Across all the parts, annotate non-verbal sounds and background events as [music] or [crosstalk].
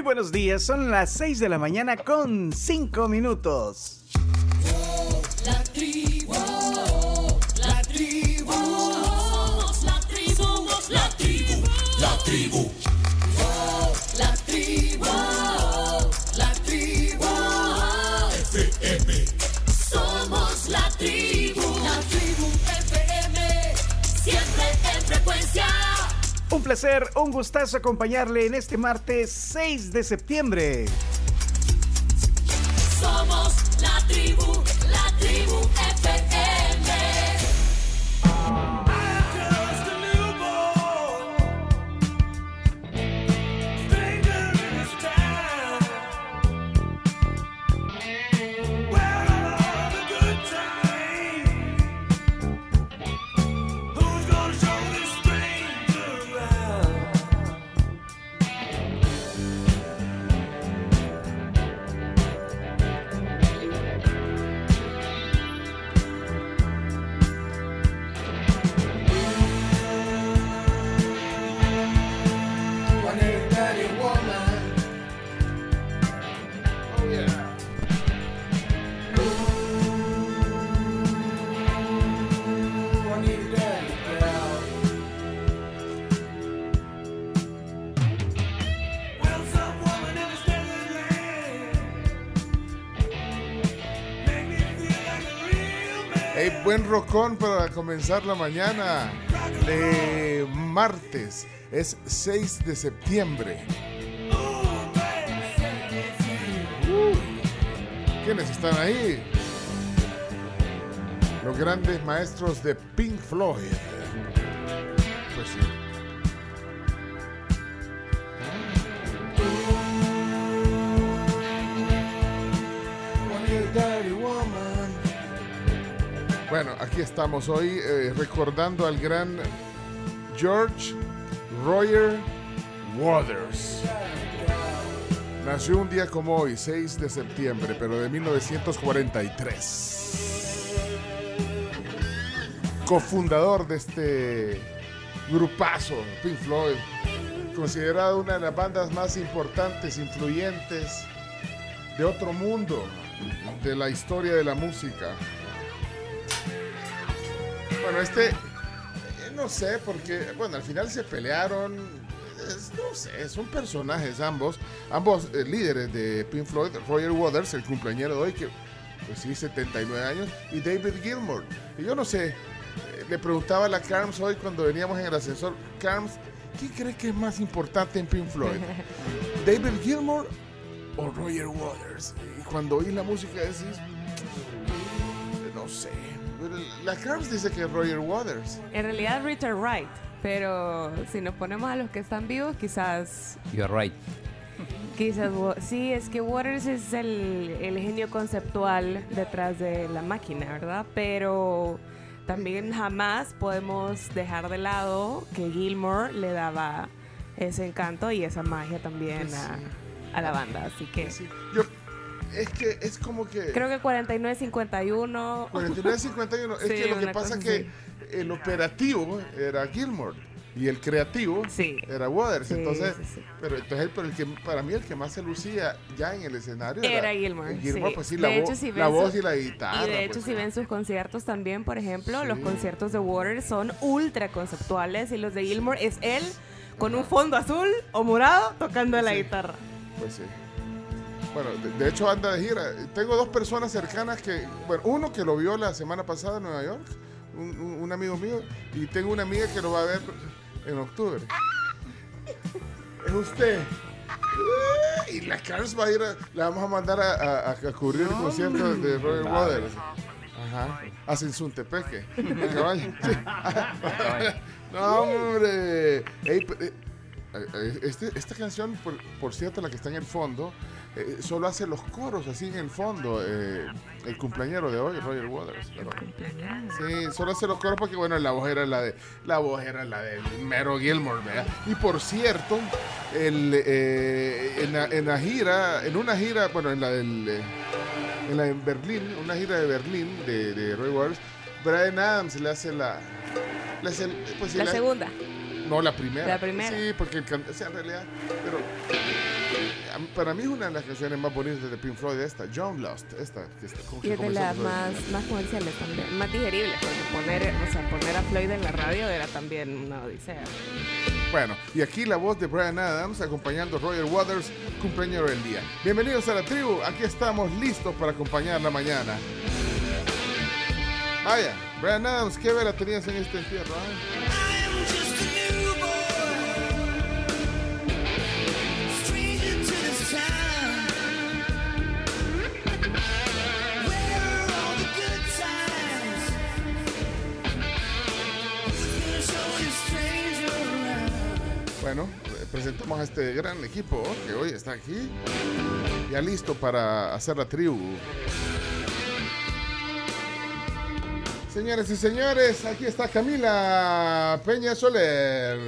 Muy buenos días, son las 6 de la mañana con 5 minutos. La tribu, la tribu, somos la tribu, somos la tribu, la tribu. La tribu, Un placer, un gustazo acompañarle en este martes 6 de septiembre. Comenzar la mañana de martes. Es 6 de septiembre. Uh, ¿Quiénes están ahí? Los grandes maestros de Pink Floyd. Pues sí. Aquí estamos hoy eh, recordando al gran George Roger Waters. Nació un día como hoy, 6 de septiembre, pero de 1943. Cofundador de este grupazo, Pink Floyd, considerado una de las bandas más importantes, influyentes de otro mundo, de la historia de la música. Bueno, este, eh, no sé, porque, bueno, al final se pelearon, es- no sé, son personajes ambos, ambos eh, líderes de Pink Floyd, Roger Waters, el cumpleañero de hoy, que pues sí, 79 años, y David Gilmour. Y yo no sé, eh, le preguntaba a la Carms hoy cuando veníamos en el ascensor, Carms, ¿quién cree que es más importante en Pink Floyd? [laughs] ¿David Gilmour o Roger Waters? Y cuando oí la música decís, no sé. La Carms dice que es Roger Waters. En realidad Richard Wright, pero si nos ponemos a los que están vivos, quizás, You're right. quizás, sí, es que Waters es el, el genio conceptual detrás de la máquina, ¿verdad? Pero también jamás podemos dejar de lado que Gilmore le daba ese encanto y esa magia también Pues a, la banda, así que Sí, Yo, es que es como que... creo que 49-51 49-51. Es [laughs] Sí, que lo que pasa cosa que el operativo era Gilmore y el creativo Sí. era Waters. Sí, entonces, sí, pero entonces pero el que para mí el que más se lucía ya en el escenario Era Gilmour, Gilmour, sí. pues sí, De la, hecho, vo- si la voz y la guitarra. Y de hecho, pues, si ven sus conciertos también, por ejemplo, los conciertos de Waters son ultra conceptuales y los de Gilmore es él con un fondo azul o morado tocando la guitarra. Pues sí. Bueno, de, de hecho anda de gira. Tengo dos personas cercanas que, bueno, uno que lo vio la semana pasada en Nueva York, un, un- un amigo mío, y tengo una amiga que lo va a ver en octubre. Es usted. Y la Carlos va a ir, a- la vamos a mandar a, a- a cubrir el concierto de Roger Waters. Ajá. A Sinsuntepeque. A caballo. Sí. [laughs] No, hombre. Ey, pe- eh, eh, este- esta canción, por, por cierto, la que está en el fondo, eh, solo hace los coros así en el fondo. eh, el cumpleañero de hoy, Roger Waters. pero- sí, solo hace los coros porque, bueno, la voz era la de la voz era la de Mero Gilmore, ¿verdad? Y por cierto, el, eh, en, la, en la gira, en una gira, bueno, en la del. eh, en la de Berlín, una gira de Berlín de, de Roy Waters, Brian Adams le hace la. Le hace pues, sí, La segunda. no, la primera. La primera. Sí, porque el o sea, en realidad, pero para mí es una de las canciones más bonitas de Pink Floyd, esta, John Lost, esta, que está, Y es de las más, más comerciales también, más digeribles, porque poner, o sea, poner a Floyd en la radio era también una odisea. Bueno, y aquí la voz de Brian Adams acompañando a Roger Waters, cumpleaños del día. Bienvenidos a la tribu, aquí estamos listos para acompañar la mañana. Vaya, Brian Adams, ¿qué vela tenías en este entierro? ah? Bueno, presentamos a este gran equipo que hoy está aquí, ya listo para hacer la tribu. Señores y señores, aquí está Camila Peña Soler.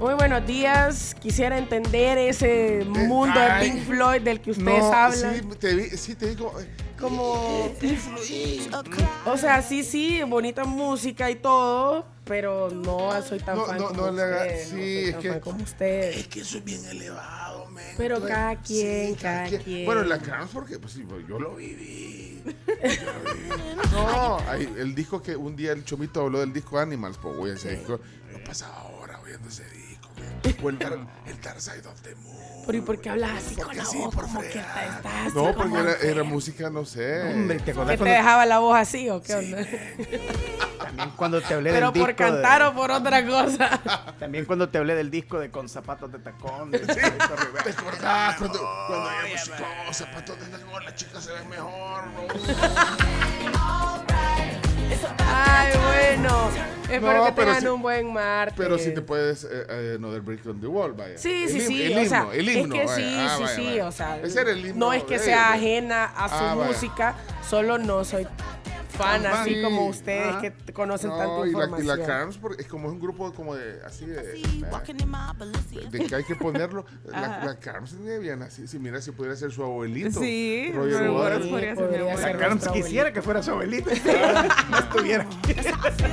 Muy buenos días. Quisiera entender ese mundo ay. de Pink Floyd del que ustedes No, hablan. Sí, te vi, sí, te digo. Como. [laughs] O sea, sí, sí, bonita música y todo, pero no soy tan No, fan no, como no le haga- ustedes. sí, no soy es tan que- fan como ustedes. Es que eso es bien elevado, men. Pero cada quien, cada quien. Bueno, la Crowns porque pues sí, pues, yo lo viví. Yo lo viví. [laughs] No, ahí, el disco que un día el Chomito habló del disco Animals, pues güey, ese disco, yo pasaba horas oyendo ese disco. O el, Dar- el Dark Side of the Moon. Pero ¿y por qué hablas así con la sí, voz? por Como que está, está así No, porque como era, música, no sé. Hombre, ¿te acordás ¿Que te dejaba la voz así o qué onda? [laughs] también cuando te hablé Pero del disco por cantar de, o por otra cosa. [laughs] También cuando te hablé del disco de Con Zapatos de Tacón. de- ¿Te acordás cuando, cuando hay música, oh, zapatos de tacón, la chica se ve mejor, ¿no? [laughs] Ay, bueno. Espero No, que tengan un buen martes. Pero si te puedes, eh, eh, Another Brick on the Wall, vaya. Sí, sí, sí, El o himno, sea, el himno. es que vaya. sí, Ah, sí, vaya, sí, vaya. o sea, el himno no es que sea ajena a su Ah, música, solo no soy fan así sí. como ustedes Ah. que conocen No, tanta y la, y información. la Carms, porque es como es un grupo como de, así de, de, de que hay que ponerlo. La, la Carms es bien así, si mira si pudiera ser su abuelito. Sí, Roger Waters. Podría ser mi podría ser. La Carms quisiera que fuera su abuelita. [laughs] no estuviera aquí.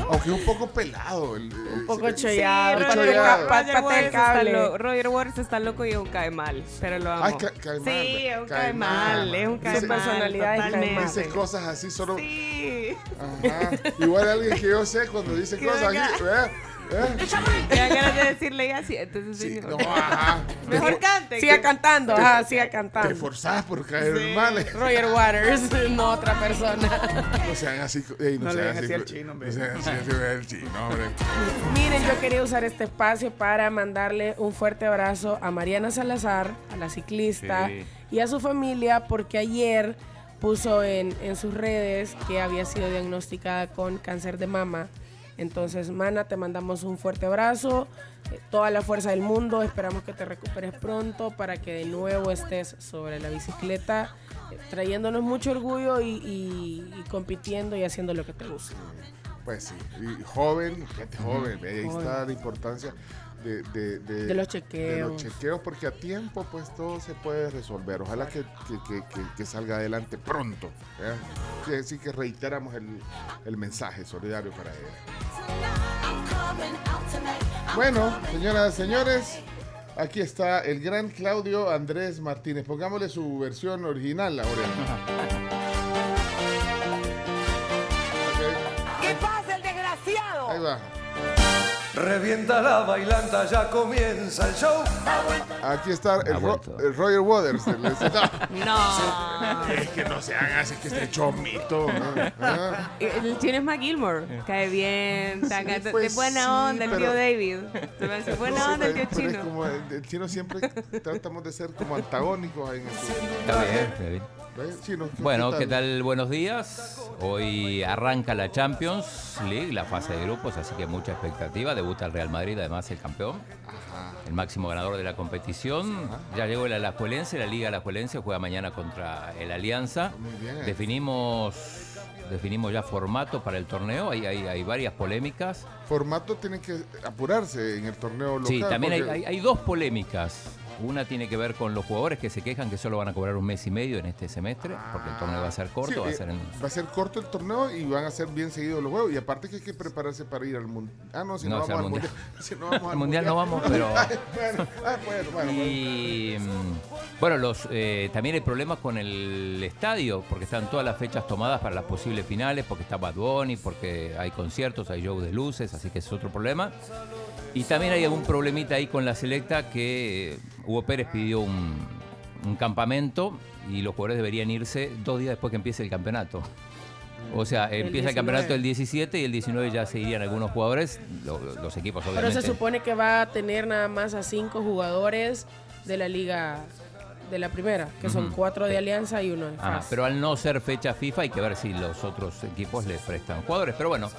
Aunque es un poco pelado. El, Un poco chollado, Roger pate Waters- ca- Roger, Roger Waters está cable. lo- Roger Waters está loco y es un cae mal, pero lo amo. Ay, ca- cae mal, Sí, es un cae cae mal. mal, es un cae mal. personalidad es cae mal. totalmente. Dice cosas así solo. Sí. Ajá. Igual alguien que yo sé cuando dice cosas así. ¿eh? ¿eh? Ganas de decirle así, entonces Sí, no, ajá. Mejor cante. Siga que- cantando, ajá, siga Te cantando. esforzás por caer Sí. mal. Roger Waters, no otra persona. No sean así. ey, no, No le sean así. así al chino, hombre. No sean así, así al chino, hombre. Miren, yo quería usar este espacio para mandarle un fuerte abrazo a Mariana Salazar, a la ciclista, Sí. y a su familia, porque ayer puso en, en sus redes que había sido diagnosticada con cáncer de mama. Entonces, Mana, te mandamos un fuerte abrazo, eh, toda la fuerza del mundo, esperamos que te recuperes pronto para que de nuevo estés sobre la bicicleta, eh, trayéndonos mucho orgullo y, y- y compitiendo y haciendo lo que te gusta. Pues sí, y joven, gente joven, ahí está la importancia de, de, De los de chequeos. los chequeos, porque a tiempo pues todo se puede resolver. Ojalá que, que- que- que- que salga adelante pronto. ¿eh? Que, sí que reiteramos el, el mensaje solidario para ella. Bueno, señoras y señores, aquí está el gran Claudio Andrés Martínez. Pongámosle su versión original ahora. ¿Qué pasa, el desgraciado? Ahí va. Revienta la bailanta, ya comienza el show. Aquí está el, Ro- el Roger Waters. El- [laughs] No. Es que no se hagan así que este chomito. ¿no? ¿Ah? El chino es Mac Gilmore. Cae bien, de pues buena sí, onda el tío David. [laughs] Se me hace buena onda el tío pero es chino. como el, el chino siempre tratamos de ser como antagónicos ahí en el Está bien, está bien. ¿Qué- Bueno, ¿qué tal? Buenos días. Hoy arranca la Champions League, la fase de grupos, así que mucha expectativa. Debuta el Real Madrid, además el campeón, el máximo ganador de la competición. Ya llegó el Alajuelense, la Liga Alajuelense juega mañana contra el Alianza. Muy bien. Definimos, definimos ya formato para el torneo. Hay, hay, hay varias polémicas. Formato tiene que apurarse en el torneo local. Sí, también hay, porque- hay- hay dos polémicas. Una tiene que ver con los jugadores que se quejan que solo van a cobrar un mes y medio en este semestre, porque el torneo va a ser corto, Sí, va a eh, ser en... va a ser corto el torneo y van a ser bien seguidos los juegos. Y aparte que hay que prepararse para ir al mundial. Ah, no, [laughs] si no, vamos al al mundial. Si no vamos Al mundial no vamos, pero... [laughs] bueno, ah, bueno. Y mm, bueno, los, eh, también hay problemas con el estadio, porque están todas las fechas tomadas para las posibles finales, porque está Bad Bunny, porque hay conciertos, hay shows de luces, así que es otro problema. Y también hay algún problemita ahí con la selecta que Hugo Pérez pidió un, un campamento y los jugadores deberían irse dos días después que empiece el campeonato. O sea, El empieza 19. el campeonato el 17 y el 19 ya se irían algunos jugadores, lo- los equipos Pero obviamente. se supone que va a tener nada más a cinco jugadores de la liga de la primera, que son cuatro de Alianza y uno de Ah, FAS. pero al no ser fecha FIFA hay que ver si los otros equipos le prestan jugadores. Pero bueno,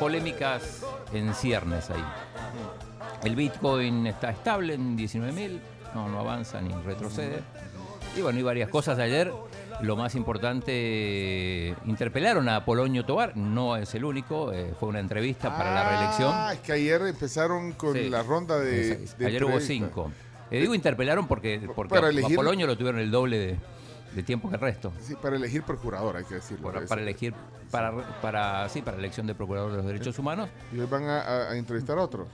polémicas en ciernes ahí. El Bitcoin está estable en 19.000, no, no avanza ni retrocede. Y bueno, hay varias cosas ayer. Lo más importante, interpelaron a Polonio Tobar, no es el único, eh, fue una entrevista para la reelección. Ah, es que ayer empezaron con Sí. la ronda de. Ayer hubo cinco. Eh, digo interpelaron porque, porque Para a- elegir- a Polonio lo tuvieron el doble de, de tiempo que el resto. Sí, para elegir procurador, hay que decirlo. Para, elegir, para, para, sí, para elección de procurador de los derechos humanos. Y hoy van a, a- a entrevistar a otros.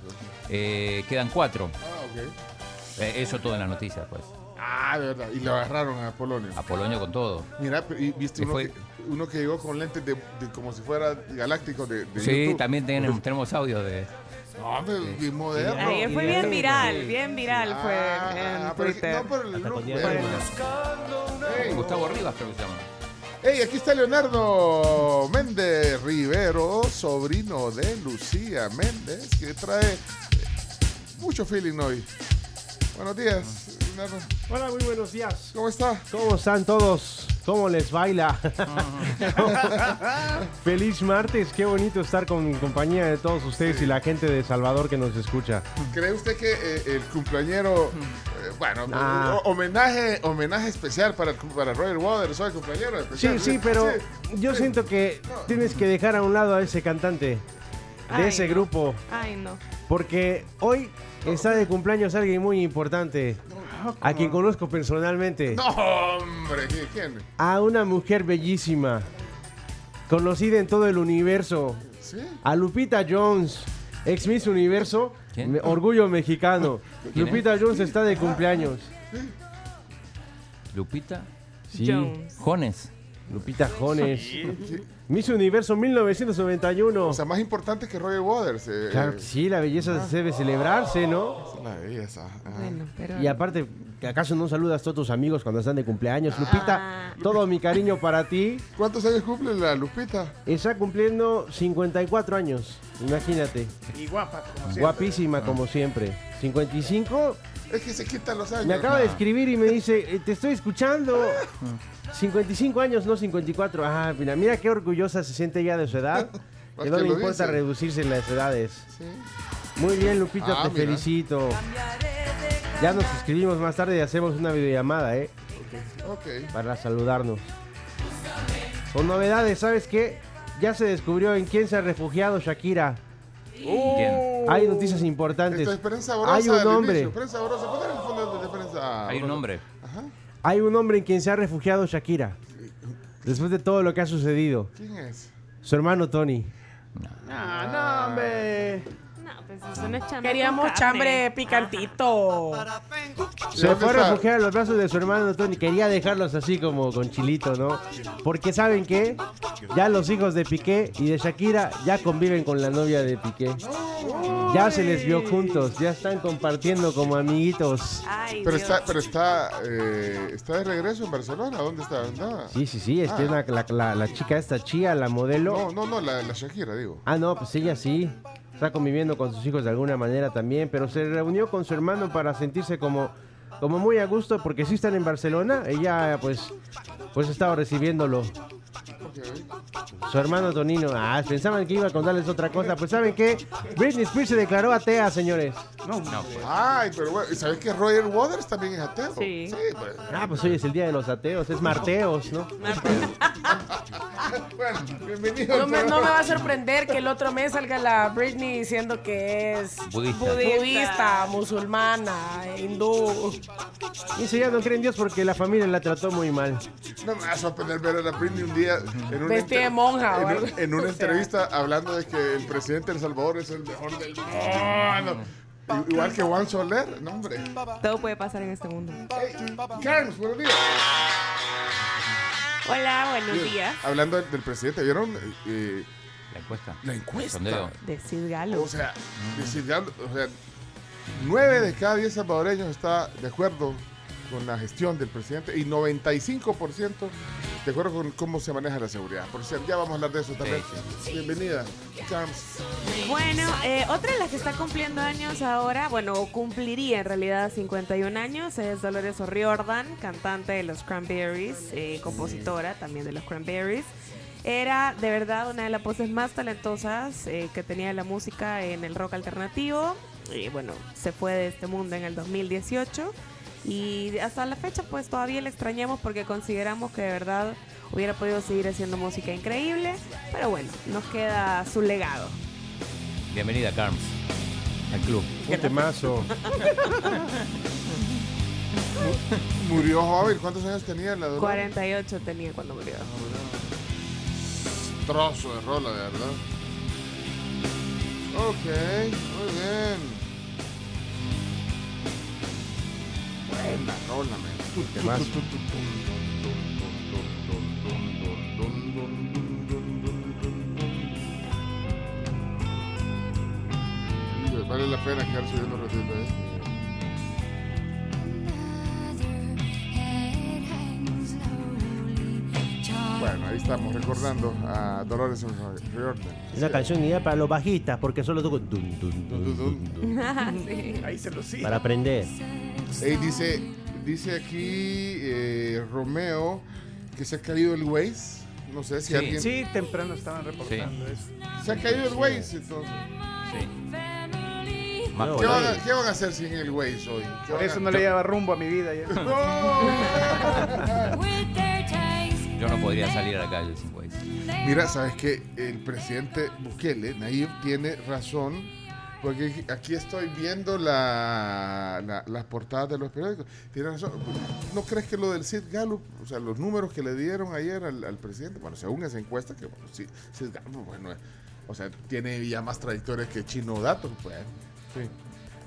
Eh, quedan cuatro. Ah, ok. Eh, eso todo en las noticias, pues. Ah, de verdad. Y lo agarraron a Polonio. A Polonio con todo. Mira, pero- y viste ¿Qué uno fue? que, uno que llegó con lentes de, de como si fuera galáctico de, de Sí, YouTube. también tenemos, tenemos audio de. No, hombre, bien moderno. Ayer fue bien viral, bien viral fue Ah, en pero que- Twitter. no, pero el look, diario. bueno. Ey, Gustavo Rivas, creo que se llama. ey, aquí está Leonardo Méndez Rivero, sobrino de Lucía Méndez, que trae mucho feeling hoy. Buenos días. Hola, muy buenos días. ¿Cómo está? ¿Cómo están todos? ¿Cómo les baila? [laughs] Feliz martes, qué bonito estar con compañía de todos ustedes y la gente de Salvador que nos escucha. ¿Cree usted que eh, el cumpleañero, eh, bueno, Ah. homenaje, homenaje especial para, para Roger Waters, soy el cumpleañero Sí, especial? sí, pero Sí. yo siento que tienes que dejar a un lado a ese cantante de Ay, ese no. grupo, Ay, no. porque hoy está de cumpleaños alguien muy importante, a quien conozco personalmente, No, hombre, ¿qui- ¿quién? a una mujer bellísima, conocida en todo el universo, ¿Sí? a Lupita Jones, ex Miss Universo, ¿Quién? me- orgullo mexicano. Lupita Jones está de cumpleaños. Lupita Sí, Jones. Jones. Lupita Jones. Miss Universo 1991. O sea, más importante que Roger Waters. eh, Claro eh, que sí, la belleza debe celebrarse, ¿no? La belleza. ah. Bueno, pero. Y aparte, ¿acaso no saludas a todos tus amigos cuando están de cumpleaños? Lupita, Ah. todo mi cariño para ti. ¿Cuántos años cumple la Lupita? Está cumpliendo 54 años, imagínate. Y guapa, como siempre. Guapísima como siempre. 55 Es que se quitan los años. Me acaba de escribir y me dice, eh, te estoy escuchando. 55 años, no 54. Ah, mira, mira qué orgullosa se siente ella de su edad. [laughs] Que no le importa dice. reducirse las edades. Sí. Muy bien, Lupita, Ah, te mira. felicito. Ya nos escribimos más tarde y hacemos una videollamada, ¿eh? Para saludarnos. Con novedades, ¿sabes qué? Ya se descubrió en quién se ha refugiado Shakira. Hay noticias importantes. Esto es Hay un prensa. Hay un nombre. Hay un hombre en quien se ha refugiado Shakira. Después de todo lo que ha sucedido. ¿Quién es? Su hermano Tony. Ah, no, hombre. Queríamos chambre picantito. Se fue a refugiar en los brazos de su hermano Tony. Quería dejarlos así como con chilito, ¿no? Porque ¿saben qué? Ya los hijos de Piqué y de Shakira ya conviven con la novia de Piqué. Ya se les vio juntos, ya están compartiendo como amiguitos. Ay, Pero está, pero está, eh, está de regreso en Barcelona. ¿Dónde está? Sí, sí, sí, es que es la, la- la- la chica esta chía, la modelo. No, no, no, la, la Shakira, digo. Ah, no, pues ella sí. Está conviviendo con sus hijos de alguna manera también, pero se reunió con su hermano para sentirse como, como muy a gusto porque sí están en Barcelona. Ella pues, pues estaba recibiéndolo. Su hermano Tonino. Ah, pensaban que iba a contarles otra cosa. Pues ¿saben qué? Britney Spears se declaró atea, señores. No, pues. Ay, pero bueno, ¿sabes que Roger Waters también es ateo? Sí. pues. Ah, pues hoy es el día de los ateos, es marteos, ¿no? [laughs] bueno, bienvenido. No me, no me va a sorprender que el otro mes salga la Britney diciendo que es Budista. budista, musulmana, hindú. Y si ya no cree en Dios porque la familia la trató muy mal. No me va a sorprender ver a la Britney un día en una, Vestida de monja en, algo. un- en una O sea. entrevista hablando de que el presidente de El Salvador es el mejor del mundo. I- Igual que Juan Soler, no hombre. Todo puede pasar en este mundo. Carlos, buenos días. Hola, buenos Bien, días. Hablando del, del presidente, ¿vieron eh, La encuesta. la encuesta? Sondeo. De Sid Galo. O sea, decir, ya- o sea, nueve de cada diez salvadoreños está de acuerdo con la gestión del presidente y 95% de acuerdo con cómo se maneja la seguridad. Por cierto, ya vamos a hablar de eso también. Bienvenida, Carms. Bueno, eh, otra de las que está cumpliendo años ahora, bueno, cumpliría en realidad 51 años, es Dolores O'Riordan, cantante de los Cranberries, eh, compositora también de los Cranberries. Era de verdad una de las voces más talentosas eh, que tenía la música en el rock alternativo. Y bueno, se fue de este mundo en el 2018. Y hasta la fecha pues todavía le extrañamos porque consideramos que de verdad hubiera podido seguir haciendo música increíble. Pero bueno, nos queda su legado. Bienvenida, Carms, al club. Un temazo. [laughs] Murió joven. ¿Cuántos años tenía la Dolores? 48 tenía cuando murió. Trozo de rola, de verdad. Ok, muy bien. Buena rola, man. Temazo. Híjole, Vale la pena quedar subiendo un ratito, ¿eh? Bueno, ahí estamos recordando a Dolores O'Riordan. Una canción ideal para los bajistas porque solo toco dun, dun, dun, Dun, dun, dun, dun, [laughs] Ahí se lo sigue. para aprender. Ey, dice, dice aquí eh, Romeo que se ha caído el Waze. No sé si Sí. alguien. Sí, temprano estaban reportando eso. Se ha caído el Waze, entonces. Sí. No, ¿Qué van, a, qué van a hacer sin el Waze hoy? ¿Qué Por eso a- no le lleva rumbo a mi vida ya. [laughs] Yo no podría salir a la calle sin Waze. Mira, sabes que el presidente Bukele, Nayib, tiene razón, porque aquí estoy viendo la, la- las portadas de los periódicos. Tiene razón. ¿No crees que lo del Sid Gallup, o sea, los números que le dieron ayer al, al presidente, bueno, según esa encuesta, que bueno, sí, Sid Gallup, bueno, eh, o sea, tiene ya más trayectoria que Chino Datos, pues. Sí.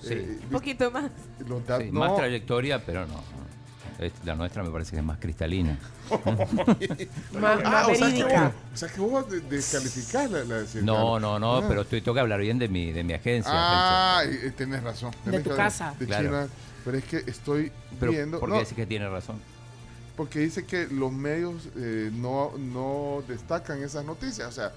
Sí. Eh, Un poquito más. los datos, Sí, no. Más trayectoria, pero no. No. Es- La nuestra me parece que es más cristalina. [laughs] Más, Ah, más o sea, que vos, o sea que vos de- descalificás la, la No, no, no, Ah. pero estoy, tengo que hablar bien de mi, de mi agencia. Ah, tienes razón. De Tenés tu casa. de Claro. China. pero es que estoy pero viendo. ¿por qué no, decís que tiene razón? porque dice que los medios eh, no, no destacan esas noticias. O sea,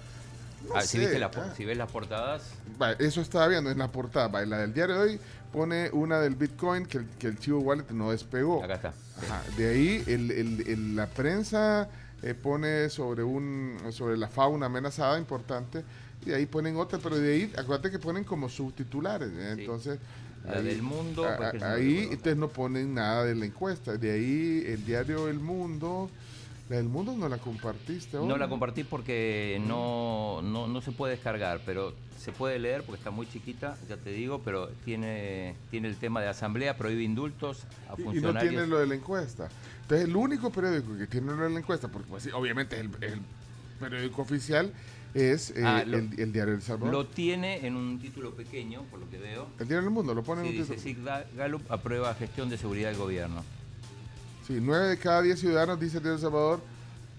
no Ah, sé, si, viste la por- ah. si ves las portadas, Va, eso estaba viendo en la portada. Va, la del diario de hoy pone una del Bitcoin que el, que el Chivo Wallet no despegó. acá está. Ajá, De ahí el- el- la prensa eh, pone sobre un sobre la fauna amenazada importante y de ahí ponen otra, pero de ahí acuérdate que ponen como subtitulares, ¿eh? Sí. entonces La del mundo, a- ahí entonces no ponen nada de la encuesta, de ahí el diario El Mundo, la del Mundo no la compartiste, No ahora? la compartí porque no, no, no se puede descargar, pero se puede leer porque está muy chiquita, ya te digo, pero tiene, tiene el tema de asamblea, prohíbe indultos a Y- y no funcionarios. tiene lo de la encuesta. Entonces el único periódico que tiene lo de la encuesta, porque pues, sí, obviamente es el, el periódico oficial es eh, Ah, lo- el, el diario El Salvador. Lo tiene en un título pequeño, por lo que veo. el diario El Mundo lo pone Sí, en un dice título. Ga- Gallup aprueba gestión de seguridad del gobierno. Sí, nueve de cada diez ciudadanos, dice el Salvador,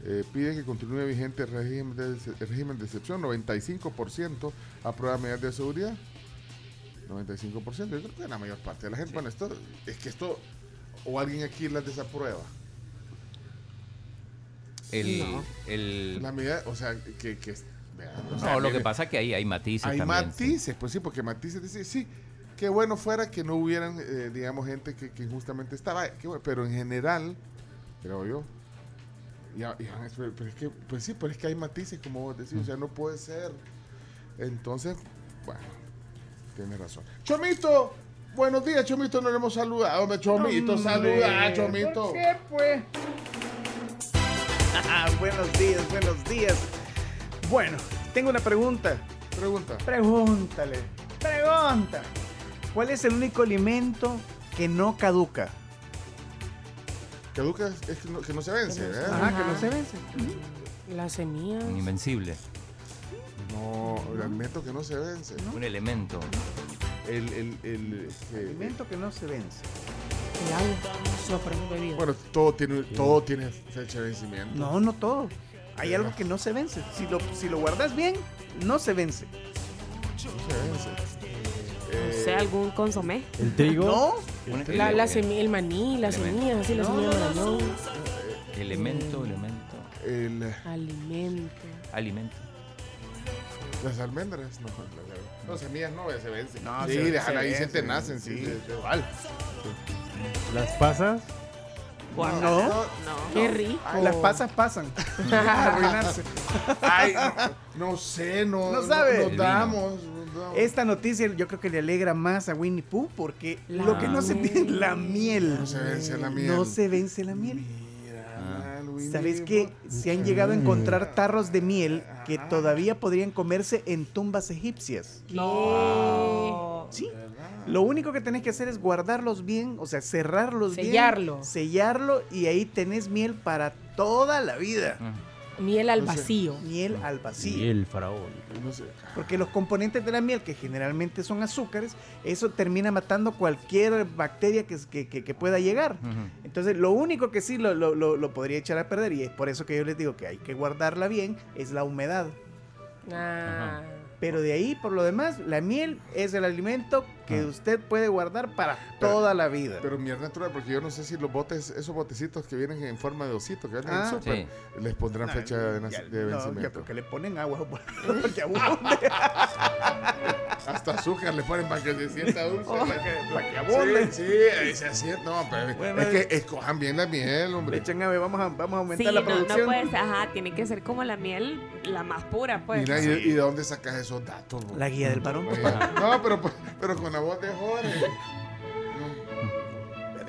eh, piden que continúe vigente el régimen de, el régimen de excepción. 95% aprueba medidas de seguridad. 95%. Yo creo que la mayor parte de la gente. Bueno, esto es que esto, o alguien aquí las desaprueba. El, No. el- La medida, o sea, que... que vean, o no, sea, lo que pasa es que ahí hay matices Hay también. sí. matices, pues sí, porque matices dice, sí, qué bueno fuera que no hubieran, eh, digamos, gente que, que injustamente estaba, qué bueno, pero en general, creo yo, ya, ya, pero, es que, pues sí, pero es que hay matices, como vos decís, o sea, no puede ser. Entonces, bueno, tienes razón. Chomito, buenos días, Chomito, no le hemos saludado, hombre, Chomito, saluda, Chomito. ¿Por qué, pues? [laughs] buenos días, buenos días. Bueno, tengo una pregunta. Pregunta. Pregúntale. Pregunta. ¿Cuál es el único alimento que no caduca? Caduca es, es que, no, que no se vence, ¿eh? Ajá, que no se vence. Las semillas. Un invencible. No, el alimento que no se vence. Un elemento. El, el, el, eh, Alimento que no se vence. El agua. No, bebida. bueno, todo tiene, todo tiene fecha de vencimiento. No, no todo. Hay algo que no se vence. Si lo, si lo guardas bien, no se vence. No se vence. No sé, algún consomé. El trigo. ¿No? Un La, la semi- el maní, las semillas, así, las semillas de marañón. Elemento, elemento. El, Alimento. Alimento. las almendras, no. No, semillas no, se vencen. No, sí, se- déjala se ahí, se te nacen. Sí, sí. sí, sí. ¿Cuál? Las pasas. No. Qué rico. Ay, las pasas pasan. [laughs] Arruinarse. Ay, no, no sé, no. No sabe. Nos El vino. damos. Esta noticia yo creo que le alegra más a Winnie Pooh porque lo que no se pierde la miel. No se vence la miel. No se vence la miel. Mira, Luis, ¿Sabes que se han llegado a encontrar tarros de miel que todavía podrían comerse en tumbas egipcias? No. Sí. Lo único que tenés que hacer es guardarlos bien, o sea, cerrarlos Sellarlo. bien. Sellarlo y ahí tenés miel para toda la vida. Miel al No sé. vacío. Miel al vacío. Y el faraón. No sé. Porque los componentes de la miel, que generalmente son azúcares, eso termina matando cualquier bacteria que, que- que- que pueda llegar. Entonces, lo único que sí lo, lo- lo- lo podría echar a perder, y es por eso que yo les digo que hay que guardarla bien, es la humedad. Ah. Pero de ahí, por lo demás, la miel es el alimento que Ah. usted puede guardar para Pero- toda la vida. Pero miel natural, porque yo no sé si los botes, esos botecitos que vienen en forma de osito, que venden en Ah. el Sí. les pondrán No, fecha de, ya- de no, vencimiento. yo creo que le ponen agua [laughs] porque [laughs] abunde. Hasta azúcar le ponen para que se sienta dulce. Oh, para que- para que abunde. Sí, sí, ahí se siente. No, pero Bueno, es que escojan bien la miel, hombre. echan a ver, vamos a, vamos a aumentar Sí, la no, no producción. puedes, ajá, tiene que ser como la miel, la más pura, pues. Mira, ¿y, y de dónde sacas esos datos? bro? La guía del varón. No, pero, pero con la voz de Jorge.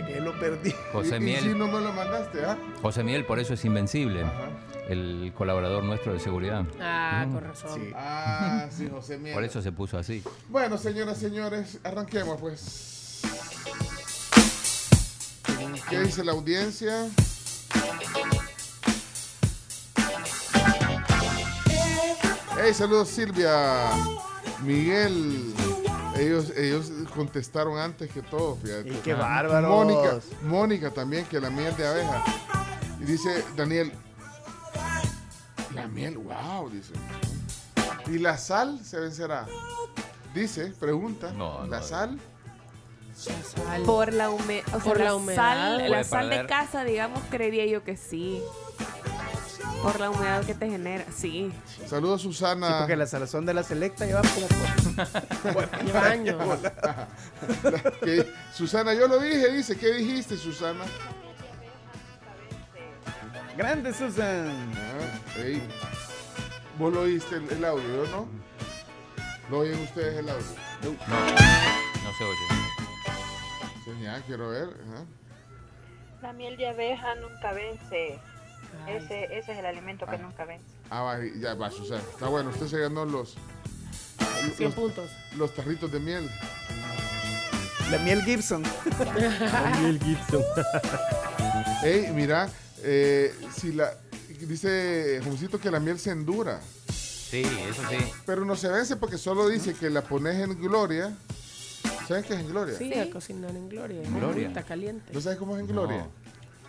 Que lo perdí. José y, y si Miel. no me lo mandaste, ¿ah? José Miel, por eso es invencible. Ajá. El colaborador nuestro de seguridad. Ah, Mm. con razón. Sí. Ah, sí, José Miel. Por eso se puso así. Bueno, señoras, señores, arranquemos pues. ¿Qué dice la audiencia? Hey, saludos Silvia, Miguel. Ellos, ellos contestaron antes que todo, fíjate. Y qué bárbaros. Mónica, Mónica también, que la miel de abeja. Y dice Daniel, la miel, wow, dice. ¿Y la sal se vencerá? Dice, pregunta. No, ¿La no. sal? Sal. Por la, hume- o sea, Por la, la humedad. sal, la sal de casa, digamos, creería yo que sí. Por la humedad que te genera, sí. Saludos Sí, Susana. porque la salazón de la selecta lleva como por... [laughs] Años. [laughs] Que- Susana, yo lo dije, dice, ¿qué dijiste, Susana? Grande Susan. Ah, ey. Vos lo oíste el, el audio, ¿yo no? ¿Lo oyen ustedes el audio? No, no se oye. Ya, quiero ver. ajá. La miel de abeja nunca vence. Ese, ese es el alimento que Ah. nunca vence. Ah, va, ya va, Susana. Está bueno, usted se ganó los, 100 los, puntos. los tarritos de miel. La miel Gibson. Mel Gibson. [laughs] Ey, mira, eh, si la... Dice Juncito que la miel se endura, Sí, eso sí. pero no se vence porque solo dice que la pones en gloria. ¿Sabes qué es en gloria? Sí, a cocinar en gloria. En gloria. Está caliente. ¿No sabes cómo es en gloria? No.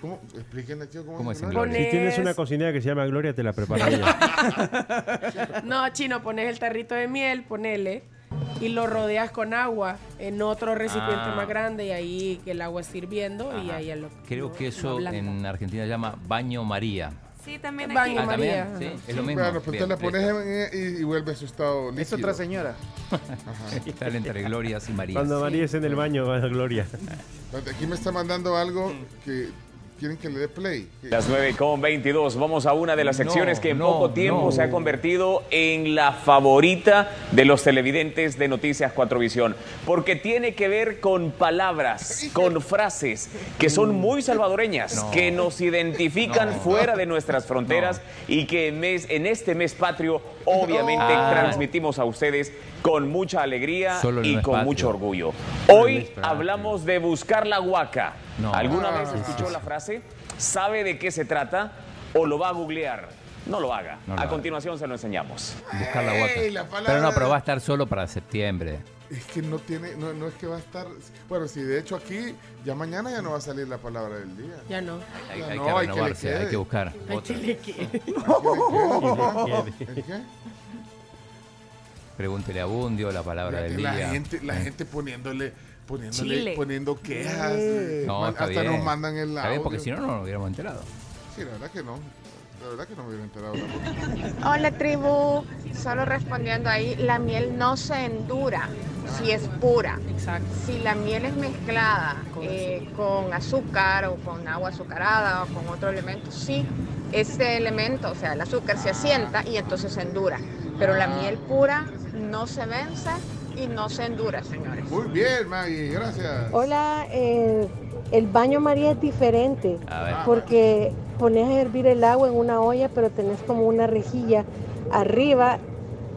¿Cómo? Explíquenle, tío, cómo, ¿Cómo es es en gloria. Si tienes una cocinera que se llama Gloria, te la prepara ella. [laughs] No, chino, pones el tarrito de miel, ponele, y lo rodeas con agua en otro recipiente Ah. más grande y ahí que el agua esté hirviendo y Ajá. ahí lo Creo lo- que eso en Argentina se llama baño María. Sí, también Baño aquí. Ah, María, también. ajá. Sí, es lo mismo. Bueno, pues entonces la pones en- y, y vuelve a su estado líquido. Es otra señora. [laughs] Está entre glorias y Marías. Cuando María es en el baño, va a Gloria. Aquí me está mandando algo que quieren que le dé play. Las 9 con 22. Vamos a una de las No, secciones que en no, poco tiempo no. se ha convertido en la favorita de los televidentes de Noticias 4 Visión. Porque tiene que ver con palabras, con frases que son muy salvadoreñas, No. que nos identifican No. fuera de nuestras fronteras [laughs] y que en, mes- en este mes patrio, obviamente, Ah. transmitimos a ustedes con mucha alegría Solo y con mucho orgullo. Hoy hablamos de buscar la huaca. No. ¿Alguna Ah, vez sí, escuchó sí, la frase? ¿Sabe de qué se trata? ¿O lo va a googlear? No lo haga. No lo a haga. continuación se lo enseñamos. Buscar la palabra Pero no, pero va a estar solo para septiembre. Es que no tiene, no, no es que va a estar. Bueno, si de hecho aquí, ya mañana ya no va a salir la palabra del día. Ya no. Hay, Ya hay no, que hay que le renovarse, hay que buscar. Que le quede. ¿El qué? Pregúntele a Bundio la palabra del La día. gente, la gente poniéndole, poniéndole, Chile. poniendo quejas. No, Man- hasta bien. nos mandan el Está bien, audio. porque si no, no nos hubiéramos enterado. Sí, la verdad que no. La verdad que no me hubiera enterado tampoco. Hola tribu, solo respondiendo ahí, la miel no se endura si es pura. Exacto. Si la miel es mezclada Con eh, con azúcar o con agua azucarada o con otro elemento, sí, ese elemento, o sea, el azúcar se asienta y entonces se endura. Pero la miel pura no se vence y no se endura, señores. Muy bien, Maggie, gracias. Hola, eh, el baño María es diferente A ver. porque pones a hervir el agua en una olla, pero tenés como una rejilla arriba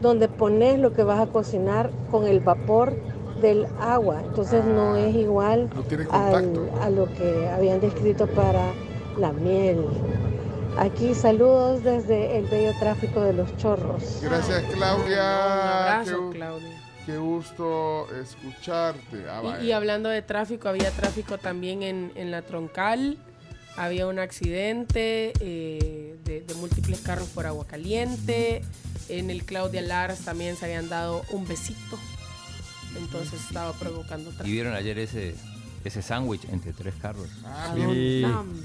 donde pones lo que vas a cocinar con el vapor del agua. Entonces no es igual No al- a lo que habían descrito para la miel. Aquí saludos desde el bello tráfico de los chorros. Gracias, Claudia. Un abrazo, Qué Claudia. Qué gusto escucharte. Ah, Y-. Y, hablando de tráfico, había tráfico también en, en la troncal. Había un accidente eh, de, de múltiples carros por agua caliente. En el Claudia Lars también se habían dado un besito. Entonces estaba provocando ¿Y tráfico. vieron ayer ese, ese sándwich entre tres carros? Ah, ¿A bien?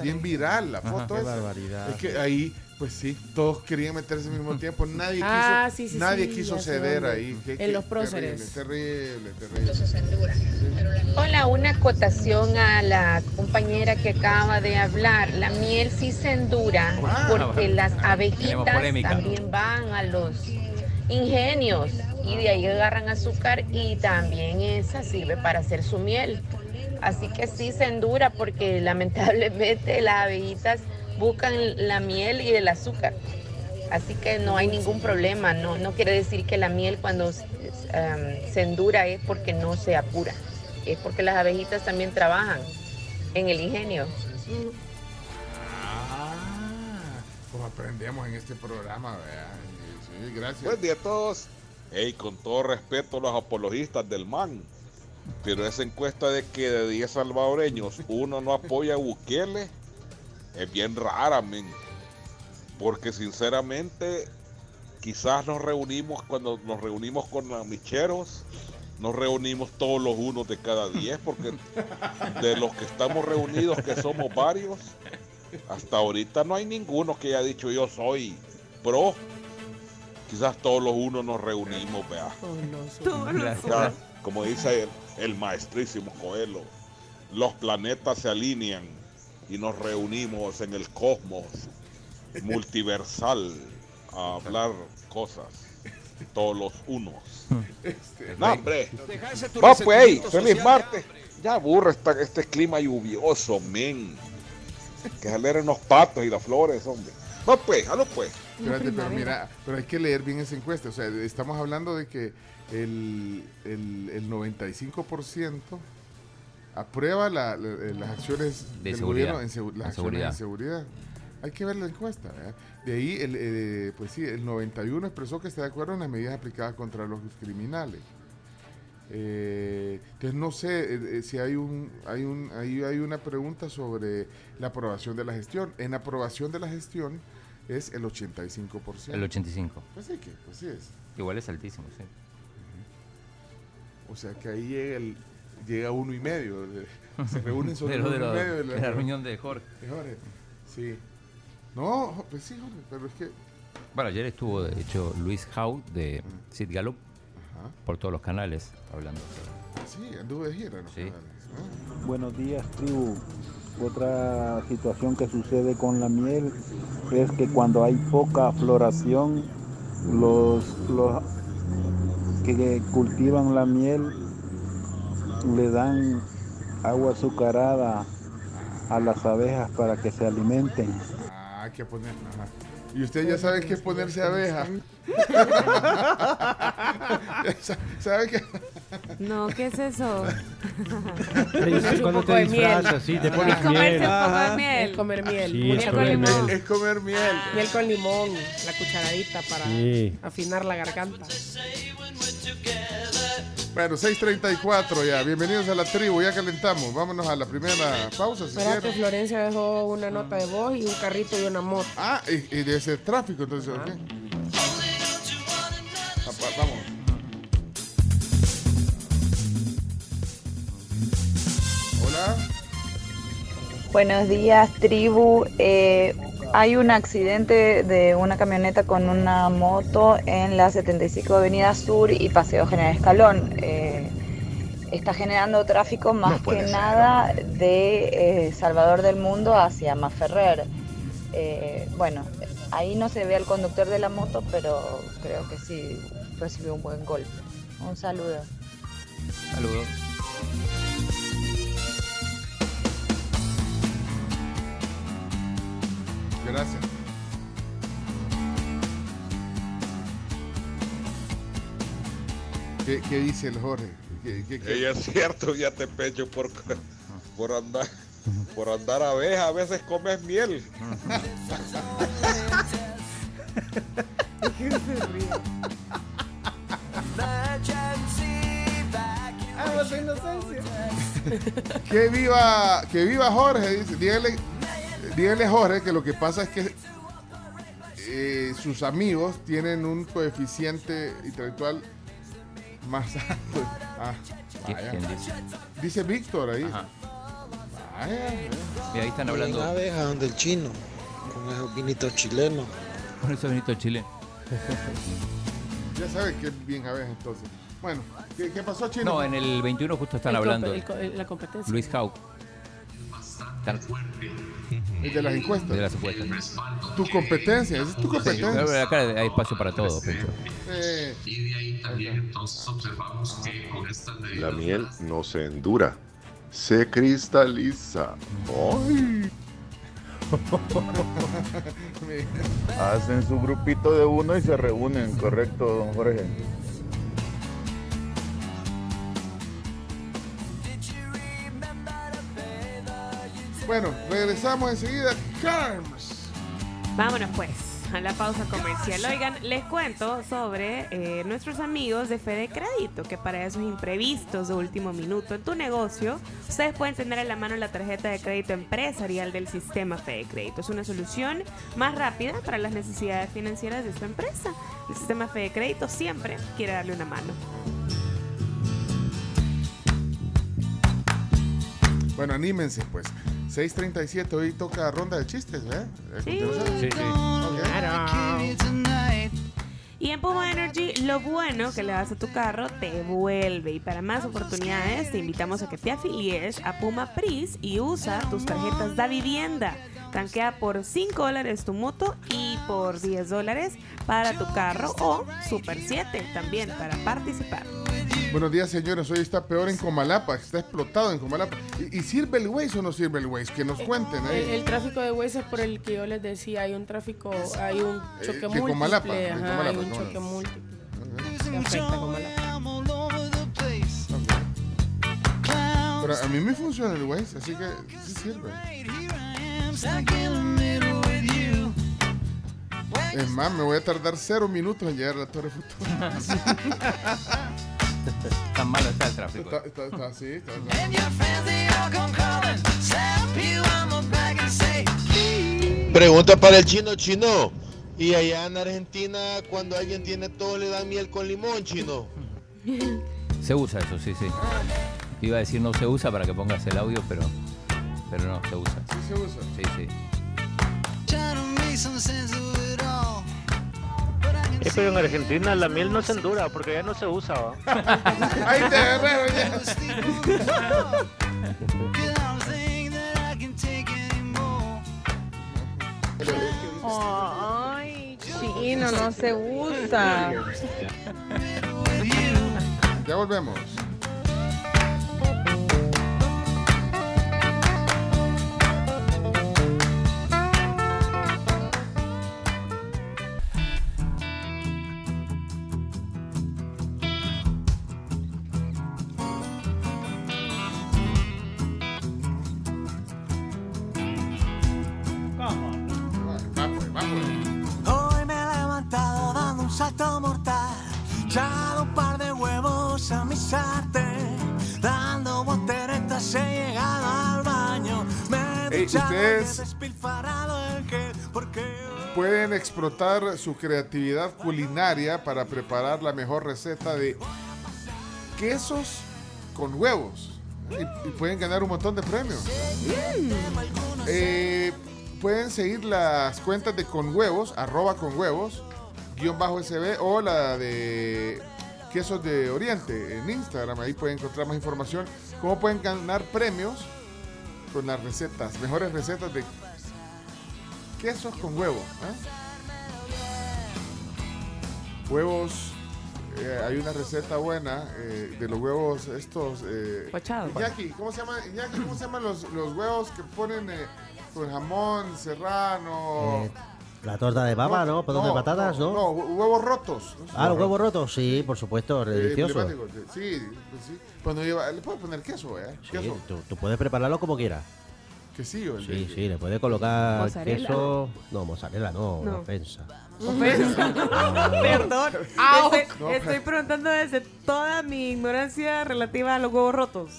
Sí. Viral la Ajá. foto Qué esa. barbaridad. Es que ahí, pues sí, todos querían meterse al mismo [laughs] tiempo. Nadie Ah, quiso, sí, sí, nadie sí, quiso ceder ahí. Qué- En qué los próceres. Terrible, terrible, terrible. Hola, una acotación a la compañera que acaba de hablar. La miel sí se endura porque las abejitas también van a los ingenios y de ahí agarran azúcar y también esa sirve para hacer su miel. Así que sí se endura porque [laughs] lamentablemente las abejitas buscan la miel y el azúcar. Así que no hay ningún problema. No, no quiere decir que la miel cuando um, se endura es porque no se apura. Es porque las abejitas también trabajan en el ingenio. Ah, como aprendemos en este programa, vea. Sí, gracias. Buen día a todos. Hey, con todo respeto a los apologistas del MAN, pero esa encuesta de que de 10 salvadoreños uno no apoya a Bukele es bien rara, men. Porque sinceramente, quizás nos reunimos, cuando nos reunimos con los micheros, nos reunimos todos los unos de cada 10, porque de los que estamos reunidos, que somos varios, hasta ahorita no hay ninguno que haya dicho yo soy pro. Quizás todos los unos nos reunimos, vea. Todos los como dice el, el maestrísimo Coelho, los planetas se alinean y nos reunimos en el cosmos [laughs] multiversal a hablar cosas, todos los unos. No, hombre. Va pues, hey, feliz martes. Ya aburre esta- este clima lluvioso, men. Que salieron los patos y las flores, hombre. Va pues, halo pues. Espérate, pero mira, pero hay que leer bien esa encuesta. O sea, estamos hablando de que el, el, el 95% aprueba la- la- las acciones De del seguridad. gobierno en segu- acciones seguridad. en seguridad. Hay que ver la encuesta. ¿verdad? De ahí, el, eh, pues sí, el 91 expresó que está de acuerdo en las medidas aplicadas contra los criminales. Eh, entonces no sé eh, eh, si hay un hay un ahí hay una pregunta sobre la aprobación de la gestión. En aprobación de la gestión es el 85%. El 85. Pues sí que, pues sí es. Igual es altísimo, sí. O sea que ahí llega el llega uno y medio. Se reúnen [laughs] sobre De uno de y medio de la reunión de Jorge. de Jorge. Sí. No, pues sí, Jorge, pero es que Bueno, ayer estuvo, de hecho, Luis Jau de Sid Gallup Ajá. por todos los canales hablando. sí, anduvo de gira, ¿no? Sí. Ah, Buenos días, tribu. otra situación que sucede con la miel es que cuando hay poca floración, los, los que cultivan la miel le dan agua azucarada a las abejas para que se alimenten. Ah, hay que poner. ajá. Y usted ya sabe qué es ponerse abeja. [laughs] [laughs] ¿Sabe qué? No, ¿qué es eso? Es cuando te disfrazas, sí, te pones Es comerse miel. un poco de Es miel. comer miel. Sí, miel es con comer limón. miel. Es comer miel. Miel con limón, la cucharadita para Sí. afinar la garganta. Bueno, 6.34 ya. Bienvenidos a la tribu. Ya calentamos. Vámonos a la primera pausa si Espera que quieren. Florencia dejó una nota de voz y un carrito y una moto. Ah, y, y de ese tráfico, entonces, ok. Buenos días, tribu. Eh, hay un accidente de una camioneta con una moto en la 75 Avenida Sur y Paseo General Escalón. Eh, está generando tráfico más que nada de eh, Salvador del Mundo hacia Maferrer. Eh, bueno, ahí no se ve al conductor de la moto, pero creo que sí recibió un buen golpe. Un saludo. Saludos. Gracias. ¿Qué, qué dice el Jorge? ¿Qué, qué- es cierto, ya te pecho por, por andar por andar abeja, a veces comes miel. [laughs] Que viva, que viva Jorge, dice. Dígale, dígale a Jorge que lo que pasa es que eh, sus amigos tienen un coeficiente intelectual más alto. Ah, ¿Quién- vaya. quién dice? Dice Víctor ahí. Ajá. Vaya, Y ahí están hablando. Una abeja donde el chino, con esos vinitos chilenos. Con eso Benito Chile. ya sabe que es bien abeja entonces. Bueno, ¿qué, qué pasó, Chino? No, en el 21 justo están El hablando. el co- el- la competencia. Luis Hauck. Están- El de las encuestas. De las encuestas. Tu competencia, esa es tu Sí, competencia. pero acá hay espacio para todo, Pencho. Eh, La miel no se endura, se cristaliza. ¡Ay! [laughs] [laughs] Hacen su grupito de uno y se reúnen, correcto, don Jorge. Bueno, regresamos enseguida. Carms. Vámonos pues a la pausa comercial. Oigan, les cuento sobre eh, nuestros amigos de Fede Crédito, que para esos imprevistos de último minuto en tu negocio, ustedes pueden tener a la mano la tarjeta de crédito empresarial del sistema Fede Crédito. Es una solución más rápida para las necesidades financieras de su empresa. El sistema Fede Crédito siempre quiere darle una mano. Bueno, anímense pues. 6.37, hoy toca ronda de chistes, ¿eh? Sí. Sí, sí. Y en Puma Energy, lo bueno que le das a tu carro te vuelve. Y para más oportunidades, te invitamos a que te afilies a Puma Pris y usa tus tarjetas da vivienda. Tanquea por 5 dólares tu moto y por 10 dólares para tu carro o Super 7 también para participar. Buenos días, señores. Hoy está peor en Comalapa. Está explotado en Comalapa. ¿Y, y sirve el Waze o no sirve el Waze? Que nos cuenten El, ahí. el tráfico de Waze es por el que yo les decía, hay un tráfico, hay un choque Eh, de múltiple. Comalapa, de ajá, Comalapa, hay un choque múltiple. Que afecta a Comalapa. Pero a mí me funciona el Waze, así que sí sirve. Es más, me voy a tardar cero minutos en llegar a la Torre Futuro. [laughs] [laughs] [laughs] Tan malo está el tráfico. Está, está, está así, está, Pregunta para el chino chino. Y allá en Argentina, cuando alguien tiene todo, le dan miel con limón, chino. [laughs] Se usa eso, sí, sí. Iba a decir no se usa para que pongas el audio, pero, pero no, se usa. Sí se usa. Sí, sí. Eh, pero en Argentina la miel no se endura porque ya no se usa. [laughs] Ahí te agarraron ya. Ay, chino, no se usa. Ya volvemos. Explotar su creatividad culinaria para preparar la mejor receta de quesos con huevos. Y, y pueden ganar un montón de premios. Eh, pueden seguir las cuentas de con huevos, arroba con huevos, guion bajo SB o la de quesos de Oriente en Instagram. Ahí pueden encontrar más información. Cómo pueden ganar premios con las recetas, mejores recetas de quesos con huevo. ¿eh? Huevos. eh, hay una receta buena eh, de los huevos estos. Eh, Pochados. Iñaki, ¿cómo se llama? Iñaki, ¿cómo se llaman los, los huevos que ponen eh, con jamón serrano? Eh, la torta de papa, ¿no? Torta de patatas, ¿no? No, hue- huevos rotos. ¿no? Ah, los huevos rotos, sí, por supuesto, Eh, delicioso. Sí, pues sí. Cuando lleva, le puedo poner queso, ¿eh? Sí, Queso. tú, tú puedes prepararlo como quieras. Quesillo. Sí, de- sí, le puedes colocar Mozzarella. queso. No, mozzarella no, No. ofensa. [laughs] Perdón. Estoy, estoy preguntando desde toda mi ignorancia relativa a los huevos rotos.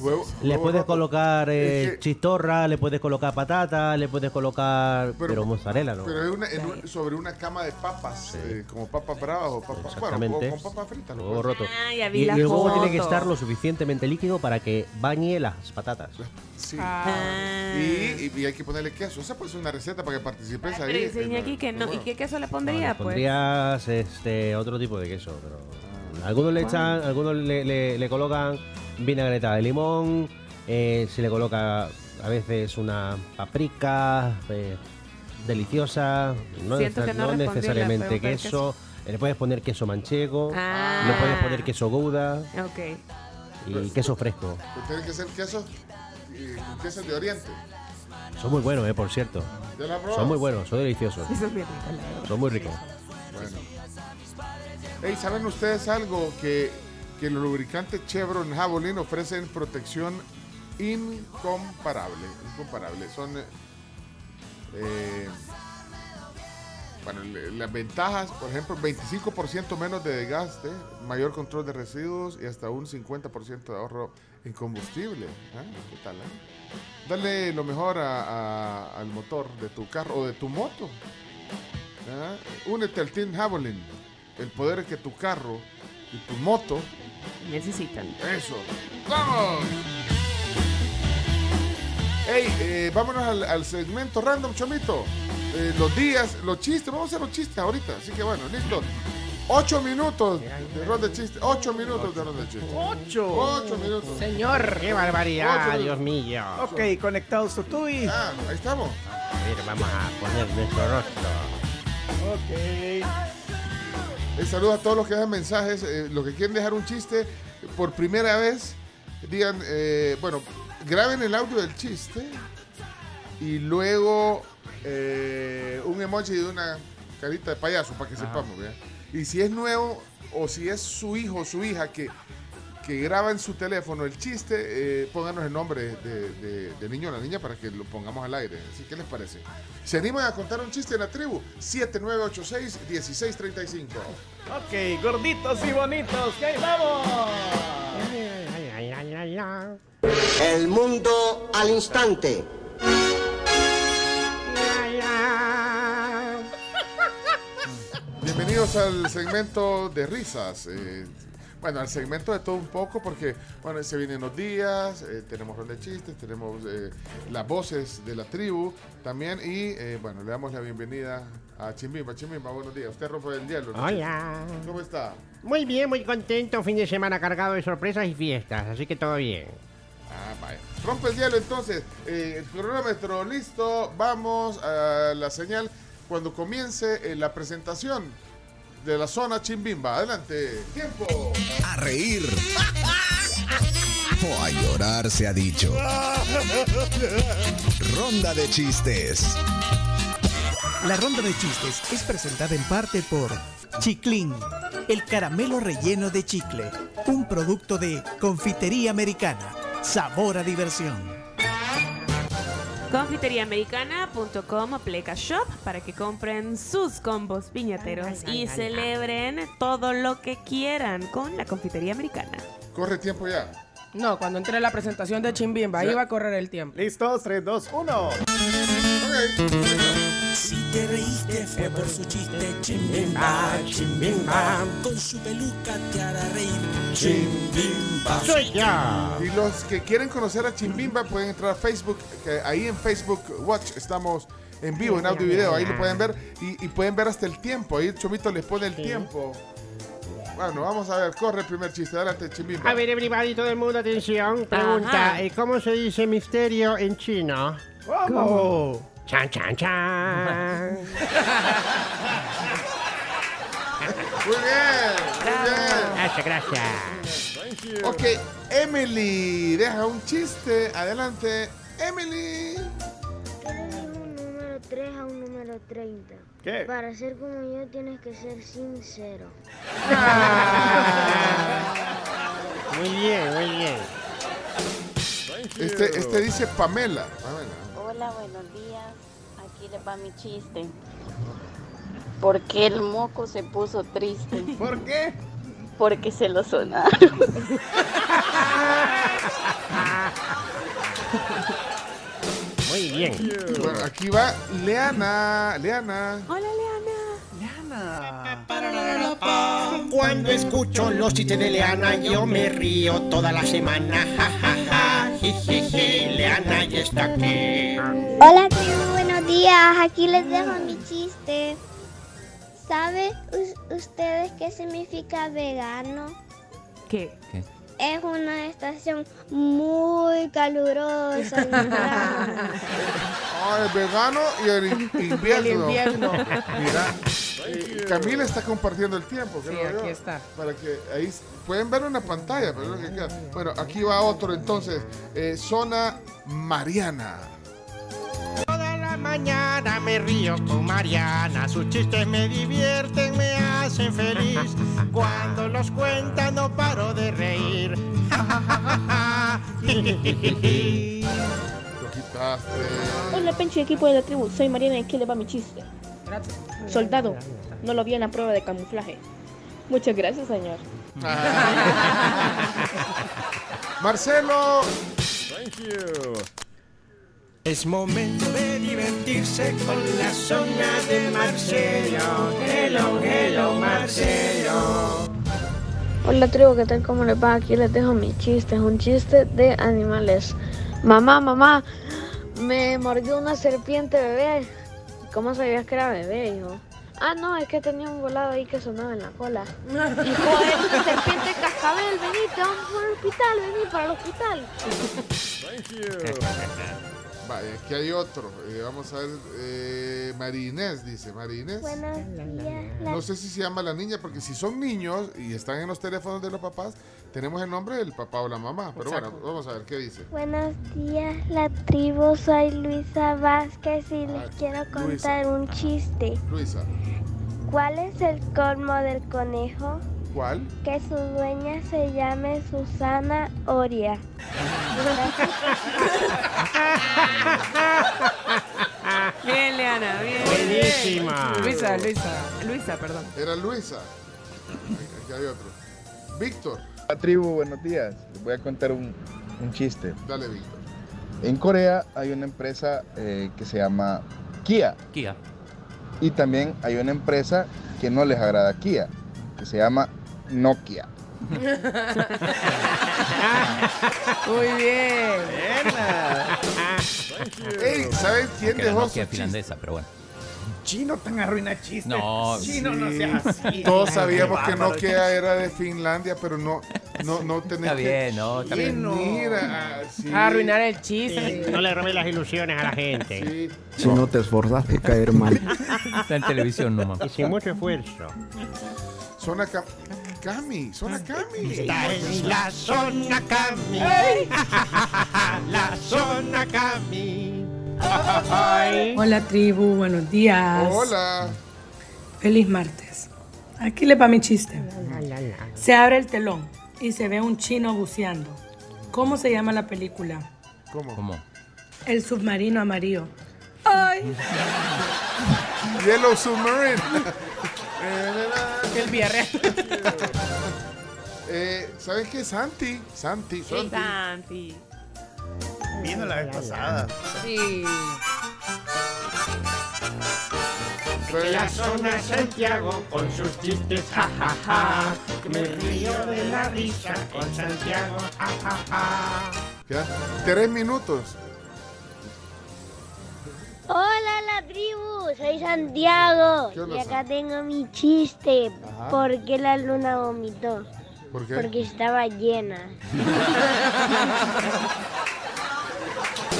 Huevo- Le huevo puedes colocar eh, Es que- chistorra, le puedes colocar patata, le puedes colocar. Pero, Pero- mozzarella, ¿no? Pero es una- en un- sobre una cama de papas, eh, como papas bravas o papas, bueno, Exactamente. o con papas fritas. Huevo puedes- roto. Ah, ya vi y, la y el huevo tiene que estar lo suficientemente líquido para que bañe las patatas. Sí. Ah. Y, y- y hay que ponerle queso. Esa puede ser una receta para que participes Pero ahí. dice Iñaki que no. ¿Y qué queso le pondría? Le pues? este otro tipo de queso, pero algunos le echan, algunos le, le- le colocan vinagreta de limón, eh, se le coloca a veces una paprika eh, deliciosa, no, Siento neces- que no no respondió la necesariamente queso, le puedes poner queso manchego, Ah. le puedes poner queso gouda Ok. Pues, y queso fresco. Pues tiene que ser queso, y, queso de Oriente. Son muy buenos, eh, por cierto. Son muy buenos, son deliciosos. Eso es bien. Son muy ricos. Bueno. Hey, ¿saben ustedes algo? Que, que los lubricantes Chevron Javelin ofrecen protección incomparable. Incomparable. Son. eh, eh, las ventajas, por ejemplo, 25% menos de desgaste, mayor control de residuos y hasta un 50% de ahorro en combustible. ¿Ah? ¿Qué tal? eh? Dale lo mejor a- al motor de tu carro o de tu moto. ¿Ah? Únete al Team Javelin. El poder que tu carro y tu moto Necesitan. Eso. ¡Vamos! Hey, eh, vámonos al, al segmento random, chomito. Eh, los días, los chistes. Vamos a hacer los chistes ahorita. Así que bueno, listo. Ocho minutos de ronda de chistes. Ocho minutos de ronda de chistes. Ocho. Ocho minutos. Señor. ¡Qué barbaridad, Dios mío! Ok, conectados a tú y. Ah, ahí estamos. A ver, vamos a poner nuestro rostro. Ok. Eh, saludos a todos los que dejan mensajes. eh, los que quieren dejar un chiste por primera vez, digan, eh, bueno, graben el audio del chiste y luego un emoji de una carita de payaso para que sepamos. ¿vea? Y si es nuevo o si es su hijo o su hija que, que graba en su teléfono el chiste, eh, pónganos el nombre de, de- del niño o la niña para que lo pongamos al aire. Así que les parece. ¿Se animan a contar un chiste en la tribu? 7986-1635. Ok, gorditos y bonitos. ¡Que ahí vamos! El mundo al instante. Bienvenidos al segmento de risas. eh, bueno, al segmento de todo un poco porque, bueno, se vienen los días, eh, tenemos ronda de chistes, tenemos eh, las voces de la tribu también y, eh, bueno, le damos la bienvenida a Chimbimba. Chimbimba, buenos días. Usted rompe el hielo. ¿no? Hola. ¿Cómo está? Muy bien, muy contento. Fin de semana cargado de sorpresas y fiestas, así que todo bien. Ah, vaya. Rompe el hielo entonces. Eh, el cronómetro listo. Vamos a la señal. cuando comience eh, la presentación de la zona Chimbimba. Adelante, tiempo. A reír. O a llorar se ha dicho. Ronda de chistes. La ronda de chistes es presentada en parte por Chiclín, el caramelo relleno de chicle, un producto de confitería americana. Sabor a diversión. Confiteriaamericana.com aplica shop para que compren sus combos piñateros y celebren todo lo que quieran con la confitería americana. Corre tiempo ya. No, cuando entre la presentación de Chimbimba, ahí va a correr el tiempo. Listos, 3, 2, 1. Si te reíste fue por su chiste Chimbimba, Chimbimba Con su peluca te hará reír Chimbimba Y los que quieren conocer a Chimbimba pueden entrar a Facebook, que ahí en Facebook Watch estamos en vivo, en audio y video, ahí lo pueden ver y, y pueden ver hasta el tiempo, ahí Chomito les pone el tiempo. Bueno, vamos a ver, corre el primer chiste, adelante Chimbimba. A ver, everybody, todo el mundo, atención. Pregunta, Ajá. eh, ¿cómo se dice misterio en chino? ¿Cómo? Chan, chan, chan. Muy bien, muy bien. Gracias, gracias. Ok, Emily, deja un chiste, adelante, Emily. un número 3 a un número 30. ¿Qué? Para ser como yo tienes que ser sincero. Muy bien, muy bien. Este, este dice Pamela. Pamela. Hola, buenos días. Les va mi chiste. ¿Por qué el moco se puso triste? ¿Por qué? Porque se lo sonaron. Muy bien. Bueno, aquí va Leana. Leana. Hola, Leana. Cuando escucho los chistes de Leana yo me río toda la semana ja. Leana ya está aquí Hola, tribu, buenos días. Aquí les dejo mi chiste. ¿Saben ustedes qué significa vegano? ¿Qué? Es una estación muy calurosa. [laughs] Ah, el vegano y el in- invierno. [laughs] El invierno. Mira, Camila está compartiendo el tiempo. Sí, yo, aquí está. Para que ahí pueden ver una pantalla. Pero es lo que queda. Bueno, aquí va otro entonces. eh, zona Mariana. Mañana me río con Mariana, sus chistes me divierten, me hacen feliz. Cuando los cuenta no paro de reír. Lo quitaste. Hola, Pencho equipo de la tribu. Soy Mariana y aquí le va mi chiste. Soldado, no lo vi en la prueba de camuflaje. Muchas gracias, señor. [laughs] Marcelo. Thank you. Es momento de divertirse con la zona de Marcelo. Hello, hello, Marcelo. Hola, tribu, ¿qué tal? ¿Cómo les va? Aquí les dejo mi chiste. Es un chiste de animales. Mamá, mamá, me mordió una serpiente bebé. ¿Cómo sabías que era bebé, hijo? Ah, no, es que tenía un volado ahí que sonaba en la cola. Hijo, es una serpiente cascabel, vení, te vamos para el hospital, vení para el hospital. Thank you. Vaya, aquí hay otro. Eh, vamos a ver. Eh, Marinés dice. Marinés. Buenos días, No sé si se llama la niña, porque si son niños y están en los teléfonos de los papás, tenemos el nombre del papá o la mamá. Pero bueno, vamos a ver qué dice. Buenos días, la tribu. Soy Luisa Vázquez y les quiero contar un chiste. Luisa, ¿Cuál es el colmo del conejo? ¿Cuál? Que su dueña se llame Susana Oria. [laughs] Bien, Leana, bien. Buenísima. Luisa, Luisa. Luisa, perdón. Era Luisa. Aquí hay otro. Víctor. La tribu, buenos días. Les voy a contar un, un chiste. Dale, Víctor. En Corea hay una empresa eh, que se llama Kia. Kia. Y también hay una empresa que no les agrada Kia, que se llama Nokia. [laughs] Muy bien. Ey, ¿sabes quién Que la dejó Nokia su finlandesa, pero bueno. chino tan arruina chistes. No, chino no sea así. Todos sabíamos que bárbaro, Nokia era de Finlandia, pero no, no, no tenés Está que bien, no, está bien. venir a, sí. A arruinar el chiste. No le robé las ilusiones a la gente. Si no te esforzas de caer mal. Está en televisión nomás. Y sin mucho esfuerzo. Zona Cam- Cami, Zona Cami. Está en la zona Cami. La zona Cami. Hola tribu, buenos días. Hola. Feliz martes. Aquí le va mi chiste. Se abre el telón y se ve un chino buceando. ¿Cómo se llama la película? ¿Cómo? ¿Cómo? El submarino amarillo. ¡Ay! Yellow Submarine. [laughs] El viernes. [laughs] eh, ¿Sabes qué? Santi. Santi. Santi. Santi. Vino la vez pasada. Sí. De la zona Santiago con sus chistes, jajaja. Me río de la risa con Santiago, jajaja. Ya, Tres minutos. Hola la tribu, soy Santiago ¿Qué onda, y acá tengo mi chiste. Ajá. ¿Por qué la luna vomitó? ¿Por qué? Porque estaba llena.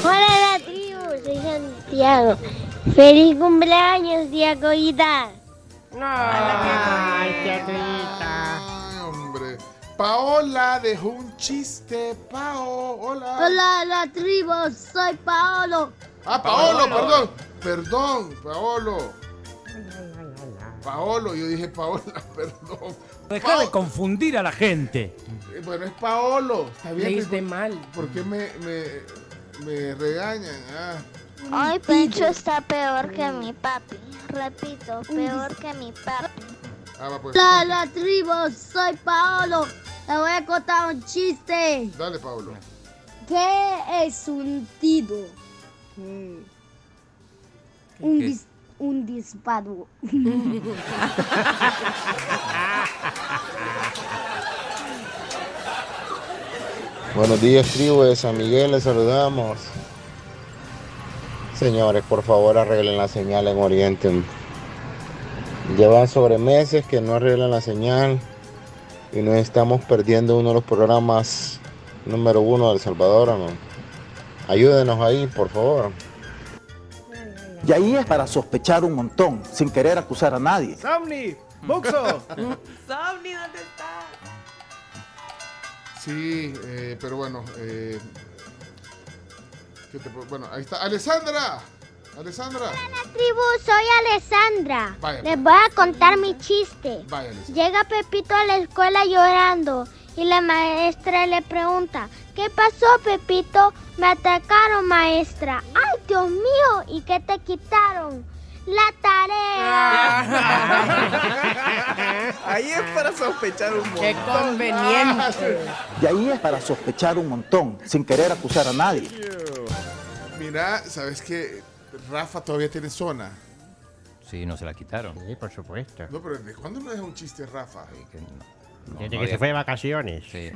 Hola la tribu, soy Santiago. Feliz cumpleaños, tía Coita. Ay, rica. Ay, hombre. Paola dejó un chiste. Pao, hola. Hola la tribu, soy Paolo. Ah, Paolo, Paolo. perdón. Perdón, Paolo. Paolo, yo dije Paola, [laughs] perdón. Deja de confundir a la gente. Eh, Bueno, es Paolo. Está bien. Leíste ¿por- mal. ¿Por qué me, me, me regañan? Ah. Hoy está peor que mi papi. Repito, peor que mi papi. Ah, pues. Hola la tribu, soy Paolo. Le voy a contar un chiste. Dale, Paolo. ¿Qué es un tido? Un, qué? dis- un disparo. [laughs] Buenos días, tribu de San Miguel, les saludamos. Señores, por favor arreglen la señal en Oriente. Llevan sobre meses que no arreglan la señal y nos estamos perdiendo uno de los programas número uno de El Salvador. ¿no? Ayúdenos ahí, por favor. Y ahí es para sospechar un montón, sin querer acusar a nadie. Somni, Buxo. Somni, [laughs] ¿dónde está? Sí, eh, pero bueno. Eh, ¿qué te bueno, ahí está. ¡Alessandra! ¡Alessandra! Tribu, soy Alessandra. Vaya, Les voy a contar mi chiste. Vaya. Llega Pepito a la escuela llorando y la maestra le pregunta, ¿qué pasó Pepito? Me atacaron maestra. ¡Ay, Dios mío! ¿Y qué te quitaron? La tarea. [laughs] Ahí es para sospechar un montón. Qué conveniente. Y ahí es para sospechar un montón, sin querer acusar a nadie. Mira, ¿sabes qué? Rafa todavía tiene zona. Sí, no se la quitaron. Sí, por supuesto. No, pero ¿de cuándo no deja un chiste Rafa? No que había- se fue de vacaciones. Sí.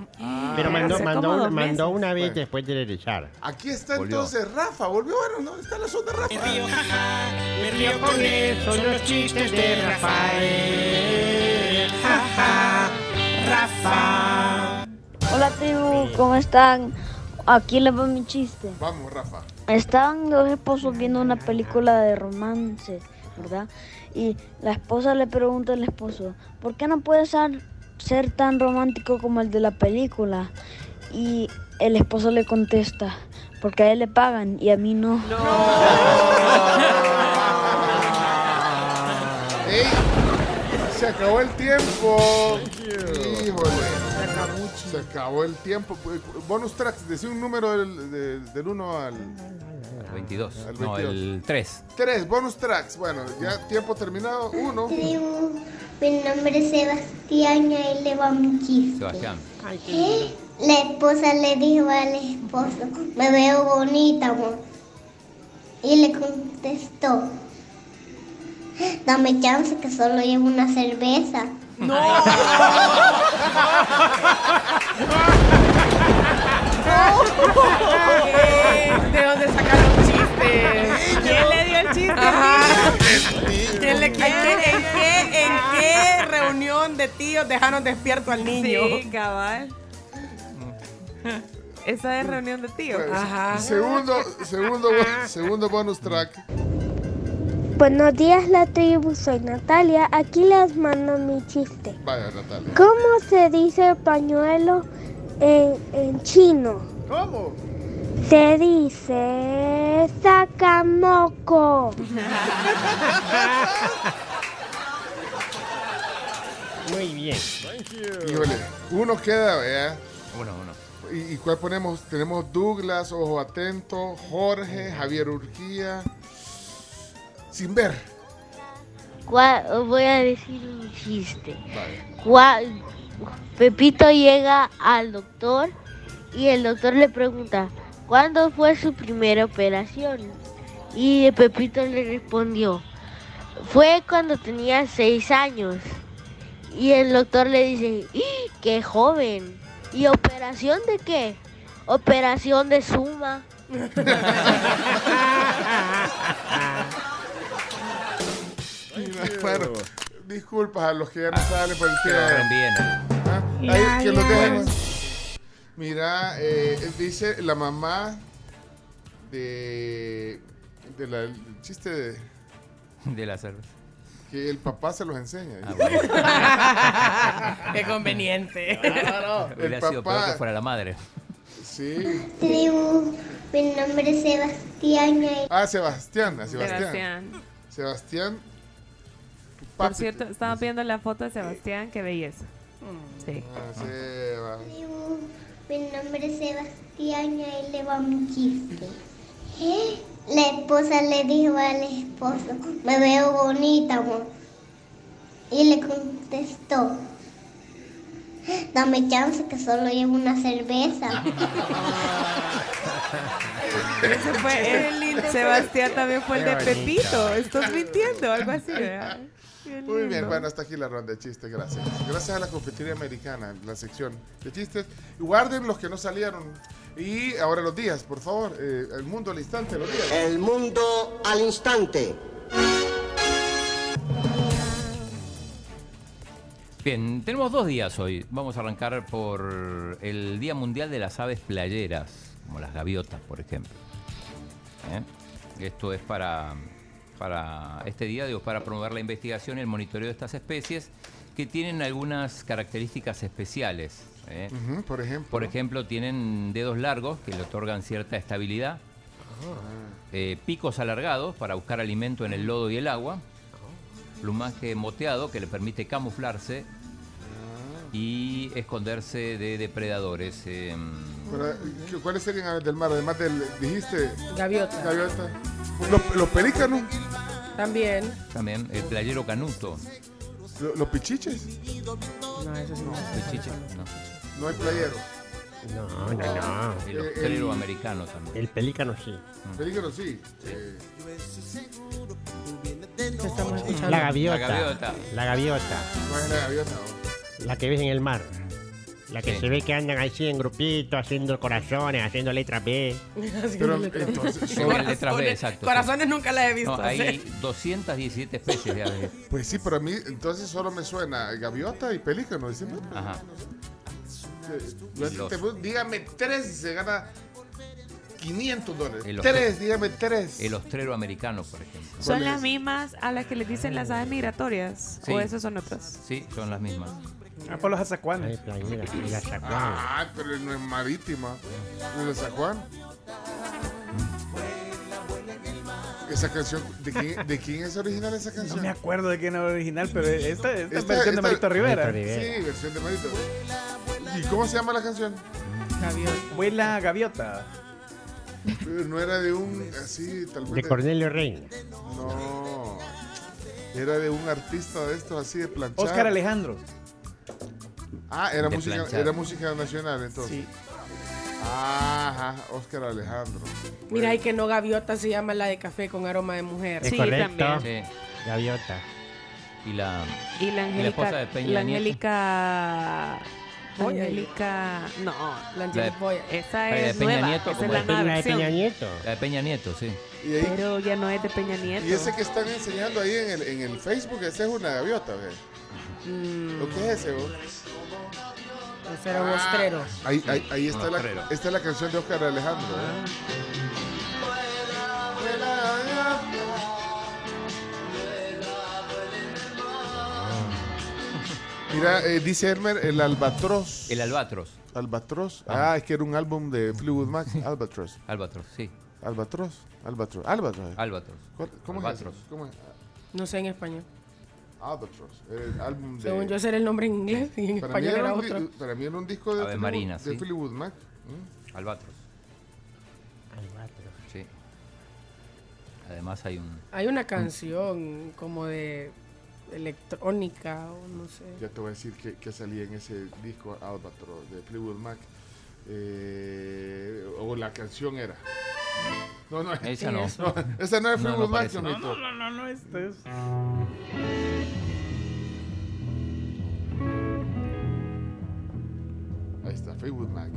Pero mandó, hace mandó, como una- dos mandó meses. una vez Bueno. después de regresar. Aquí está Volvió. entonces Rafa. Volvió, bueno, ¿dónde está la zona de Rafa? Me río con él, son los chistes de Rafael. Jaja, Rafa. Hola tribu, ¿cómo están? Aquí les va mi chiste. Vamos, Rafa. Estaban dos esposos viendo una película de romance, ¿verdad? Y la esposa le pregunta al esposo, ¿por qué no puedes ser, ser tan romántico como el de la película? Y el esposo le contesta, porque a él le pagan y a mí no. ¡Ey! Se acabó el tiempo. Híjole. Se acabó el tiempo. Bonus tracks, decía un número del, de- del 1 al 22. Al No, 22. el 3. 3. Bonus tracks. Bueno, ya tiempo terminado. 1. Tribu, mi nombre es Sebastián y ahí le va mi chiste. Sebastián. ¿Eh? La esposa le dijo al esposo, me veo bonita, amor. Y le contestó, dame chance que solo llevo una cerveza. No. ¿De dónde sacaron chistes? ¿Quién le dio el chiste? Ajá. ¿En qué, en qué- en qué reunión de tíos dejaron despierto al niño? Sí, cabal. Esa es reunión de tíos. Ajá. Segundo, segundo, segundo bonus track. Buenos días, la tribu. Soy Natalia. Aquí les mando mi chiste. Vaya, Natalia. ¿Cómo se dice pañuelo en, en chino? ¿Cómo? Se dice sacamoco. [laughs] Muy bien. Híjole, uno queda, ¿verdad? Uno, uno. ¿Y, y cuál ponemos? Tenemos Douglas, Ojo Atento, Jorge, Javier Urquía. Sin ver. Voy a decir un chiste. Vale. Pepito llega al doctor y el doctor le pregunta, ¿cuándo fue su primera operación? Y Pepito le respondió, fue cuando tenía seis años. Y el doctor le dice, ¡Ih, ¡qué joven! ¿Y operación de qué? Operación de suma. [laughs] Bueno, disculpas a los que ya no salen por el Que tema. bien. Ah, ahí, que los dejen. Mira, eh, dice la mamá de, de la, el chiste de [laughs] De la cerveza. que el papá se los enseña. [laughs] Qué conveniente. [laughs] Hubiera sido peor que fuera la madre. Sí. Tribu, mi nombre es Sebastián. Ah, Sebastián. Sebastián. Sebastián. Por papi. cierto, estaba viendo la foto de Sebastián, qué belleza. Sí. Ah, mi nombre es Sebastián y ahí le va mi chiste. La esposa le dijo al esposo, me veo bonita, amor. Y le contestó, dame chance que solo llevo una cerveza. Ese fue el- Sebastián también fue el de. Pepito. Estás mintiendo, algo así, ¿verdad? Muy bien, bueno, hasta aquí la ronda de chistes, gracias. Gracias a la confitería americana, la sección de chistes. Guarden los que no salieron. Y ahora los días, por favor. eh, el mundo al instante, los días. El mundo al instante. Bien, tenemos dos días hoy. Vamos a arrancar por el Día Mundial de las Aves Playeras, como las gaviotas, por ejemplo. ¿Eh? Esto es para, para este día, digo, para promover la investigación y el monitoreo de estas especies que tienen algunas características especiales. ¿eh? Por ejemplo. Por ejemplo, tienen dedos largos que le otorgan cierta estabilidad, eh, picos alargados para buscar alimento en el lodo y el agua, plumaje moteado que le permite camuflarse y esconderse de depredadores. eh, Pero, eh, ¿Cuáles serían del mar? Además del, dijiste... Gaviota. Gaviota. Los, los pelícanos, También. también el playero canuto. lo- los pichiches. No, eso sí no. Pichiche, no. No hay playero. No, no, no. El Eh, ostrero el- americano también. El pelícano sí. Pelícano sí. Eh, Te estamos escuchando. La gaviota. La gaviota. La gaviota. no es la gaviota. ¿no? La que ves en el mar. La que Sí. se ve que andan así en grupitos, haciendo corazones, haciendo letra B. Pero entonces, Sí, son- letras B, exacto. Corazones nunca la he visto. No, hay ¿sí? 217 especies de aves. Pues sí, pero a mí entonces solo me suena gaviota y pelícano. ¿no? Ajá. Los- dígame tres y se gana 500 dólares. El tres, dígame tres. El ostrero americano, por ejemplo. ¿Son ¿Cuál las es? mismas a las que les dicen las aves migratorias? Sí. ¿O esas son otras? Sí, son las mismas. Ah, por los azacuanes. Ah, [laughs] pero no es marítima. No es Juan. Esa canción, ¿de quién, ¿de quién es original esa No canción? me acuerdo de quién era original, pero esta, esta, es Esta- versión de esta- Marito Rivera. Marito Rivera. Sí, versión de Marito. ¿Y cómo se llama la canción? Gaviota. Vuela gaviota. Pero [laughs] No era de un así, tal vez. De Cornelio Reina. No. Era de un artista de estos así de planchar. Oscar Alejandro. Ah, era De música, planchar. era música nacional entonces. Sí. Ajá, Oscar Alejandro. Mira, y que no gaviota se llama la de café con aroma de mujer. Sí, correcto. también. Sí. Gaviota. Y la, Y la Y la esposa Angélica. de Peña La Nieto. Angélica. Angélica. No, La Angelic Boyer. esa La de es Peña nueva. Nieto, esa es la nueva La de versión. Peña La de Peña Nieto, sí. Y, ahí- Pero ya no es de Peña Nieto. y ese que están enseñando ahí en el, en el Facebook, ese es una gaviota, ve. Mm, ¿Lo que es ese, vos? Ese era un ostrero. Ahí, ahí, ahí está, la, esta es la canción de Oscar Alejandro. ¿eh? Mira, eh, dice Elmer, el Albatros. El Albatros. Albatros. Ah, es que era un álbum de Fleetwood Mac. Albatros. Albatros, sí. Albatros. Albatros. Albatros. Albatros. ¿Cuál- ¿Cómo Albatros. es? eso? ¿Cómo es? No sé en español. Albatros. El álbum de. Según yo, ese era el nombre en inglés y en para, mí español era era un, di- otro. para mí era un disco de, Ave Fleetwood, Marina, de sí. Fleetwood Mac. ¿Mm? Albatros. Sí. Además hay un... Hay una canción como de electrónica o no sé. Ya te voy a decir que, que salía en ese disco Albatros de Fleetwood Mac. Eh, o la canción era. No, no, Esa [laughs] no. esa no es No, no Fleetwood Mac. Chomito. No, no, no, no, esto es. Ahí está, Fleetwood Mac.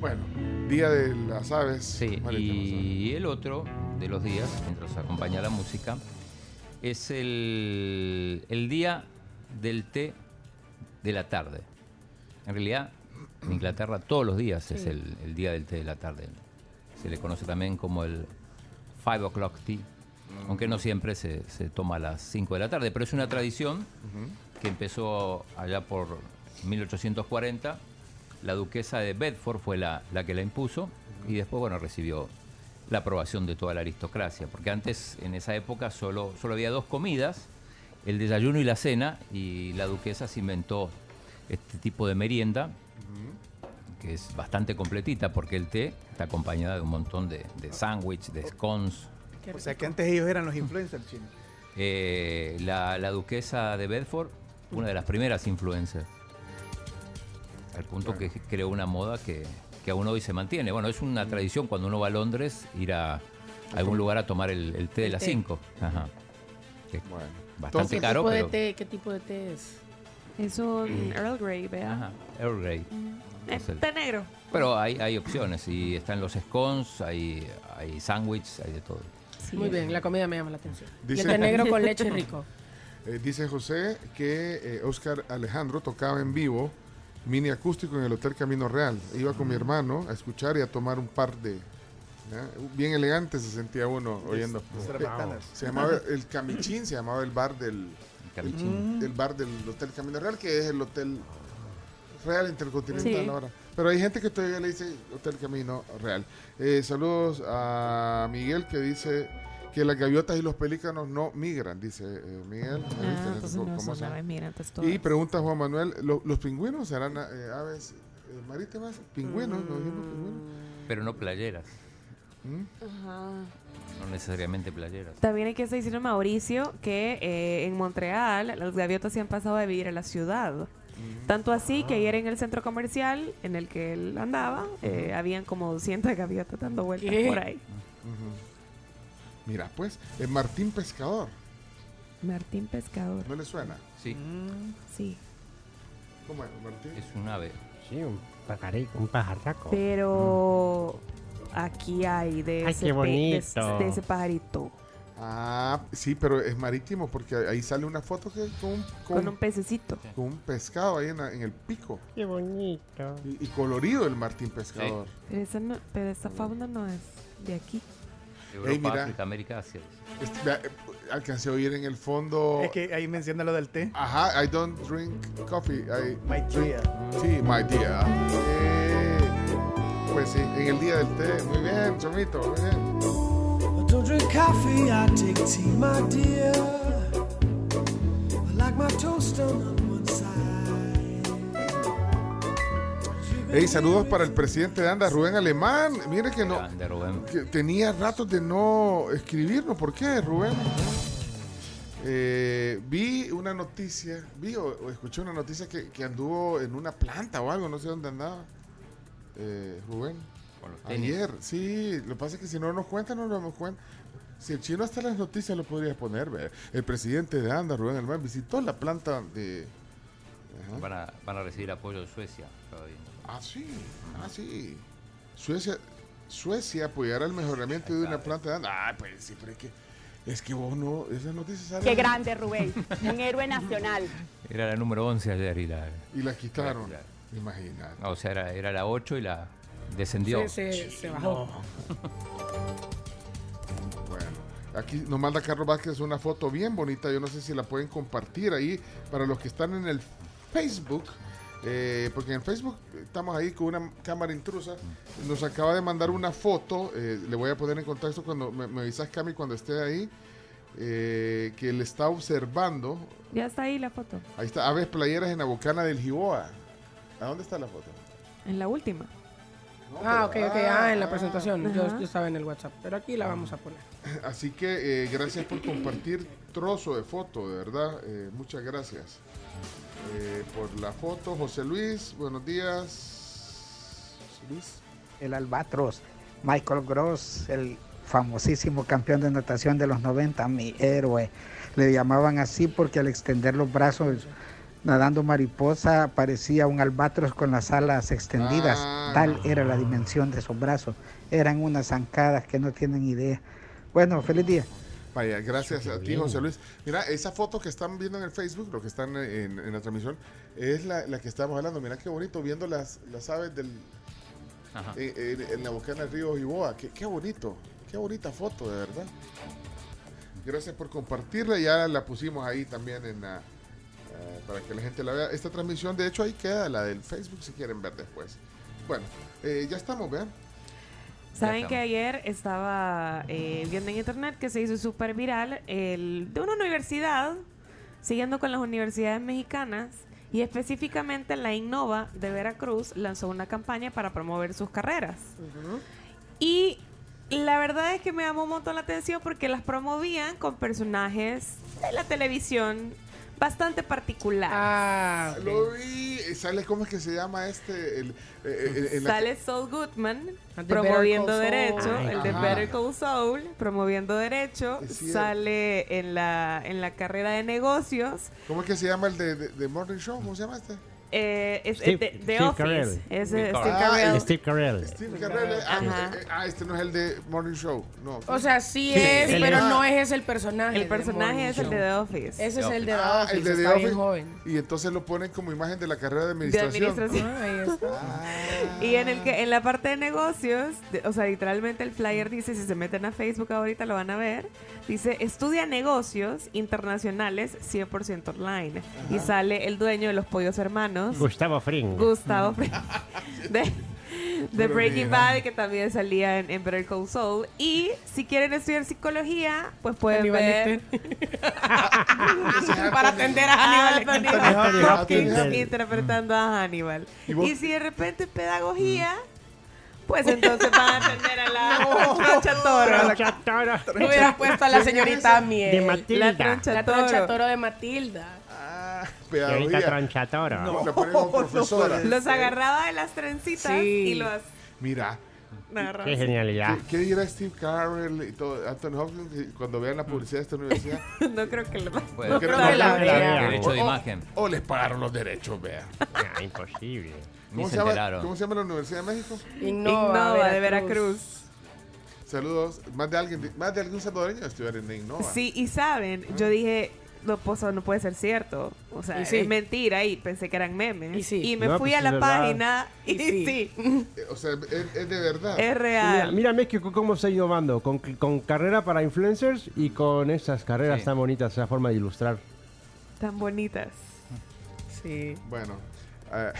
Bueno, Día de las Aves. Sí, y el otro de los días, mientras acompaña la música, es el, el día del té de la tarde. En realidad, en Inglaterra todos los días es el, el día del té de la tarde. Se le conoce también como el 5 o'clock tea, aunque no siempre se, se toma a las 5 de la tarde, pero es una tradición que empezó allá por 1840. La duquesa de Bedford fue la, la que la impuso y después, bueno, recibió la aprobación de toda la aristocracia, porque antes, en esa época, solo, solo había dos comidas, el desayuno y la cena, y la duquesa se inventó este tipo de merienda, que es bastante completita, porque el té está acompañada de un montón de, de sándwich, de scones. O sea que antes ellos eran los influencers chinos. Eh, la, la duquesa de Bedford, una de las primeras influencers. Al punto que creó una moda que, que aún hoy se mantiene. Bueno, es una tradición cuando uno va a Londres ir a algún lugar a tomar el, el té de las té. 5. Ajá. Que es Bastante ¿Qué caro, tipo de pero. té, ¿Qué tipo de té es? Es un Earl Grey, vea. Ajá, Earl Grey. Es el- té negro. Pero hay, hay opciones y están los scones, hay, hay sándwiches, hay de todo. Muy bien, la comida me llama la atención. Y Dice- el té negro con [laughs] leche rico. Eh, dice José que eh, Oscar Alejandro tocaba en vivo mini acústico en el Hotel Camino Real. Iba con mi hermano a escuchar y a tomar un par de... ¿ya? Bien elegante se sentía uno oyendo. se llamaba el Camichín, se llamaba el bar del... Camichín. El, bar del Hotel Camino Real, que es el Hotel Real Intercontinental Sí. ahora. Pero hay gente que todavía le dice Hotel Camino Real. Eh, saludos a Miguel que dice que las gaviotas y los pelícanos no migran, dice eh, Miguel. Ah, ¿Viste? entonces ¿Cómo- no cómo son son? aves migrantes Y pregunta Juan Manuel, ¿lo- ¿los pingüinos serán eh, aves eh, marítimas? ¿Pingüinos? ¿No dijimos pingüinos? Pero no playeras. ¿Mm? Ajá. No necesariamente playeras. También hay que decirle a Mauricio que eh, en Montreal las gaviotas se han pasado a vivir a la ciudad. Tanto así que ayer en el centro comercial en el que él andaba, eh, habían como 200 gaviotas dando vueltas ¿Qué? por ahí. Ujú. Mira, pues, eh, Martín Pescador, Martín Pescador. ¿no le suena? Sí, Sí. ¿Cómo es, Martín? es un ave. Sí, un pajarico, un pajarraco. Pero aquí hay de, Ay, ese, qué de- bonito. de ese pajarito. Ah, sí, pero es marítimo porque ahí sale una foto que con, un- con, Con un pececito. con un pescado ahí en, la- en el pico. Qué bonito. Y, y colorido el Martín Pescador. Pero esa, no- pero esa fauna no es de aquí. Europa, Ey, mira. África, América, Asia. Este, vea, eh, alcancé a oír en el fondo. Es que ahí menciona lo del té. Ajá, I don't drink coffee. I My dear. Sí, my dear. Eh, pues sí, en el día del té. Muy bien, Chomito, muy bien. I don't drink coffee, I take tea, my dear. I like my toast on Hey, saludos para el presidente de ANDA, Rubén Alemán. Mire que no. Grande, Rubén. que tenía ratos de no escribirnos. ¿Por qué, Rubén? Eh, vi una noticia, vi o, o escuché una noticia que, que anduvo en una planta o algo, no sé dónde andaba. Eh, Rubén. Ayer, sí, lo que pasa es que si no nos cuenta, no nos damos cuenta. Si el chino hasta las noticias lo podría poner, ve. El presidente de ANDA, Rubén Alemán, visitó la planta de, Van a, van a recibir apoyo de Suecia todavía. Ah, sí. Ah, sí. Suecia, Suecia apoyará el mejoramiento de una planta de... Ah, pues sí, pero es que... Es que vos no... Esas noticias salen- Qué grande, Rubén. Un héroe nacional. [laughs] Era la número 11 ayer y la... Y la quitaron. Imagínate. O sea, era, era la 8 y la descendió. Sí, se, se bajó. Bueno, aquí nos manda Carlos Vázquez una foto bien bonita. Yo no sé si la pueden compartir ahí para los que están en el Facebook. Eh, porque en Facebook estamos ahí con una cámara intrusa. Nos acaba de mandar una foto. eh, le voy a poner en contacto cuando me, me avisas, Cami, cuando esté ahí. eh, que él está observando. Ya está ahí la foto. Ahí está, aves playeras en la bocana del Jiboa. ¿A dónde está la foto? En la última. Ah, ok, ok. Ah, en la presentación. Yo, yo estaba en el WhatsApp. Pero aquí la vamos a poner. Así que eh, gracias por compartir trozo de foto, de verdad. eh, muchas gracias eh, por la foto. José Luis, buenos días. José Luis. el albatros, Michael Gross, el famosísimo campeón de natación de los 90, mi héroe. Le llamaban así porque al extender los brazos nadando mariposa parecía un albatros con las alas extendidas. Ah, Tal era la dimensión de esos brazos. Eran unas zancadas que no tienen idea. Bueno, feliz día. Gracias a ti, José Luis. Mira, esa foto que están viendo en el Facebook, lo que están en, en la transmisión, es la, la que estamos hablando. Mira qué bonito, viendo las, las aves del, Ajá. en, en- en la bocana del río Jiboa. Qué, qué bonito, qué bonita foto, de verdad. Gracias por compartirla. Ya la pusimos ahí también en la, eh, para que la gente la vea. Esta transmisión, de hecho, ahí queda la del Facebook si quieren ver después. Bueno, eh, ya estamos, vean. Saben que ayer estaba eh, viendo en internet que se hizo súper viral el de una universidad, siguiendo con las universidades mexicanas, y específicamente la Innova de Veracruz lanzó una campaña para promover sus carreras. Y la verdad es que me llamó un montón la atención porque las promovían con personajes de la televisión bastante particular. Ah, Lo vi. eh, ¿Sale cómo es que se llama este? El, eh, eh, en la- Sale Saul Goodman promoviendo derecho, Ay, el de ajá. Better Call Saul promoviendo derecho, sale en la en la carrera de negocios, ¿Cómo es que se llama el de, de- de Morning Show? ¿Cómo se llama este? Eh, es Steve- de, de Steve Office, Carell. es Steve de Carell. Steve Ah, Carell. Steve Carell. Steve Carell. Ah, Ajá. ah, este no es el de Morning Show. No. O sea, sí, Sí, es, pero es- no es ese el personaje. El personaje es el de The Office. Ese es el de The Ah, Office. el de The está bien Office. joven. Y entonces lo ponen como imagen de la carrera de de administración. Ah, ahí está. Y en el que en la parte de negocios, de- o sea, literalmente el flyer dice, si se meten a Facebook ahorita lo van a ver, dice, estudia negocios internacionales 100% online. Y sale el dueño de los pollos hermanos, Gustavo Fring. Gustavo Fring, [laughs] de, Breaking. Bad, que también salía en, en Better Call Saul. Y si quieren estudiar psicología, pues pueden Aníbal ver... [laughs] Para atender a Ah, Hannibal. Hopkins interpretando a Hannibal. ¿Y si de repente pedagogía, pues entonces van a atender a la [laughs] troncha toro. Troncha toro. Hubieras puesto a la señorita Miel. De Matilda. La troncha La toro. troncha toro de Matilda. Pedagogía. Troncha toro. No, la ponen como [laughs] profesora. Los agarraba de las trencitas Sí. y los Mira, agarraba. Qué genialidad. ¿qué, qué dirá Steve Carell y todo, Anthony Hopkins cuando vean la publicidad de esta universidad? [laughs] No creo que lo Puede- No creo que la la vean. vean. Derecho de O- imagen. O les pagaron los derechos, vea. Ah, imposible. Ni ¿Cómo se se, llama, enteraron. ¿Cómo se llama la Universidad de México? Innova, de Veracruz. Saludos. Más de alguien, más de algún salvadoreño estudiar en Innova. Sí, y saben, yo dije, no, pues, no puede ser cierto. O sea, sí. es mentira y pensé que eran memes. Y sí. me No, fui pues a la verdad. página y, Y sí. sí. Eh, O sea, es, es de verdad. es Mira, real. mira México cómo está innovando con, con carrera para influencers y con esas carreras Sí. tan bonitas, esa forma de ilustrar. Tan bonitas. Sí. Bueno, eh,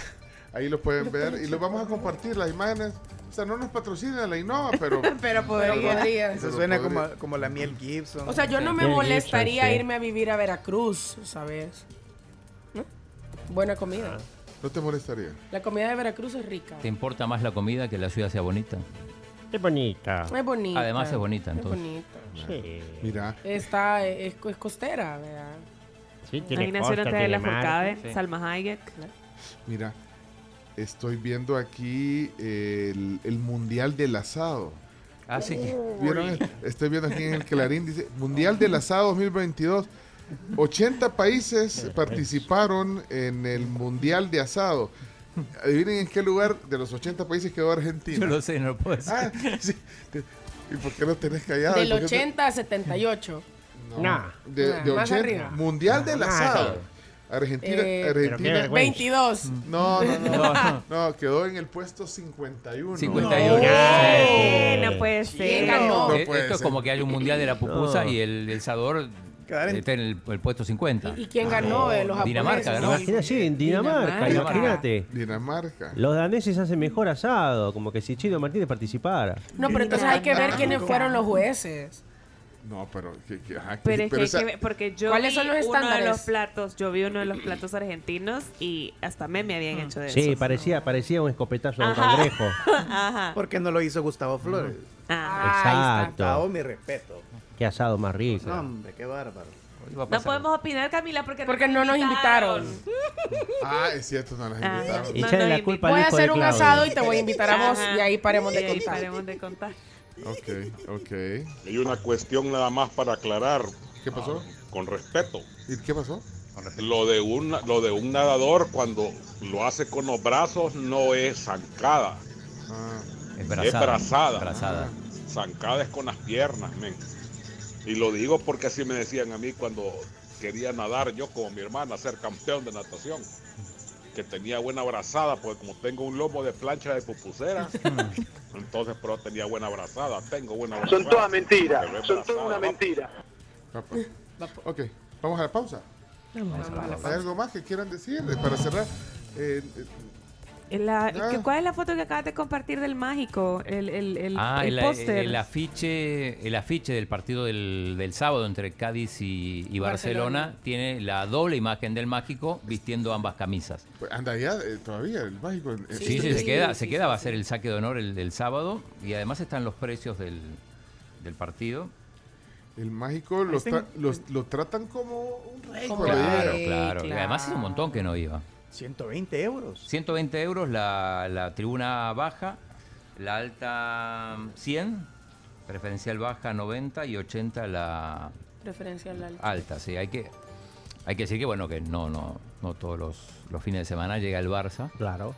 ahí lo pueden ver y lo vamos a compartir las imágenes. O sea, no nos patrocina la Innova, pero [laughs] Pero podría. podría. Eso Pero suena podría. como, como la miel Gibson. O sea, yo no me molestaría Gibson, sí. irme a vivir a Veracruz, ¿sabes? ¿No? Buena comida. no te molestaría. La comida de Veracruz es rica. ¿Te importa más la comida que la ciudad sea bonita? Qué bonita. Es bonita. Además es bonita, Es entonces. bonita. Sí. Mira, Está, es, es costera, ¿verdad? Sí, tiene Ahí nació costa, Natalia tiene mar. Lafourcade, Sí. Salma Hayek. mira. Estoy viendo aquí el, el Mundial del Asado. Ah, sí. ¿Vieron? Estoy viendo aquí en el Clarín, dice Mundial del Asado 2022. 80 países participaron en el Mundial de Asado. Adivinen en qué lugar de los 80 países quedó Argentina. Yo lo sé, no lo puedo decir. Ah, sí. ¿Y por qué lo tenés callado? Del ¿Por qué te- 80 a 78. No, de, Nah, de más 80. arriba. Mundial del Nah, asado. Argentina, Eh, Argentina. vergüenza. 22. No, no, no, No, no, no. quedó en el puesto 51. 51. Eh, no puede ser. ¿Quién ganó? No Eh, puede Esto es como que hay un mundial de la pupusa No. y el, el en- está en el, el puesto 50. ¿Y quién ganó? Eh, los Dinamarca japoneses, ganó. ¿no? Imagina, sí, en Dinamarca, Dinamarca. imagínate. Dinamarca. Los daneses hacen mejor asado, como que si Chino Martínez participara. No, pero entonces hay que ver quiénes fueron los jueces. No, pero. que- que- ajá, que- Pero es que hay esa- que porque yo ¿Cuáles vi son los uno de estándares? los platos, yo vi uno de los platos argentinos y hasta me me habían hecho de Sí, esos. parecía, parecía un escopetazo de un Ajá. cangrejo. [laughs] Ajá. ¿Por qué no lo hizo Gustavo Flores? Ah, Exacto. Gustavo, mi respeto. Qué asado más rico. No, hombre, qué bárbaro. No podemos opinar, Camila, porque, Porque no nos invitaron. Ah, es cierto, no las Ah, invitaron. no Echarle nos la culpa Voy a hacer un asado y te voy a invitar a vos Ajá. y ahí paremos Y de ahí contar. paremos de contar. Ok, ok. Hay una cuestión nada más para aclarar. ¿Qué pasó? Con respeto. ¿Y qué pasó? Lo de, un, lo de un nadador cuando lo hace con los brazos no es zancada. Ah, Es Es brazada. brazada. Brazada. Zancada es con las piernas, men. Y lo digo porque así me decían a mí cuando quería nadar yo como mi hermana, ser campeón de natación. Que tenía buena brazada, pues como tengo un lomo de plancha de pupusera, [laughs] entonces pero tenía buena brazada, tengo buena brazada. Son todas mentiras, son todas una mentira. va, pues. Ok, vamos a la pausa. ¿Hay algo más que quieran decir eh, para cerrar? Eh, eh, La- Ah. ¿qué- ¿Cuál es la foto que acabas de compartir del mágico? El, el, el, Ah, el el, póster. el afiche, el afiche del partido del, del sábado entre Cádiz y, y Barcelona, Barcelona. tiene la doble imagen del mágico vistiendo ambas camisas. pues anda ya eh, todavía el mágico. eh, Sí, sí, se queda, sí, se sí, queda, va a ser el saque de honor el del sábado y además están los precios del, del partido. El mágico los tra- los- lo tratan como un rey. Claro, claro. Y además es un montón que no iba. 120 euros. 120 euros la, la tribuna baja, la alta 100, preferencial baja 90 y 80 la Preferencia al alto. alta. Sí, hay que, hay que decir que bueno que no, no, no todos los, los fines de semana llega el Barça. Claro.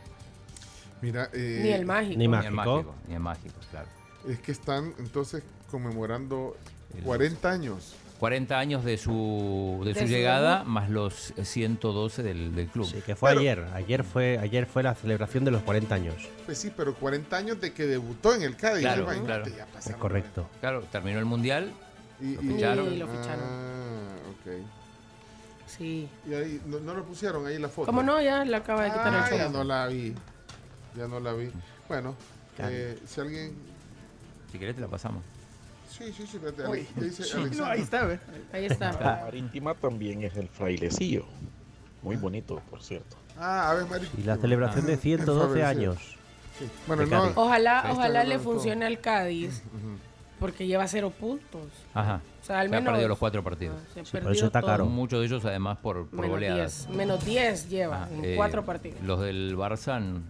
Mira, eh, Ni el mágico. Ni Ni el mágico. mágico, ni el mágico, claro. es que están entonces conmemorando 40 años. 40 años de su, de De su su llegada, más los 112 del, del club. Sí, que fue Pero- ayer. Ayer fue, ayer fue la celebración de los 40 años. Pues sí, pero 40 años de que debutó en el Cádiz. Claro, imagínate, claro. ya Es correcto. Claro, terminó el mundial. Y, Lo ficharon. Y lo ficharon. Ah, ok. Sí. Y ahí, no, no lo pusieron ahí la foto. ¿Cómo no? Ya le acaba de quitar Ah, el ya no la vi. Ya no la vi. Bueno, eh, si alguien. Si querés te la pasamos. Sí, sí, sí. espérate, Uy. Ale- ¿qué dice Sí, Alexander? no, ahí está, ve. Ahí está. Marítima también es el frailecillo. Muy bonito, por cierto. Ah, a ver, Mari. Y la celebración de Ah, 112 el Fabergé. años. Sí. Bueno, no. Cádiz. Ojalá, Ahí ojalá le funcione al Cádiz, porque lleva cero puntos. Ajá. O sea, al Se ha menos- perdido los cuatro partidos. Ah, se ha Sí, por eso está todo. caro. Muchos de ellos además por, por Menos goleadas. 10. Menos 10 lleva Ah, en eh, cuatro partidos. Los del Barça n-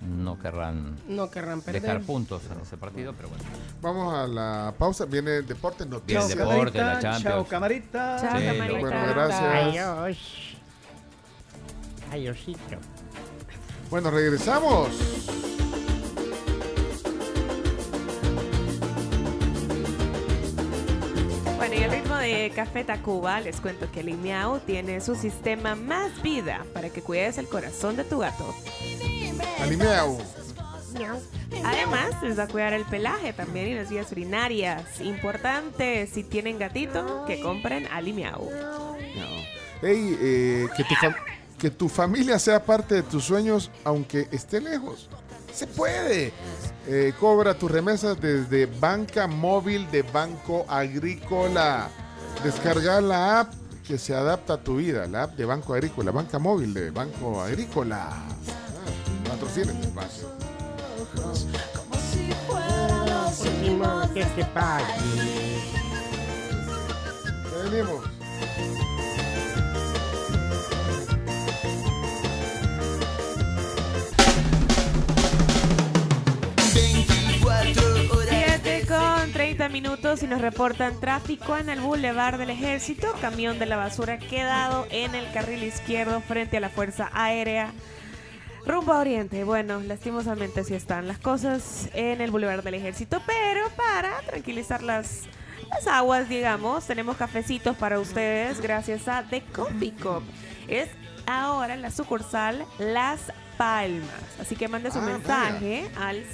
no querrán No querrán perder. dejar puntos en ese partido, pero bueno. Vamos a la pausa. Viene Deportes Viene Noticias. el deporte, la Camarita, Chao, Champions. camarita. Chao, Sí, camarita. Bueno, gracias. Adiós. Adiósito. Bueno, regresamos. Bueno, y al ritmo de Café Tacuba, les cuento que Limiao tiene su sistema Más Vida para que cuides el corazón de tu gato. Alimeau. Además, les va a cuidar el pelaje también y las vías urinarias. Importante, si tienen gatito, que compren Alimiao. Hey, eh, que, tu fam- que tu familia sea parte de tus sueños, aunque esté lejos. Se puede. Eh, cobra tus remesas desde banca móvil de Banco Agrícola. Descarga la app que se adapta a tu vida. La app de Banco Agrícola, banca móvil de Banco Agrícola. Este espacio. Último que te pague. Ya venimos. Siete con 30 50 minutos y nos reportan tráfico en el Boulevard del Ejército. Camión de la basura quedado en el carril izquierdo frente a la Fuerza Aérea. Rumbo a Oriente. Bueno, lastimosamente sí están las cosas en el Boulevard del Ejército, pero para tranquilizar las, las aguas, digamos, tenemos cafecitos para ustedes gracias a The Coffee Cup. Es ahora la sucursal Las Palmas. Así que mande su Ah, mensaje al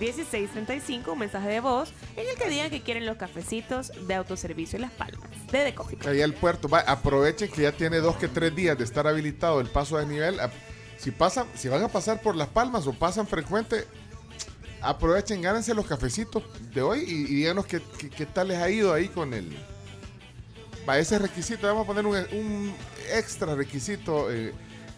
7986-1635, un mensaje de voz, en el que digan que quieren los cafecitos de autoservicio en Las Palmas, de The Coffee Cup. Ahí al puerto. Va, aprovechen que ya tiene dos que tres días de estar habilitado el paso de nivel. A- Si pasan, si van a pasar por Las Palmas o pasan frecuente, aprovechen, gánense los cafecitos de hoy y, díganos qué, qué- tal les ha ido ahí con el. Va, ese requisito, vamos a poner un, un extra requisito eh,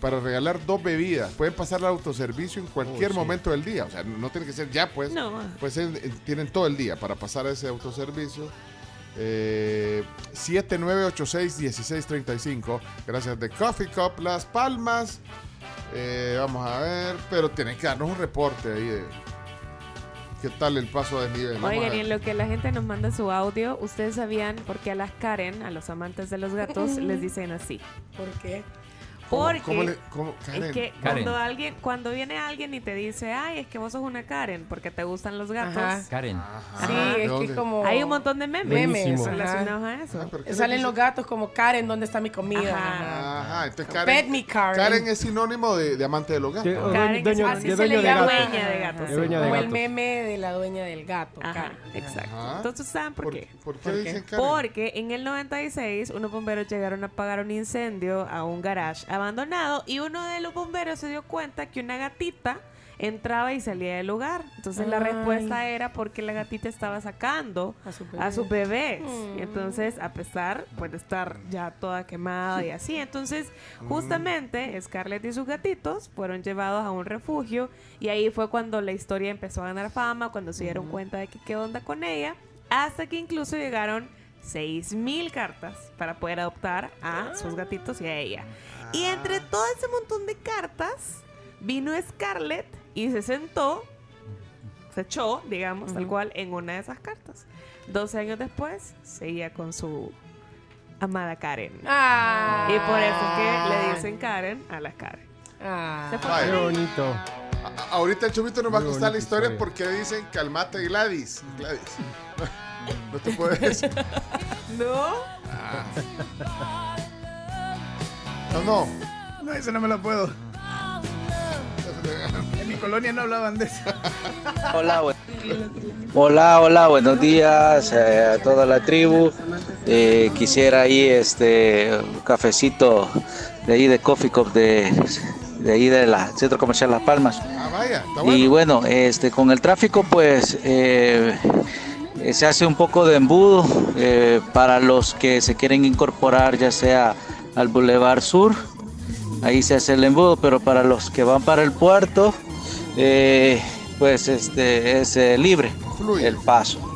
para regalar dos bebidas. Pueden pasar al autoservicio en cualquier sí. momento del día. O sea, no tiene que ser ya, pues. No. Pues eh, eh, tienen todo el día para pasar a ese autoservicio. Eh, 7986-1635. Gracias de Coffee Cup Las Palmas. Eh, vamos a ver, pero tienen que darnos un reporte ahí de qué tal el paso de nivel. Vamos Oigan, y en lo que la gente nos manda su audio, ustedes sabían por qué a las Karen, a los amantes de los gatos, les dicen así. ¿Por qué? ¿Cómo- Porque cómo le- cómo- es Karen? que Karen. cuando alguien, cuando viene alguien y te dice, ay, es que vos sos una Karen porque te gustan los gatos. Ajá. Karen. Sí, ¿de es que dónde? es como... Hay un montón de memes Buenísimo. relacionados Ajá. a eso. Ah, pero ¿qué le Salen los gatos como Karen, ¿dónde está mi comida? Ajá. Ajá. Ajá, entonces Pet Karen, me Karen. Karen es sinónimo de, de amante de los gatos. Karen, dueño- así se le llama dueña de gatos. Sí. dueña de Como el meme de la dueña del gato. Ajá, Karen. exacto. Ajá. Entonces, ¿saben por, ¿Por, qué? por qué ¿Por qué? dicen Karen? Porque en el 96 unos bomberos llegaron a apagar un incendio a un garage abandonado y uno de los bomberos se dio cuenta que una gatita entraba y salía del lugar. Entonces la respuesta era porque la gatita estaba sacando A su a sus bebés. Mm. Y entonces, a pesar pues, de estar ya toda quemada y así, entonces justamente Scarlett y sus gatitos fueron llevados a un refugio y ahí fue cuando la historia empezó a ganar fama, cuando se dieron cuenta de que qué onda con ella, hasta que incluso llegaron 6.000 cartas para poder adoptar a sus gatitos y a ella. Y entre todo ese montón de cartas, vino Scarlett y se sentó, se echó, digamos, tal cual, en una de esas cartas. 12 años después, seguía con su amada Karen. Ah. Y por eso es que le dicen Karen a las Karen. Ah. Se fue Vaya. Qué bonito. A- ahorita el chumito nos va a contar la historia historia. porque dicen calmate Gladys. Gladys. [laughs] [laughs] No te puedes. ¿No? No, no. No, eso no me lo puedo. En mi colonia no hablaban de eso. Hola, hola, hola, buenos días eh, a toda la tribu. Eh, quisiera ahí este un cafecito de ahí de Coffee Cup de, de ahí de la Centro Comercial Las Palmas. Ah, vaya, está Y bueno. bueno, este con el tráfico pues eh, eh, se hace un poco de embudo eh, para los que se quieren incorporar ya sea al Boulevard Sur, ahí se hace el embudo, pero para los que van para el puerto eh, pues este es eh, libre Fluye. el paso.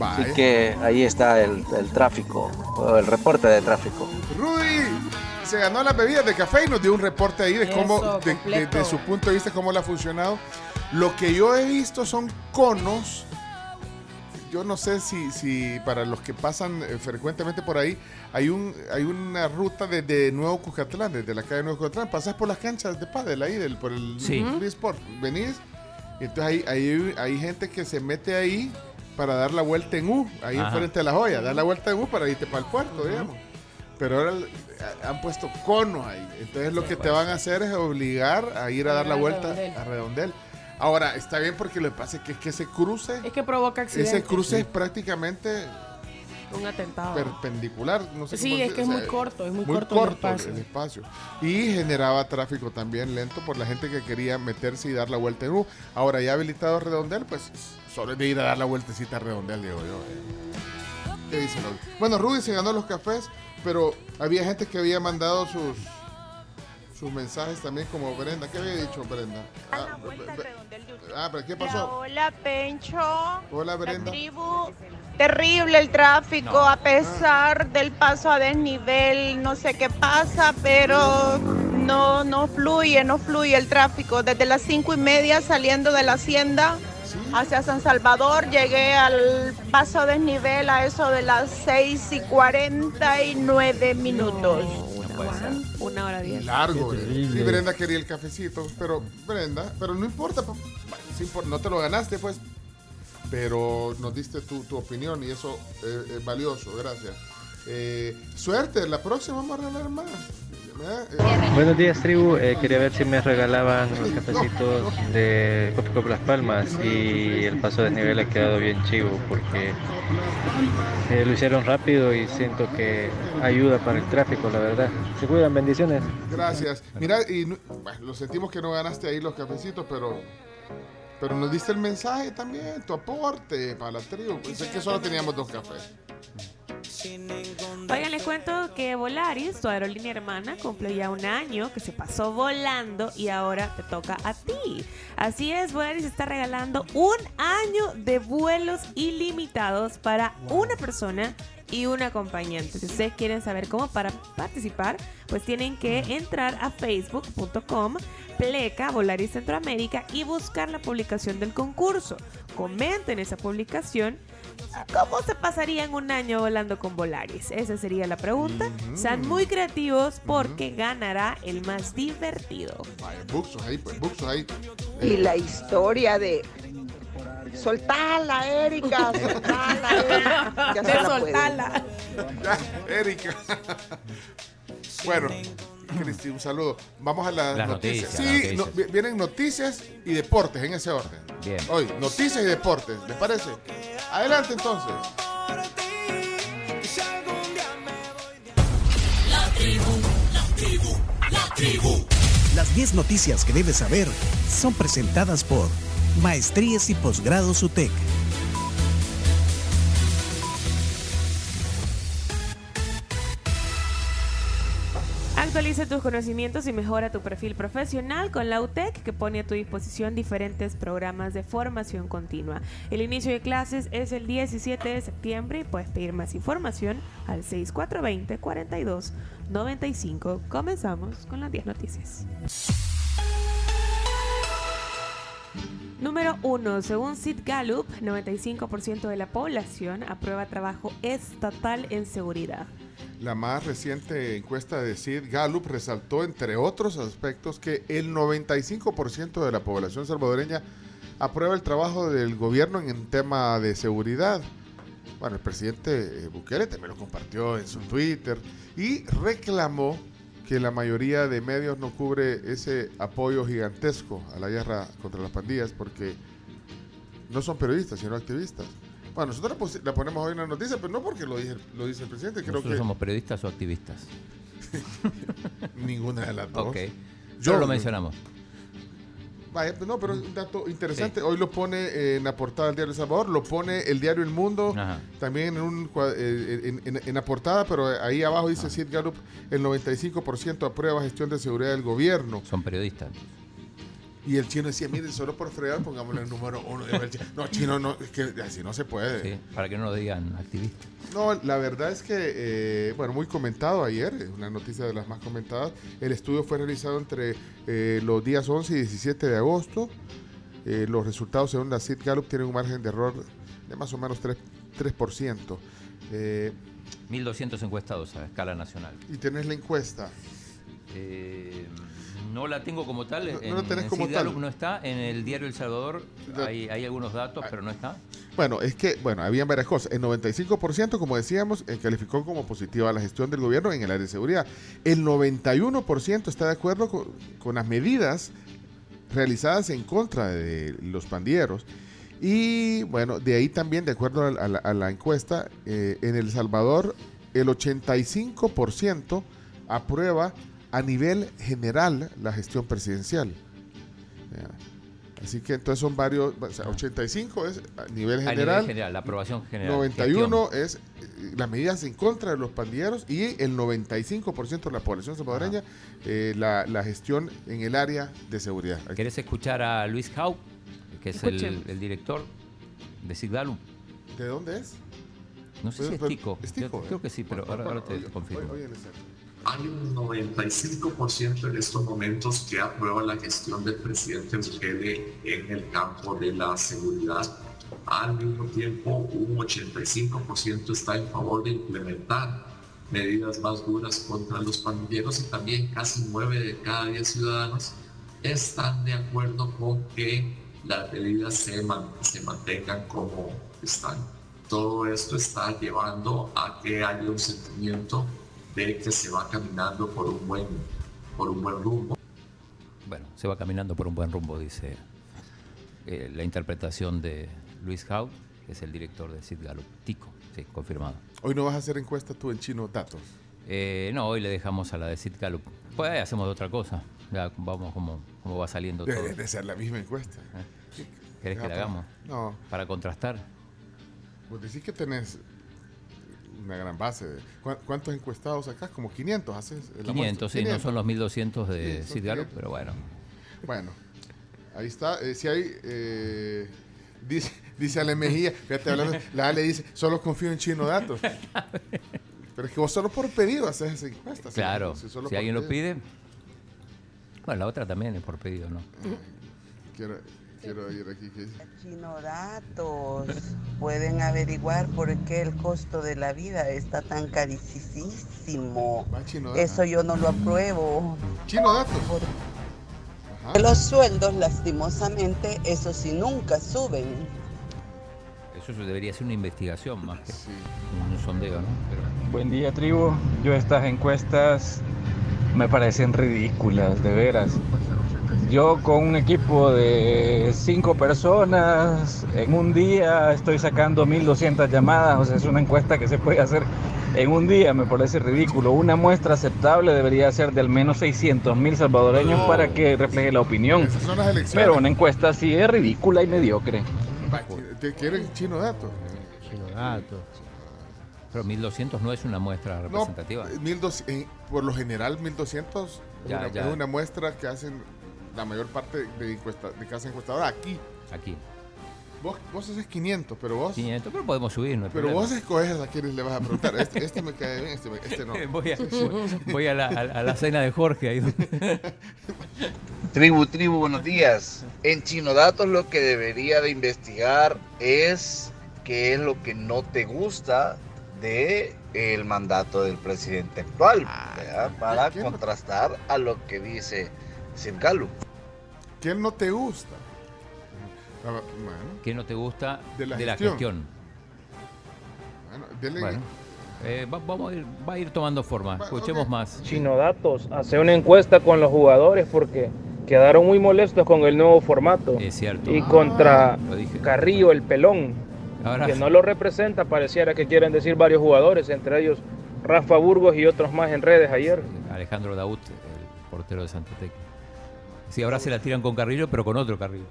Así que ahí está el, el tráfico, o el reporte de tráfico. Rudy se ganó las bebidas de café y nos dio un reporte ahí de Eso, cómo, de, de su punto de vista, cómo le ha funcionado. Lo que yo he visto son conos. Yo no sé si, si para los que pasan eh, frecuentemente por ahí, hay un hay una ruta desde Nuevo Cucatlán, desde la calle Nuevo Cucatlán, pasas por las canchas de pádel ahí, del, por el Sí. Free Sport, venís, y entonces hay, hay, hay gente que se mete ahí para dar la vuelta en U, ahí Ajá. enfrente de la joya, dar la vuelta en U para irte para el puerto, digamos. Pero ahora eh, han puesto conos ahí. Entonces lo que te van a hacer es obligar a ir a dar la A vuelta redondel. a redondel. Ahora, está bien porque lo que pasa es que, es que ese cruce, Es que provoca accidentes. ese cruce es prácticamente Un atentado. perpendicular. No sé Sí, cómo es decir, que es o muy sea, corto, es muy, muy corto, el espacio. el espacio. Y generaba tráfico también lento por la gente que quería meterse y dar la vuelta en U. Ahora ya habilitado redondel, pues solo es de ir a dar la vueltecita a redondel, digo yo. eh. ¿Qué dice Rudy? Bueno, Rudy se ganó los cafés, pero había gente que había mandado sus sus mensajes también como Brenda. ¿Qué había dicho Brenda? Ah, ah, pero ¿qué pasó? Hola, Pencho. Hola, La Brenda. tribu. Terrible el tráfico, No. a pesar del paso a desnivel, no sé qué pasa, pero no, no fluye, no fluye el tráfico. Desde las cinco y media saliendo de la hacienda hacia San Salvador. Llegué al paso desnivel a eso de las 6 y 49 minutos. Una hora diez. Largo, Qué terrible. Y Brenda quería el cafecito, pero Brenda, pero no importa, pa- bueno, sí impor- no te lo ganaste, pues, pero nos diste tu, tu opinión y eso eh, es valioso, gracias. Eh, suerte, la próxima vamos a regalar más. Buenos días, tribu. Eh, quería ver si me regalaban los cafecitos de Coffee Cup Las Palmas y el paso de nivel ha quedado bien chivo porque eh, lo hicieron rápido y siento que ayuda para el tráfico, la verdad. Se cuidan, bendiciones. Gracias. Mira, y no- bueno, lo sentimos que no ganaste ahí los cafecitos, pero pero nos diste el mensaje también, tu aporte para la tribu. Pensé que solo teníamos dos cafés. Oigan, les cuento que Volaris, tu aerolínea hermana, cumple ya un año que se pasó volando y ahora te toca a ti. Así es, Volaris está regalando un año de vuelos ilimitados para una persona y un acompañante. Si ustedes quieren saber cómo para participar, pues tienen que entrar a facebook.com pleca Volaris Centroamérica y buscar la publicación del concurso. Comenten esa publicación ¿Cómo se pasarían un año volando con Volaris? Esa sería la pregunta. Sean muy creativos porque ganará el más divertido. Vaya, buxos ahí, pues, buxos ahí. Y la historia de soltala, Erika, [laughs] soltala, Erika. Ya se la puede. Ya, Erika. [laughs] bueno, Cristi, un saludo. Vamos a las, Las noticias. noticias, Sí, las no- vi- vienen noticias y deportes en ese orden. Bien. Hoy, noticias y deportes, ¿les parece? Adelante entonces. La tribu, la tribu, la tribu. Las 10 noticias que debes saber son presentadas por Maestrías y Posgrados UTEC. Actualiza tus conocimientos y mejora tu perfil profesional con la UTEC que pone a tu disposición diferentes programas de formación continua. El inicio de clases es el 17 de septiembre y puedes pedir más información al 6420 42 95. Comenzamos con las 10 noticias. Número 1. Según Sid Gallup, 95% de la población aprueba trabajo estatal en seguridad. La más reciente encuesta de Sid Gallup resaltó, entre otros aspectos, que el 95% de la población salvadoreña aprueba el trabajo del gobierno en tema de seguridad. Bueno, el presidente eh, Bukele también lo compartió en su Twitter y reclamó que la mayoría de medios no cubre ese apoyo gigantesco a la guerra contra las pandillas porque no son periodistas, sino activistas. Bueno, nosotros la ponemos hoy en la noticia, pero no porque lo, dije, lo dice el presidente, creo ¿Nosotros que somos periodistas o activistas? [laughs] ninguna de las dos. Ok. Yo Solo lo mencionamos. Vaya, no, pero es un dato interesante. Hoy lo pone eh, en la portada del diario El Salvador, lo pone el diario El Mundo, también en, un, eh, en, en- en la portada, pero ahí abajo dice Sid Gallup, el 95% aprueba gestión de seguridad del gobierno. Son periodistas. Y el chino decía, mire, solo por fregar pongámosle el número uno. El chino, No, chino, no, es que así no se puede. Sí, para que no lo digan activistas. No, la verdad es que, eh, bueno, muy comentado ayer, es una noticia de las más comentadas. El estudio fue realizado entre eh, los días 11 y 17 de agosto. Eh, los resultados, según la CIT Gallup, tienen un margen de error de más o menos 3%. 3%. Eh, 1.200 encuestados a escala nacional. y tenés la encuesta. Eh, no la tengo como tal. No- no en, la tenés en como tal. No está. En el diario El Salvador hay, hay algunos datos, pero no está. Bueno, es que, bueno, habían varias cosas. El 95%, como decíamos, eh, calificó como positiva la gestión del gobierno en el área de seguridad. El 91% está de acuerdo con, con las medidas realizadas en contra de los pandilleros. Y bueno, de ahí también, de acuerdo la, a la encuesta, eh, en El Salvador el 85% aprueba a nivel general la gestión presidencial. Ya. Así que entonces son varios, o sea, 85 es a nivel A nivel general, la aprobación general. 91 es eh, las medidas en contra de los pandilleros y el 95% de la población salvadoreña eh, la, la gestión en el área de seguridad. ¿Querés escuchar a Luis Hau, que es el, director de Sid Gallup? ¿De dónde es? No sé Pues, si es pues, Tico. es Tico, Yo ¿eh? creo que sí, pero Bueno, ahora, ahora te oye, confirmo. oye, oye, Hay un 95% en estos momentos que aprueba la gestión del presidente Bukele en el campo de la seguridad. Al mismo tiempo, un 85% está en favor de implementar medidas más duras contra los pandilleros y también casi 9 de cada 10 ciudadanos están de acuerdo con que las medidas se, man- se mantengan como están. Todo esto está llevando a que haya un sentimiento de que se va caminando por un buen, por un buen rumbo. Bueno, se va caminando por un buen rumbo, dice eh, la interpretación de Luis Hau, que es el director de Sid Gallup. Tico, sí, confirmado. Hoy no vas a hacer encuesta tú en chino datos. Eh, no, hoy le dejamos a la de Sid Gallup. Pues ahí hacemos otra cosa. Ya vamos como, como va saliendo todo. Debe de ser la misma encuesta. ¿Querés que la hagamos? No. Para contrastar. Pues decís que tenés una gran base. de- ¿Cuá- ¿Cuántos encuestados sacás? Como 500 haces. la 500, muestra? sí, no son los 1200 de Sí, Sid Gallup, 500. pero bueno. Bueno, ahí está. Eh, si hay. eh, dice, dice Ale Mejía, fíjate hablando, la Ale dice, solo confío en Chino Datos. Pero es que vos solo por pedido haces esa encuesta. Claro, solo si alguien lo pide. Bueno, la otra también es por pedido, ¿no? Quiero, quiero ir aquí. que dice. Chinodatos, pueden averiguar por qué el costo de la vida está tan carísimo. Eso yo no lo apruebo. Chino Datos. Los sueldos, lastimosamente, eso sí nunca suben. Eso debería ser una investigación más que un sondeo, ¿no? Pero Buen día, tribu. Yo estas encuestas me parecen ridículas, de veras. Yo con un equipo de cinco personas en un día estoy sacando 1200 llamadas, o sea, es una encuesta que se puede hacer en un día, me parece ridículo. Una muestra aceptable debería ser de al menos 600 mil salvadoreños No. para que refleje la opinión. son las elecciones. Pero una encuesta así es ridícula y mediocre. ¿te ¿Quieren Chino Datos? Chino Datos. Pero 1200 no es una muestra No, representativa. eh, 1200, eh, por lo general 1200 es Ya, una- ya. es una muestra que hacen la mayor parte de, encuesta, de casa encuestadora aquí. Aquí. Vos, vos haces 500, pero vos... 500, pero podemos subir, no hay Pero problema. vos escoges a quienes le vas a preguntar. Este, este me cae bien, este, me- este no. [laughs] voy, a, voy a la, a- a la cena de Jorge. Ahí. [laughs] Tribu, tribu, buenos días. En Chinodatos lo que debería de investigar es qué es lo que no te gusta de el mandato del presidente actual, ¿verdad? para contrastar a lo que dice Sid Gallup. ¿Quién no te gusta? Ah, Bueno, ¿Qué no te gusta De la gestión? gestión. bueno, dele- Bueno, eh, va, vamos a ir, va a ir tomando forma. Escuchemos más. Chinodatos, hace una encuesta con los jugadores porque quedaron muy molestos con el nuevo formato. Es cierto. Y contra dije. Carrillo, el pelón, Ahora- que no lo representa, pareciera que quieren decir varios jugadores, entre ellos Rafa Burgos y otros más en redes ayer. Alejandro Daut, el portero de Santa Tecla. Sí, ahora se la tiran con Carrillo, pero con otro Carrillo.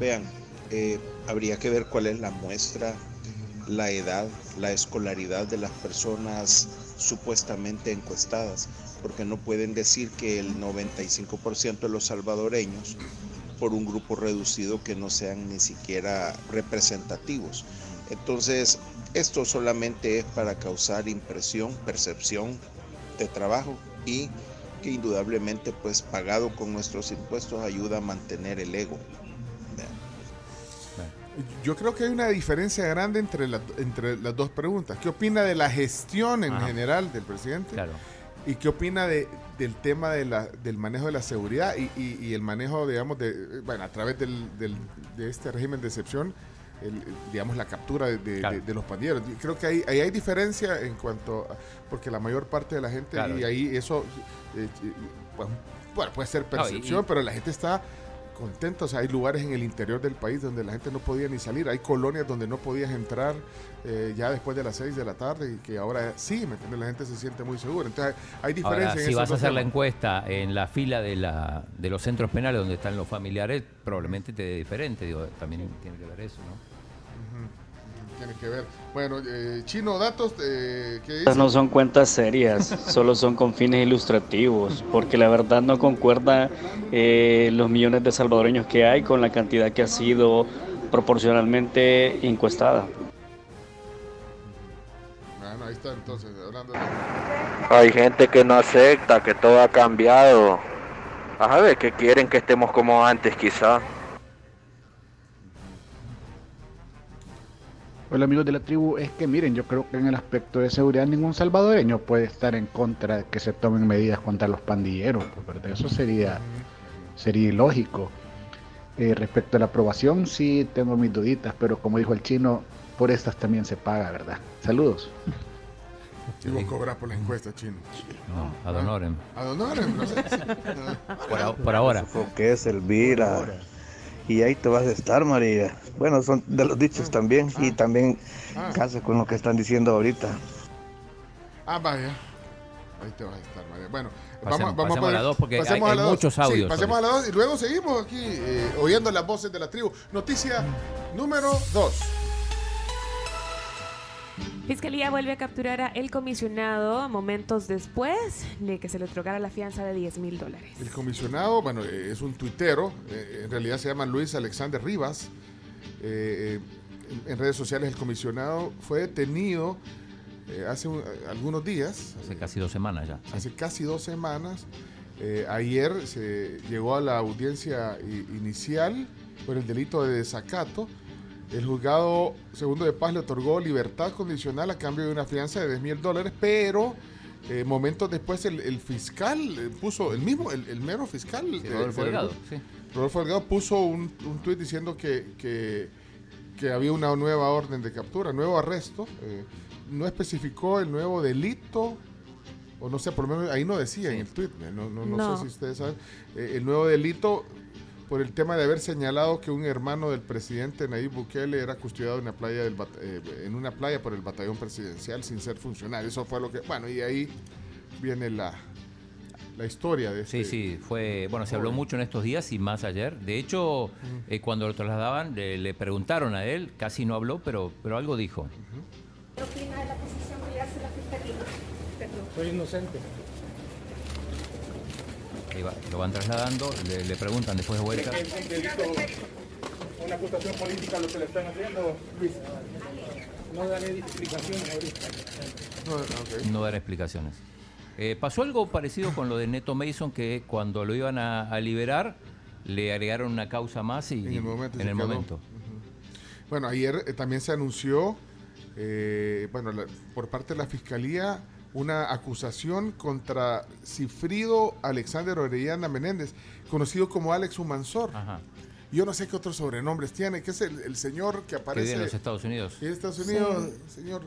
Vean, eh, habría que ver cuál es la muestra, la edad, la escolaridad de las personas supuestamente encuestadas, porque no pueden decir que el 95% de los salvadoreños, por un grupo reducido que no sean ni siquiera representativos. Entonces, esto solamente es para causar impresión, percepción de trabajo y que indudablemente pues pagado con nuestros impuestos ayuda a mantener el ego. Yo creo que hay una diferencia grande entre, la- entre las dos preguntas. ¿Qué opina de la gestión en Ajá. general del presidente? Claro. ¿Y qué opina de, del tema de la, del manejo de la seguridad y, y- y el manejo, digamos, de, bueno, a través del, del- de este régimen de excepción, el- digamos, la captura de, de- Claro. de- de los pandilleros? Yo creo que ahí, ahí hay diferencia en cuanto, a- porque la mayor parte de la gente, Claro. y ahí eso, eh, eh, pues, bueno, puede ser No, y- percepción, y- pero la gente está sea, hay lugares en el interior del país donde la gente no podía ni salir. Hay colonias donde no podías entrar eh, ya después de las 6 de la tarde y que ahora sí, ¿me entiendes? La gente se siente muy segura. Entonces, hay diferencia Ahora, en si vas a hacer la encuesta en la fila de, la, de los centros penales donde están los familiares, probablemente te dé diferente. Digo, también tiene que ver eso, ¿no? Tiene que ver. Bueno, eh, Chino, datos, eh, ¿qué Estas no son cuentas serias, solo son con fines ilustrativos, porque la verdad no concuerda eh, los millones de salvadoreños que hay con la cantidad que ha sido proporcionalmente encuestada. Bueno, Bueno, ahí está entonces, hablando de... Hay gente que no acepta, que todo ha cambiado. A ver, que quieren que estemos como antes quizá. Hola amigos de la tribu, es que miren, yo creo que en el aspecto de seguridad ningún salvadoreño puede estar en contra de que se tomen medidas contra los pandilleros, pues, ¿verdad? eso sería, sería ilógico. Eh, respecto a la aprobación, sí tengo mis duditas, pero como dijo el chino, por estas también se paga, ¿verdad? Saludos. Y vos cobras por la encuesta, chino. No, ad honorem. Ad honorem, no sé. Por, por ahora. que es Elvira. Y ahí te vas a estar, María. Bueno, son de los dichos también. Y también Ah. casa con lo que están diciendo ahorita. Ah, vaya. Ahí te vas a estar, María. Bueno, Pasemos- vamos, vamos pasemos a la dos, porque hay- hay a la dos. muchos Sí, audios pasemos a la dos y luego seguimos aquí eh, oyendo las voces de la tribu. Noticia número 2. Fiscalía vuelve a capturar a el comisionado momentos después de que se le otorgara la fianza de 10 mil dólares. El comisionado, bueno, eh, es un tuitero, eh, en realidad se llama Luis Alexander Rivas. Eh, en, redes sociales el comisionado fue detenido eh, hace un- algunos días, Hace casi dos semanas ya. hace casi dos semanas. Eh, ayer se llegó a la audiencia inicial por el delito de desacato. El juzgado segundo de paz le otorgó libertad condicional a cambio de una fianza de 10 mil dólares, pero eh, momentos después el, el fiscal eh, puso, el mismo, el, el mero fiscal, de- Rodolfo de- Delgado, sí. Rodolfo Delgado puso un, un tuit diciendo que, que, que había una nueva orden de captura, nuevo arresto. eh, no especificó el nuevo delito, o no sé, por lo menos ahí no decía en el tuit, eh, no, no, no No. sé si ustedes saben. eh, el nuevo delito por el tema de haber señalado que un hermano del presidente Nayib Bukele era custodiado en una playa, del bat- eh, en una playa por el batallón presidencial sin ser funcionario. Eso fue lo que... Bueno, y ahí viene la, la historia de Sí, este- sí, fue, bueno, se habló mucho en estos días y más ayer. De hecho, eh, cuando lo trasladaban, le, le preguntaron a él, casi no habló, pero, pero algo dijo. ¿Qué opina de la posición que le hace la fiscalía? Soy inocente. Ahí va, lo van trasladando, le, le preguntan después de vuelta. Es un delito, una acusación política lo que le están haciendo, Luis. No daré explicaciones ahorita. No dar explicaciones. Eh, pasó algo parecido con lo de Neto Mason, que cuando lo iban a, a liberar, le agregaron una causa más y En el momento. en el momento. Ujú. Bueno, ayer eh, también se anunció, eh, bueno, la- por parte de la Fiscalía, una acusación contra Cifrido Alexander Orellana Menéndez, conocido como Alex Humansor. Yo no sé qué otros sobrenombres tiene, que es el, el señor que aparece en los Estados Unidos. en Estados Unidos, señor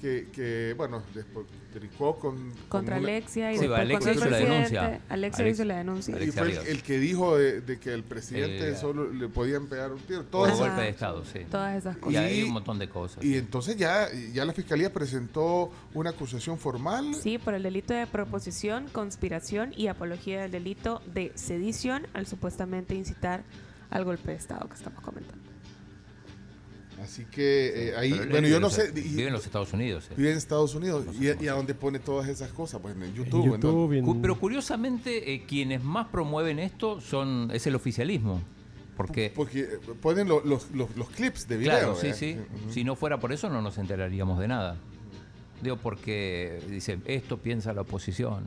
que, que, bueno, después tricó con... Contra con una- Alexia y Sí, después Alexia hizo la denuncia. Alexia Alex- hizo la denuncia. Y fue el, el que dijo de, de que el presidente Eh, solo le podían pegar un tiro. O Todas esas- golpe de Estado, sí. Todas esas Y cosas. hay un montón de cosas. Y entonces ya, ya la fiscalía presentó una acusación formal. Sí, por el delito de proposición, conspiración y apología del delito de sedición al supuestamente incitar al golpe de Estado que estamos comentando. Así que eh, ahí, Pero él bueno, vive yo en no los- sé. Vive en los Estados Unidos. eh. Vive en Estados Unidos. ¿Y, y a dónde pone todas esas cosas? Pues en YouTube. ¿en dónde? Cu- Pero curiosamente, eh, quienes más promueven esto son es el oficialismo. Porque, Porque eh, ponen lo- los, los, los clips de video. claro, sí, ¿eh? sí. Ujú. Si no fuera por eso, no nos enteraríamos de nada. Digo, porque dicen, esto piensa la oposición.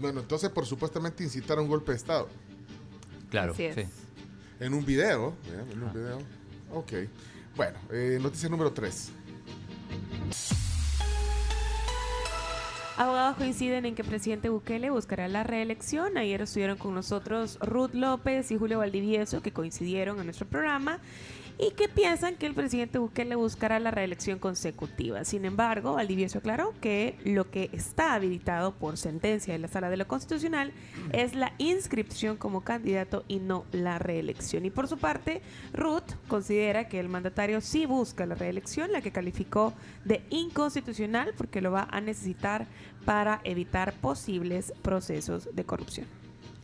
Bueno, entonces por supuestamente incitar a un golpe de Estado. Claro, Así es. sí. En un video. ¿eh? En un video. Ok. Bueno, eh, noticia número 3. Abogados coinciden en que el presidente Bukele buscará la reelección. Ayer estuvieron con nosotros Ruth López y Julio Valdivieso, que coincidieron en nuestro programa y que piensan que el presidente Bukele buscará la reelección consecutiva. Sin embargo, Valdivieso aclaró que lo que está habilitado por sentencia de la Sala de lo Constitucional es la inscripción como candidato y no la reelección. Y por su parte, Ruth considera que el mandatario sí busca la reelección, la que calificó de inconstitucional porque lo va a necesitar para evitar posibles procesos de corrupción.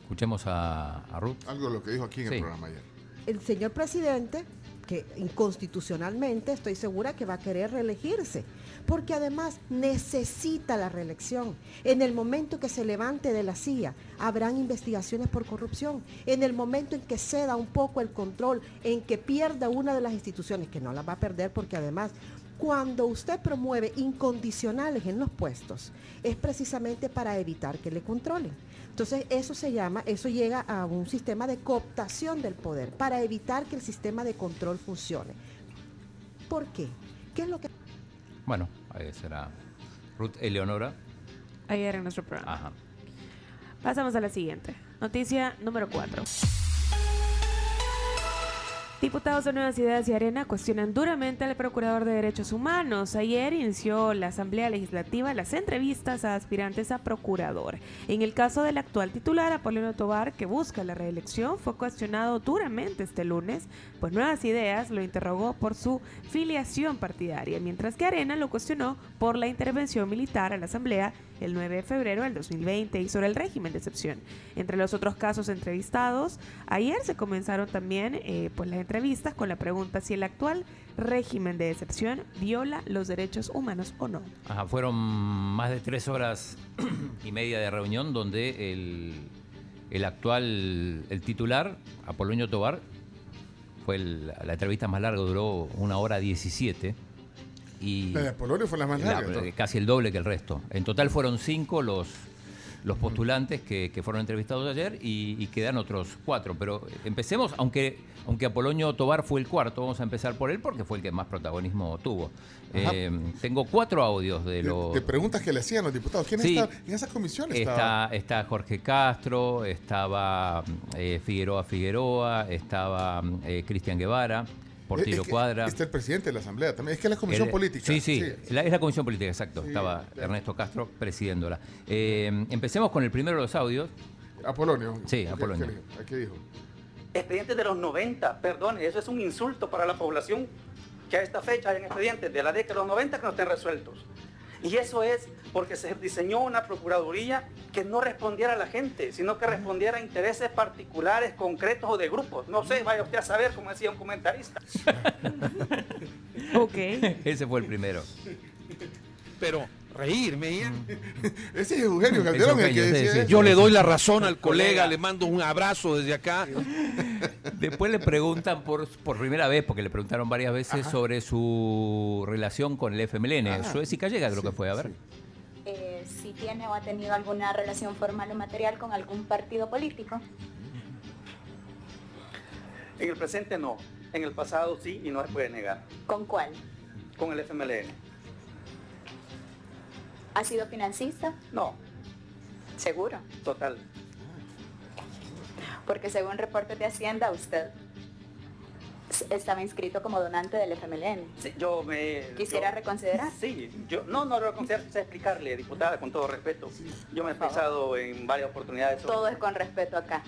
Escuchemos a, a Ruth. Algo de lo que dijo aquí en Sí. el programa ayer. el señor presidente, que inconstitucionalmente estoy segura que va a querer reelegirse, porque además necesita la reelección. En el momento que se levante de la silla, habrán investigaciones por corrupción. En el momento en que ceda un poco el control, en que pierda una de las instituciones, que no las va a perder porque además Cuando usted promueve incondicionales en los puestos, es precisamente para evitar que le controlen. Entonces, eso se llama, eso llega a un sistema de cooptación del poder, para evitar que el sistema de control funcione. ¿Por qué? ¿Qué es lo que... Bueno, ahí será Ruth Eleonora. Ayer en nuestro programa. Ajá. Pasamos a la siguiente. Noticia número 4. Diputados de Nuevas Ideas y Arena cuestionan duramente al Procurador de Derechos Humanos. Ayer inició la Asamblea Legislativa las entrevistas a aspirantes a procurador. En el caso del actual titular, Apolino Tobar, que busca la reelección, fue cuestionado duramente este lunes, pues Nuevas Ideas lo interrogó por su filiación partidaria, mientras que Arena lo cuestionó por la intervención militar a la Asamblea el 9 de febrero del 2020 y sobre el régimen de excepción. Entre los otros casos entrevistados, ayer se comenzaron también eh, pues las entrevistas con la pregunta si el actual régimen de excepción viola los derechos humanos o no. Ajá, fueron más de tres horas y media de reunión donde el, el actual, el titular, Apolonio Tobar, fue el- la entrevista más larga, duró una hora 17. Y La de Apolonio fue la más larga, la- entonces. casi el doble que el resto. En total fueron cinco los, los postulantes que, que fueron entrevistados ayer y, y quedan otros cuatro. Pero empecemos, aunque, aunque Apolonio Tobar fue el cuarto, vamos a empezar por él porque fue el que más protagonismo tuvo. Eh, tengo cuatro audios de los... De preguntas que le hacían los diputados. ¿Quién Sí. está en esa comisión? Estaba? Está, está Jorge Castro, estaba eh, Figueroa Figueroa, estaba eh, Cristian Guevara, Portillo Es que Cuadra. Está el presidente de la Asamblea también. Es que es la comisión El- política. Sí, sí, la- es la comisión política, exacto. Sí, Estaba claro. Ernesto Castro presidiéndola. Eh, empecemos con el primero de los audios. Apolonio. Sí, ¿Qué- Apolonio. qué dijo? ¿Qué dijo? expedientes de los 90, perdone, eso es un insulto para la población que a esta fecha hayan expedientes de la década de los 90 que no estén resueltos. Y eso es porque se diseñó una procuraduría que no respondiera a la gente, sino que respondiera a intereses particulares, concretos o de grupos. No sé, vaya usted a saber, como decía un comentarista. [laughs] Ok. Ese fue el primero. Pero reírme ya. [laughs] Ese es Eugenio Calderón el que Eugenio, sí, decía sí, eso. Yo le doy la razón al colega, le mando un abrazo desde acá. [laughs] Después le preguntan por, por primera vez, porque le preguntaron varias veces sobre su relación con el FMLN. Ah. Suez y Callega creo que fue, a ver. Eh, si tiene o ha tenido alguna relación formal o material con algún partido político. En el presente no, en el pasado sí y no se puede negar. ¿Con cuál? Con el FMLN. ¿Ha sido financista? No, Seguro. total. Porque según reportes de Hacienda, usted estaba inscrito como donante del FMLN. Sí, yo me... ¿Quisiera yo- reconsiderar? Sí, yo no, no lo reconsidero, sé explicarle, diputada, con todo respeto. Yo me he expresado en varias oportunidades sobre Todo es con respeto acá.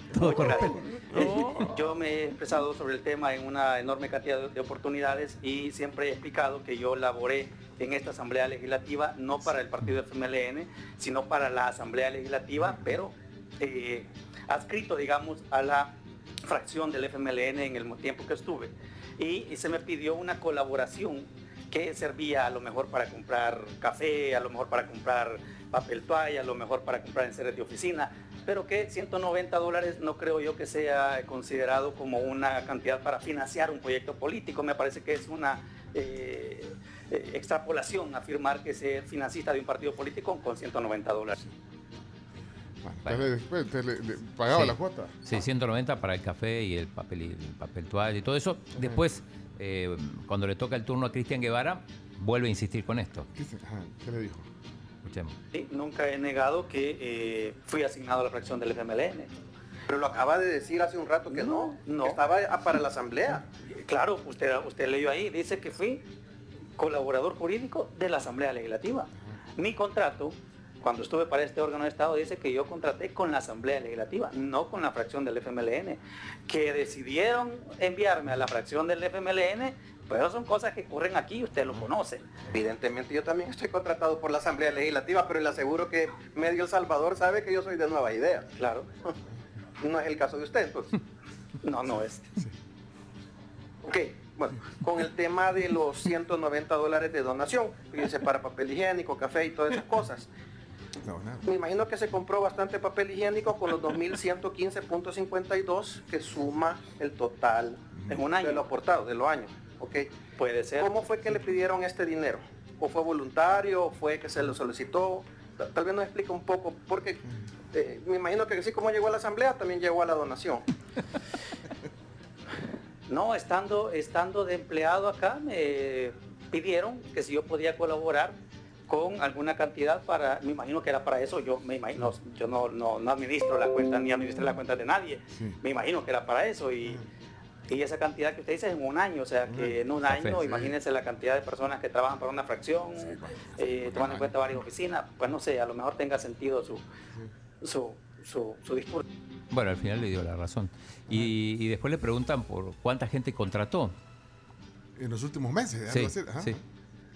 Yo me he expresado sobre el tema en una enorme cantidad de oportunidades y siempre he explicado que yo laboré en esta Asamblea Legislativa, no para el partido FMLN, sino para la Asamblea Legislativa, pero eh, adscrito, digamos, a la fracción del FMLN en el tiempo que estuve. Y, se me pidió una colaboración que servía a lo mejor para comprar café, a lo mejor para comprar papel toalla, a lo mejor para comprar enseres de oficina, pero que 190 dólares no creo yo que sea considerado como una cantidad para financiar un proyecto político. Me parece que es una eh, eh, extrapolación afirmar que ser financista de un partido político con 190 dólares. Entonces, le- después te le- le pagaba Sí. la cuota. Sí, 190 para el café y el papel y el papel toalla y todo eso. Después, eh, cuando le toca el turno a Cristian Guevara, vuelve a insistir con esto. ¿Qué le dijo? Escuchemos. Sí, nunca he negado que eh, fui asignado a la fracción del FMLN. Pero lo acaba de decir hace un rato que no, no. que estaba para la asamblea. Claro, usted, usted leyó ahí, dice que fui colaborador jurídico de la Asamblea Legislativa. Mi contrato, cuando estuve para este órgano de Estado, dice que yo contraté con la Asamblea Legislativa, no con la fracción del FMLN. Que decidieron enviarme a la fracción del FMLN, pues eso son cosas que ocurren aquí, usted lo conoce. Evidentemente yo también estoy contratado por la Asamblea Legislativa, pero le aseguro que medio El Salvador sabe que yo soy de Nueva Idea. Claro. [laughs] No es el caso de usted, pues. [laughs] No, no es. Ok, bueno, con el tema de los 190 dólares de donación, fíjense, para papel higiénico, café y todas esas cosas. No. Me imagino que se compró bastante papel higiénico con los 2.115.52 que suma el total En un año. de lo aportado, de los años. ¿ok? Puede ser. ¿Cómo fue que le pidieron este dinero? ¿O fue voluntario? ¿O fue que se lo solicitó? Ta- Tal vez nos explica un poco, porque eh, me imagino que así como llegó a la asamblea, también llegó a la donación. [laughs] No, estando, estando de empleado acá, me pidieron que si yo podía colaborar con alguna cantidad para, me imagino que era para eso, yo me imagino, yo no, no, no administro la cuenta ni administré la cuenta de nadie, me imagino que era para eso y, y esa cantidad que usted dice es en un año, o sea que en un Café, año, sí. imagínense la cantidad de personas que trabajan para una fracción, eh, tomando en cuenta varias oficinas, pues no sé, a lo mejor tenga sentido su, su, su, su discurso. Bueno, al final le dio la razón. Y, y después le preguntan por cuánta gente contrató. En los últimos meses, algo Sí, así, ajá. sí.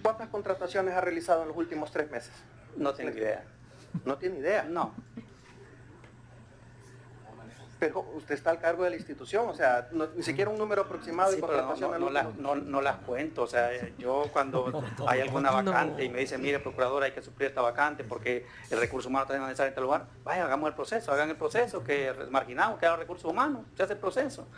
¿Cuántas contrataciones ha realizado en los últimos tres meses? No tengo idea. ¿No tiene idea? No. Pero usted está al cargo de la institución, o sea, no- ni siquiera un número aproximado Sí, de contratación no, no las, último. no- no las cuento, o sea, eh, yo cuando hay alguna vacante y me dicen, mire, procurador, hay que suplir esta vacante porque el recurso humano está necesario en este lugar, vaya, hagamos el proceso, hagan el proceso, que marginado, que haga recursos humanos, se hace el proceso.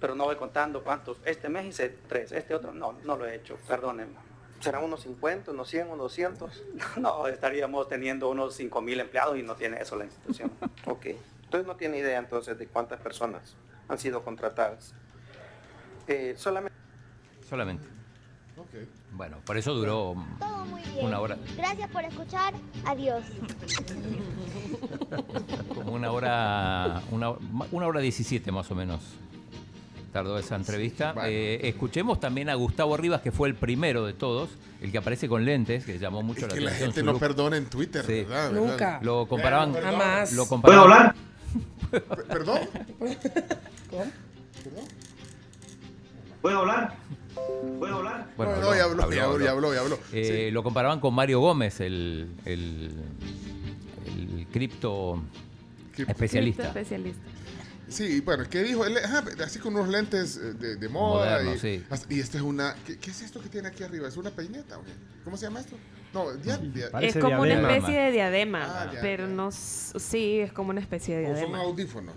Pero no voy contando cuántos, este mes hice tres, este otro, no, no lo he hecho, perdónenme. ¿Serán unos 50, unos 100, unos 200? [laughs] No, estaríamos teniendo unos 5 mil empleados y no tiene eso la institución. Ok. Entonces no tiene idea entonces de cuántas personas han sido contratadas. Eh, solamente... Solamente. Bueno, por eso duró una hora, Gracias por escuchar. Adiós. como una hora, una, una hora 17 más o menos. Tardó esa entrevista. Eh, escuchemos también a Gustavo Rivas, que fue el primero de todos, el que aparece con lentes, que llamó mucho Es la que la atención. gente no perdona en Twitter, Sí. ¿verdad? Nunca. Lo comparaban. Jamás. Lo comparaban. ¿Perdón? ¿Puedo hablar? ¿Puedo hablar? Bueno, No, no, ya habló, ya habló, ya habló, ya habló. Eh, Lo comparaban con Mario Gómez, el, el, el cripto especialista. especialista. Sí, bueno, ¿qué dijo? Él, ajá, así con unos lentes eh, de, de moda. Moderno, y, sí. y esta es una. ¿qué, qué es esto que tiene aquí arriba? ¿Es una peineta? o qué? ¿Cómo se llama esto? No, dia- dia- Es como una especie de diadema, Ah, ya, pero no, sí, es como una especie de ¿O son diadema. audífonos?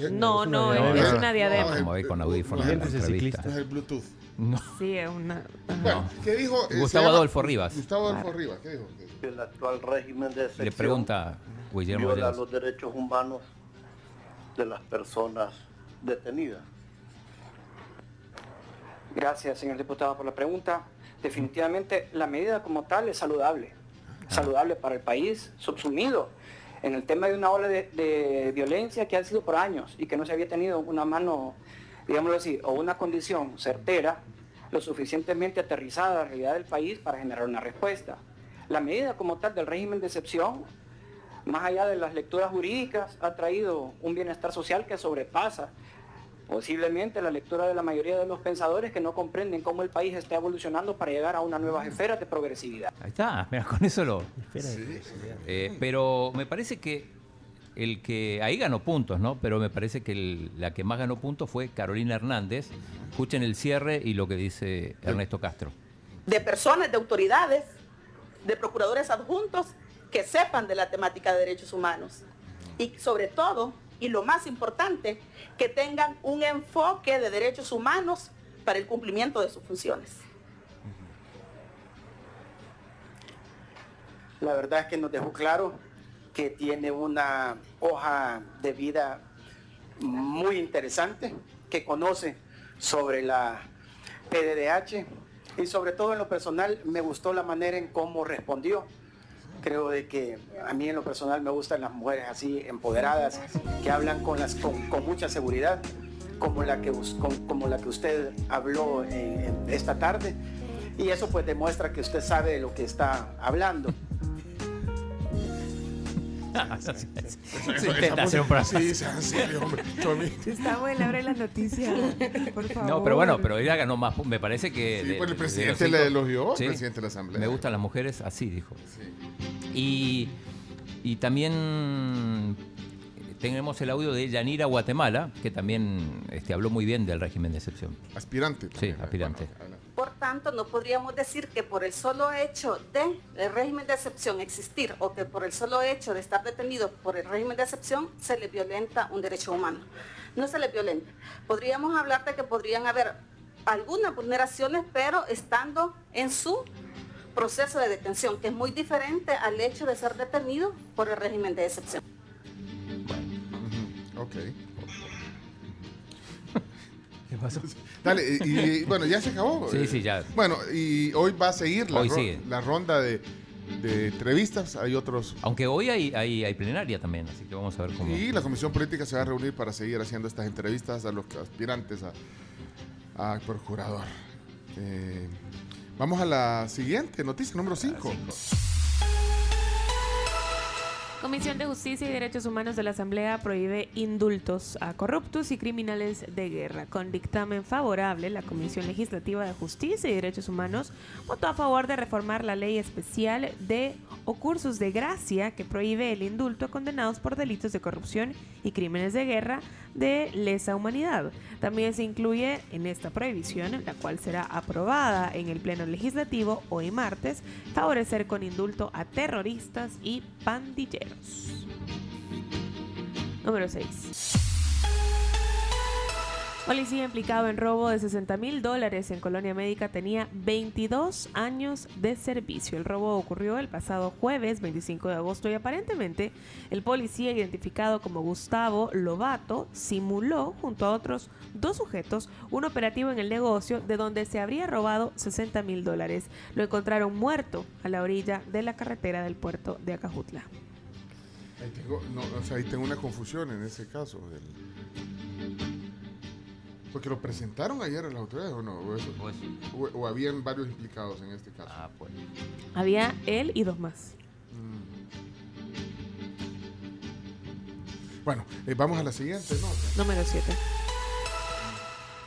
Eh, No, no, es, es una diadema. Como ve con audífonos no, es el entrevista. No es el Bluetooth. No. Sí, es una. Bueno, ¿qué dijo? Eh, Gustavo Adolfo Rivas. Gustavo Adolfo Rivas, ¿qué dijo? El actual régimen de Le pregunta Guillermo viola los derechos humanos de las personas detenidas. Gracias, señor diputado, por la pregunta. Definitivamente la medida como tal es saludable. Saludable para el país, subsumido en el tema de una ola de, de violencia que ha sido por años y que no se había tenido una mano, digámoslo así, o una condición certera, lo suficientemente aterrizada a la realidad del país para generar una respuesta. La medida como tal del régimen de excepción, más allá de las lecturas jurídicas, ha traído un bienestar social que sobrepasa posiblemente la lectura de la mayoría de los pensadores que no comprenden cómo el país está evolucionando para llegar a una nueva esfera de progresividad. Ahí está, mira, con eso lo. Eh, pero me parece que el que ahí ganó puntos, ¿no? Pero me parece que el- la que más ganó puntos fue Carolina Hernández. Escuchen el cierre y lo que dice Ernesto Castro. de personas, de autoridades, de procuradores adjuntos que sepan de la temática de derechos humanos. Y sobre todo, y lo más importante, que tengan un enfoque de derechos humanos para el cumplimiento de sus funciones. La verdad es que nos dejó claro que tiene una hoja de vida muy interesante, que conoce sobre la PDDH y sobre todo en lo personal me gustó la manera en cómo respondió. Creo de que a mí en lo personal me gustan las mujeres así empoderadas, que hablan con, las, con, mucha seguridad, como la que, con- como la que usted habló esta tarde. Y eso pues demuestra que usted sabe de lo que está hablando. Se intenta hacer un programa. Sí, sean serios, hombre. Tommy. Está buena, abre la noticia, por favor. [laughs] No, pero bueno, pero ella ganó más. Me parece que. Sí, de- pues el de presidente le elogió, el presidente de la Asamblea. Me gustan las mujeres, así dijo. Y, y también tenemos el audio de Yanira Guatemala, que también este, habló muy bien del régimen de excepción. Aspirante. Sí, aspirante. Por tanto, no podríamos decir que por el solo hecho de el régimen de excepción existir o que por el solo hecho de estar detenido por el régimen de excepción se le violenta un derecho humano. No se le violenta. Podríamos hablar de que podrían haber algunas vulneraciones, pero estando en su proceso de detención, que es muy diferente al hecho de ser detenido por el régimen de excepción. Ok. ¿Qué pasó? Dale, y, y, bueno, ya se acabó. [laughs] Sí, sí, ya. Bueno, y hoy va a seguir la, Hoy ro- sigue. la ronda de, de entrevistas. Hay otros. Aunque hoy hay, hay, hay plenaria también, así que vamos a ver cómo. Y la Comisión Política se va a reunir para seguir haciendo estas entrevistas a los aspirantes a, a procurador. Eh, vamos a la siguiente noticia, número 5. Comisión de Justicia y Derechos Humanos de la Asamblea prohíbe indultos a corruptos y criminales de guerra. Con dictamen favorable, la Comisión Legislativa de Justicia y Derechos Humanos votó a favor de reformar la ley especial de o cursos de gracia que prohíbe el indulto a condenados por delitos de corrupción y crímenes de guerra de lesa humanidad. También se incluye en esta prohibición, la cual será aprobada en el Pleno Legislativo hoy martes, favorecer con indulto a terroristas y pandilleros. Número 6. Policía implicado en robo de 60 mil dólares en Colonia Médica tenía 22 años de servicio. El robo ocurrió el pasado jueves 25 de agosto y aparentemente el policía identificado como Gustavo Lobato simuló junto a otros dos sujetos un operativo en el negocio de donde se habría robado 60 mil dólares. Lo encontraron muerto a la orilla de la carretera del puerto de Acajutla. Ahí tengo, no, o sea, ahí tengo una confusión en ese caso. del- Porque lo presentaron ayer a las autoridades o no, o, eso- o- o habían varios implicados en este caso. Ah, pues. Había él y dos más. Bueno, eh, vamos a la siguiente nota. Número 7.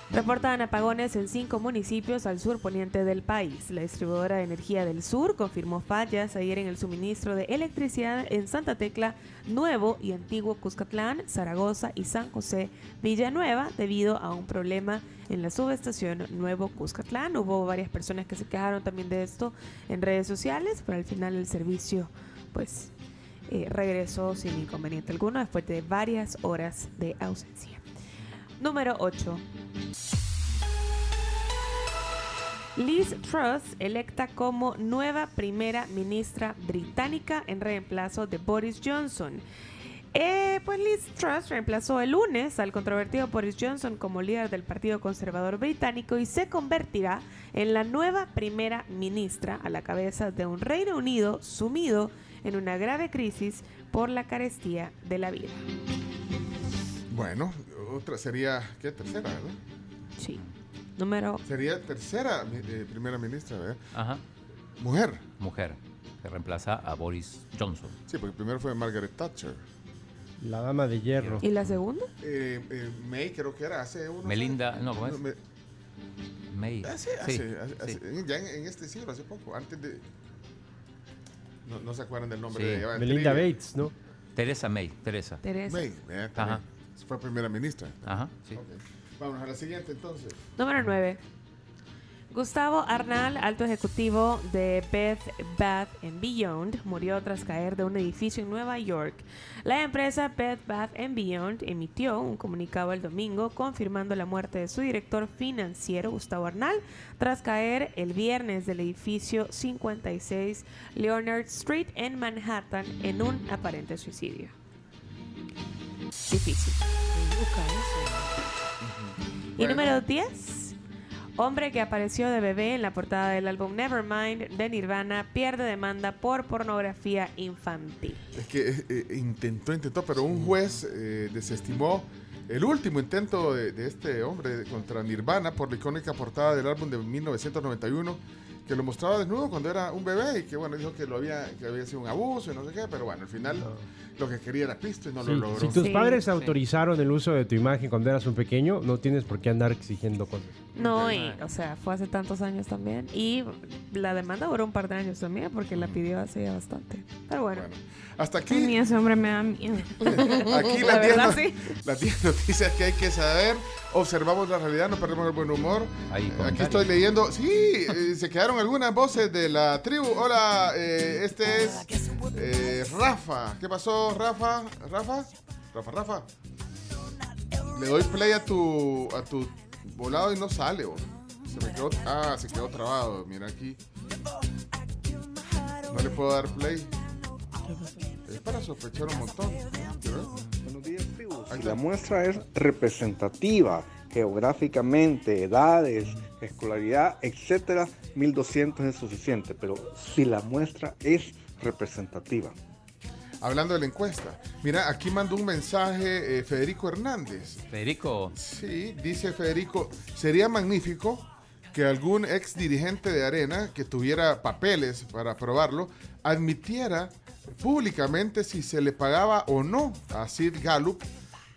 Reportan apagones en cinco municipios al sur poniente del país. La distribuidora de energía del sur confirmó fallas ayer en el suministro de electricidad en Santa Tecla, Nuevo y Antiguo Cuscatlán, Zaragoza y San José Villanueva debido a un problema en la subestación Nuevo Cuscatlán. Hubo varias personas que se quejaron también de esto en redes sociales, pero al final el servicio pues eh, regresó sin inconveniente alguno después de varias horas de ausencia. Número 8. Liz Truss electa como nueva primera ministra británica en reemplazo de Boris Johnson. Eh, pues Liz Truss reemplazó el lunes al controvertido Boris Johnson como líder del Partido Conservador Británico y se convertirá en la nueva primera ministra a la cabeza de un Reino Unido sumido en una grave crisis por la carestía de la vida. Bueno, otra sería, ¿qué? Tercera, ¿verdad? Sí. Número... Sería tercera eh, primera ministra, ¿verdad? Ajá. Mujer. Mujer, que reemplaza a Boris Johnson. Sí, porque primero fue Margaret Thatcher. La dama de hierro. ¿Y la segunda? Eh, eh, May creo que era hace unos Melinda, años. no, ¿cómo es? me- May. Hace, Sí, hace- sí. hace- ya en, en este siglo, hace poco, antes de... No, no se acuerdan del nombre Sí. de ella. Melinda. Bates, ¿no? Teresa May, Teresa. Teresa. May, eh. Ajá. Fue primera ministra. Ajá, sí. Vámonos a la siguiente entonces. Número 9. Gustavo Arnal, alto ejecutivo de Bed Bath Beyond, murió tras caer de un edificio en Nueva York. La empresa Bed Bath Beyond emitió un comunicado el domingo confirmando la muerte de su director financiero, Gustavo Arnal, tras caer el viernes del edificio 56 Leonard Street en Manhattan en un aparente suicidio. Difícil. Y Bueno. número 10. Hombre que apareció de bebé en la portada del álbum Nevermind de Nirvana pierde demanda por pornografía infantil. Es que eh, eh, intentó, intentó, pero un juez eh, desestimó el último intento de, de este hombre contra Nirvana por la icónica portada del álbum de 1991 que lo mostraba desnudo cuando era un bebé y que bueno dijo que lo había que había sido un abuso y no sé qué, pero bueno al final lo que quería era pisto y no Sí, lo logró. Si tus padres sí. autorizaron el uso de tu imagen cuando eras un pequeño, no tienes por qué andar exigiendo cosas. No, y, o sea, fue hace tantos años también. Y la demanda duró un par de años también porque la pidió hace ya bastante. Pero bueno. Hasta aquí mí ese hombre me da miedo. [laughs] Aquí la las 10 verdad, no- sí. las 10 noticias que hay que saber. Observamos la realidad, no perdemos el buen humor. Ahí, Aquí estoy leyendo. Sí, eh, se quedaron algunas voces de la tribu. Hola, eh, este es eh, Rafa. ¿Qué pasó, Rafa? ¿Rafa? Rafa, Rafa. Le doy play a tu, a tu volado y no sale. Se me quedó, ah, se quedó trabado. Mira aquí. No le puedo dar play. Es para sospechar un montón. Buenos días, Si la muestra es representativa geográficamente, edades, escolaridad, etcétera, 1200 es suficiente. Pero si la muestra es representativa. Hablando de la encuesta. Mira, aquí mandó un mensaje eh, Federico Hernández. Federico. Sí, dice Federico, sería magnífico que algún ex dirigente de Arena que tuviera papeles para probarlo admitiera públicamente si se le pagaba o no a Sid Gallup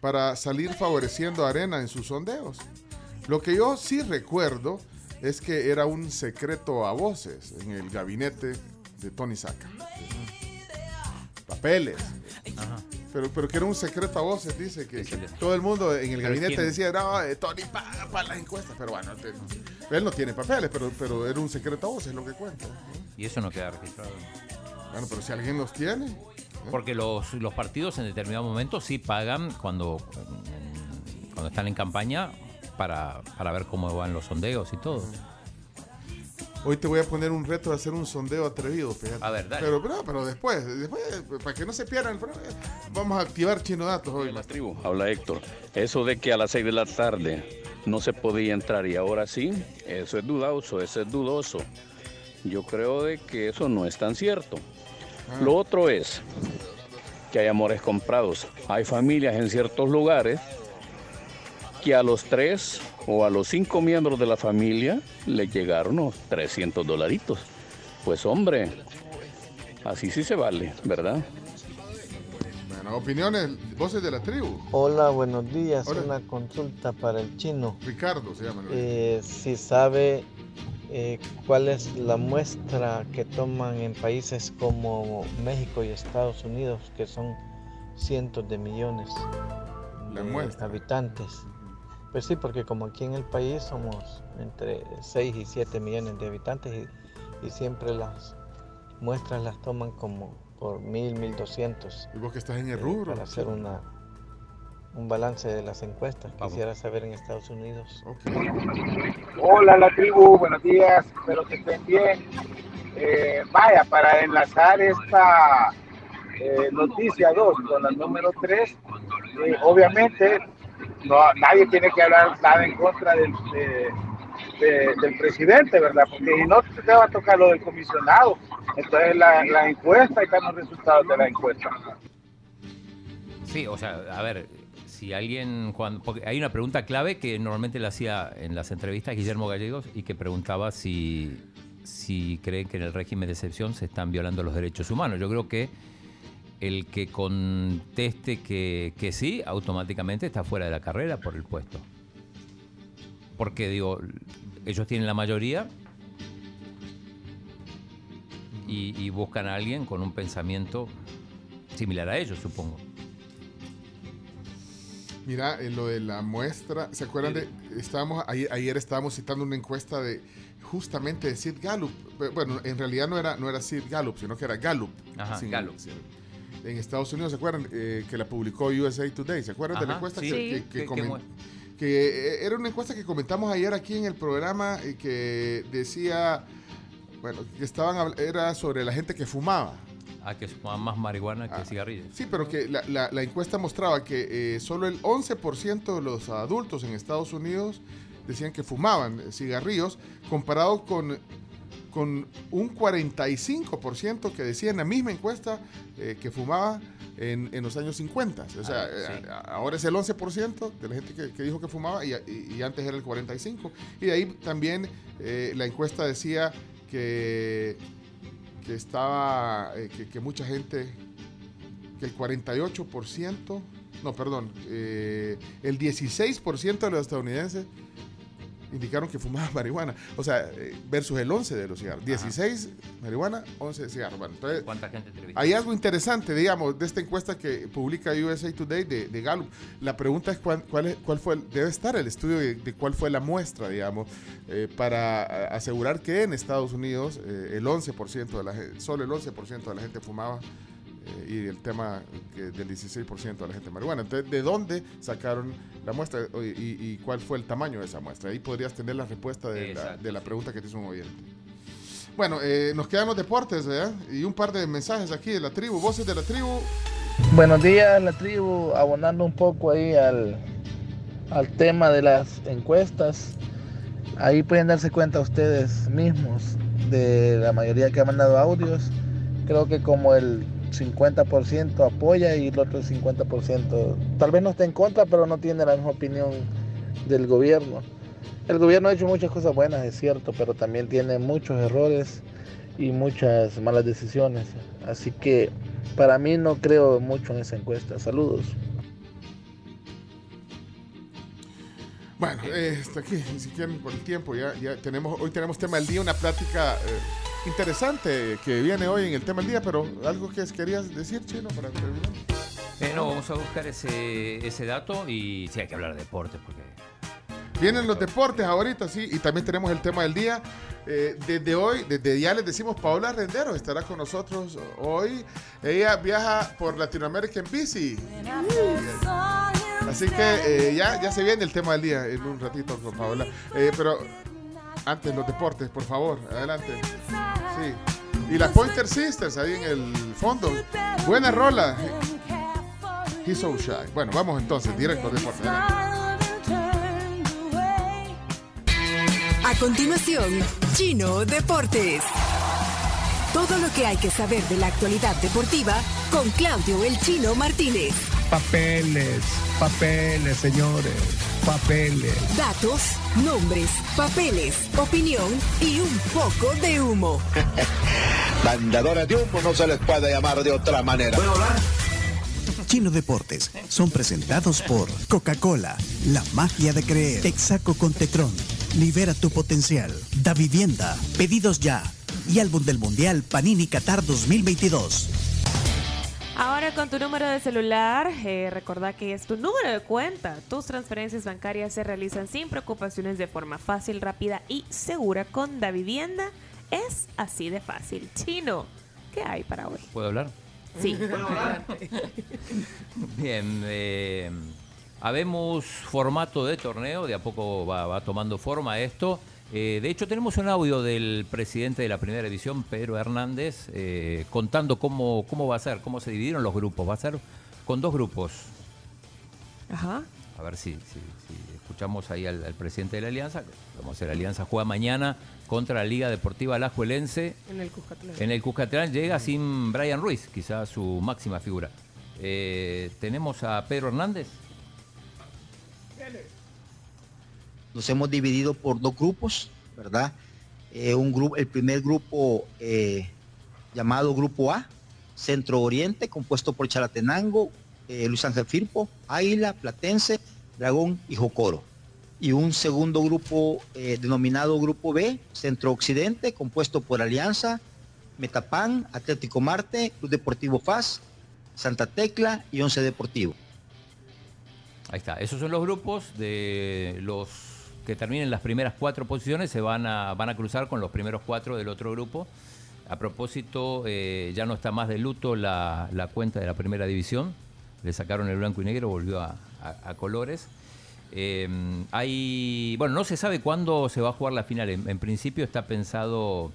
para salir favoreciendo a Arena en sus sondeos. Lo que yo sí recuerdo es que era un secreto a voces en el gabinete de Tony Saca. Papeles. Pero, pero que era un secreto a voces, dice que, que todo el mundo en el gabinete decía, no, eh, Tony paga para las encuestas, pero bueno, te- él no tiene papeles, pero, pero era un secreto a voces lo que cuenta. Y eso no queda registrado. Bueno, pero si alguien los tiene, Porque los, los partidos en determinado momento sí pagan cuando, cuando están en campaña para, para ver cómo van los sondeos y todo. Hoy te voy a poner un reto de hacer un sondeo atrevido, fíjate. A ver, dale. Pero, pero, pero después, después, para que no se pierdan, el programa, vamos a activar Chino Datos hoy. La tribu, habla Héctor. Eso de que a las 6 de la tarde no se podía entrar y ahora sí, eso es dudoso, eso es dudoso. Yo creo de que eso no es tan cierto. Lo otro es que hay amores comprados. Hay familias en ciertos lugares que a los tres o a los cinco miembros de la familia le llegaron unos 300 dolaritos. Pues hombre, así sí se vale, ¿verdad? Bueno, opiniones, voces de la tribu. Hola, buenos días. Hola. Una consulta para el chino. Ricardo se llama. Eh, si sabe eh, cuál es la muestra que toman en países como México y Estados Unidos, que son cientos de millones La de muestra. habitantes. Pues sí, porque como aquí en el país somos entre 6 y 7 millones de habitantes y, y siempre las muestras las toman como por 1000, 1200. Y vos que estás en el eh, rubro. Para hacer una, un balance de las encuestas. Quisiera saber en Estados Unidos. Hola la tribu, buenos días, espero que estén bien. Eh, vaya, para enlazar esta eh, noticia 2 con la número 3, obviamente no, nadie tiene que hablar nada en contra del, de- de- del presidente, ¿verdad? Porque si no te va a tocar lo del comisionado. Entonces la, la encuesta y están los resultados de la encuesta. Sí, o sea, a ver, si alguien, cuando, porque hay una pregunta clave que normalmente le hacía en las entrevistas Guillermo Gallegos y que preguntaba si, si creen que en el régimen de excepción se están violando los derechos humanos. Yo creo que el que conteste que, que sí, automáticamente está fuera de la carrera por el puesto. Porque digo, ellos tienen la mayoría y, y buscan a alguien con un pensamiento similar a ellos, supongo. Mira, en lo de la muestra, ¿se acuerdan de? Estábamos, ayer, ayer estábamos citando una encuesta de justamente de Sid Gallup. Bueno, en realidad no era, no era Sid Gallup, sino que era Gallup. Ajá, Gallup. En Estados Unidos, ¿se acuerdan? Eh, que la publicó USA Today. ¿Se acuerdan de la encuesta sí. que, Sí. que- eh, era una encuesta que comentamos ayer aquí en el programa y que decía, bueno, que estaban, era sobre la gente que fumaba. A que fuman más marihuana que cigarrillos. Sí, pero que la, la- la encuesta mostraba que eh, solo el 11% de los adultos en Estados Unidos decían que fumaban eh, cigarrillos, comparado con, con un 45% que decía en la misma encuesta eh, que fumaba en, en los años 50. O sea, Ah, sí. eh, a- ahora es el 11% de la gente que, que dijo que fumaba y, y- y antes era el 45%. Y de ahí también eh, la encuesta decía que, que estaba, eh, que, que mucha gente que el 48%, no, perdón, el 16% de los estadounidenses indicaron que fumaban [laughs] marihuana. O sea, eh, versus el 11 de los cigarros. 16 marihuana, 11 cigarros. Bueno, entonces, ¿Cuánta gente entrevistó? hay algo interesante, digamos, de esta encuesta que publica USA Today de, de Gallup. La pregunta es cuál, cuál, es- cuál fue, el- debe estar el estudio de, de cuál fue la muestra, digamos, eh, para asegurar que en Estados Unidos eh, el 11% de la gente, solo el 11% de la gente fumaba eh, y el tema que del 16% de la gente marihuana. Entonces, ¿de dónde sacaron la muestra y, y- cuál fue el tamaño de esa muestra? Ahí podrías tener la respuesta de, la, de la pregunta que te hizo un oyente. Bueno, eh, nos quedan los deportes, ¿verdad? Y un par de mensajes aquí de la tribu, voces de la tribu. Buenos días, la tribu, abonando un poco ahí al, al tema de las encuestas. Ahí pueden darse cuenta ustedes mismos de la mayoría que ha mandado audios. Creo que como el 50% apoya y el otro 50% tal vez no esté en contra, pero no tiene la misma opinión del gobierno. El gobierno ha hecho muchas cosas buenas, es cierto, pero también tiene muchos errores y muchas malas decisiones. Así que para mí no creo mucho en esa encuesta. Saludos. Bueno, eh, hasta aquí, si quieren por el tiempo, ya, ya tenemos, hoy tenemos tema del día, una plática eh, interesante que viene hoy en el tema del día, pero algo que querías decir, Chino, para terminar. Eh, no, vamos a buscar ese, ese dato y sí hay que hablar de deporte porque Vienen los deportes ahorita, sí, y también tenemos el tema del día. Eh, desde hoy, desde ya les decimos, Paola Rendero estará con nosotros hoy. Ella viaja por Latinoamérica en bici. Así que eh, ya, ya se viene el tema del día en un ratito con Paola. Eh, pero antes los deportes, por favor, adelante. Sí. Y las Pointer Sisters ahí en el fondo. Buena rola. He's so shy. Bueno, vamos entonces, directo al deporte. A continuación, Chino Deportes. Todo lo que hay que saber de la actualidad deportiva con Claudio El Chino Martínez. Papeles, papeles, señores, papeles. Datos, nombres, papeles, opinión y un poco de humo. [laughs] Mandadores de humo no se les puede llamar de otra manera. Chino Deportes son presentados por Coca-Cola, la magia de creer, Texaco con Tetrón, libera tu potencial, Da Vivienda, pedidos ya y álbum del Mundial Panini Qatar 2022. Ahora con tu número de celular, eh, recordá que es tu número de cuenta. Tus transferencias bancarias se realizan sin preocupaciones de forma fácil, rápida y segura con Da Vivienda. Es así de fácil. Chino, ¿qué hay para hoy? ¿Puedo hablar? Sí. [laughs] [laughs] Bien, eh, habemos formato de torneo, de a poco va, va tomando forma esto. Eh, de hecho, tenemos un audio del presidente de la primera división, Pedro Hernández, eh, contando cómo, cómo va a ser, cómo se dividieron los grupos. Va a ser con dos grupos. Ajá. A ver si, si- si escuchamos ahí al, al presidente de la Alianza. Vamos a hacer, la Alianza juega mañana contra la Liga Deportiva Alajuelense. En el Cuscatlán. En el Cuscatlán llega sin Brian Ruiz, quizás su máxima figura. Eh, tenemos a Pedro Hernández. Nos hemos dividido por dos grupos, ¿verdad? Eh, un grupo, el primer grupo eh, llamado Grupo A, Centro Oriente, compuesto por Chalatenango, eh, Luis Ángel Firpo, Águila, Platense, Dragón y Jocoro. Y un segundo grupo eh, denominado Grupo B, Centro Occidente, compuesto por Alianza, Metapán, Atlético Marte, Club Deportivo FAS, Santa Tecla y Once Deportivo. Ahí está. Esos son los grupos de los que terminen las primeras cuatro posiciones, se van a, van a cruzar con los primeros cuatro del otro grupo. A propósito, eh, ya no está más de luto la, la cuenta de la primera división. Le sacaron el blanco y negro, volvió a, colores. Eh, hay, bueno, no se sabe cuándo se va a jugar la final. En, en principio está pensado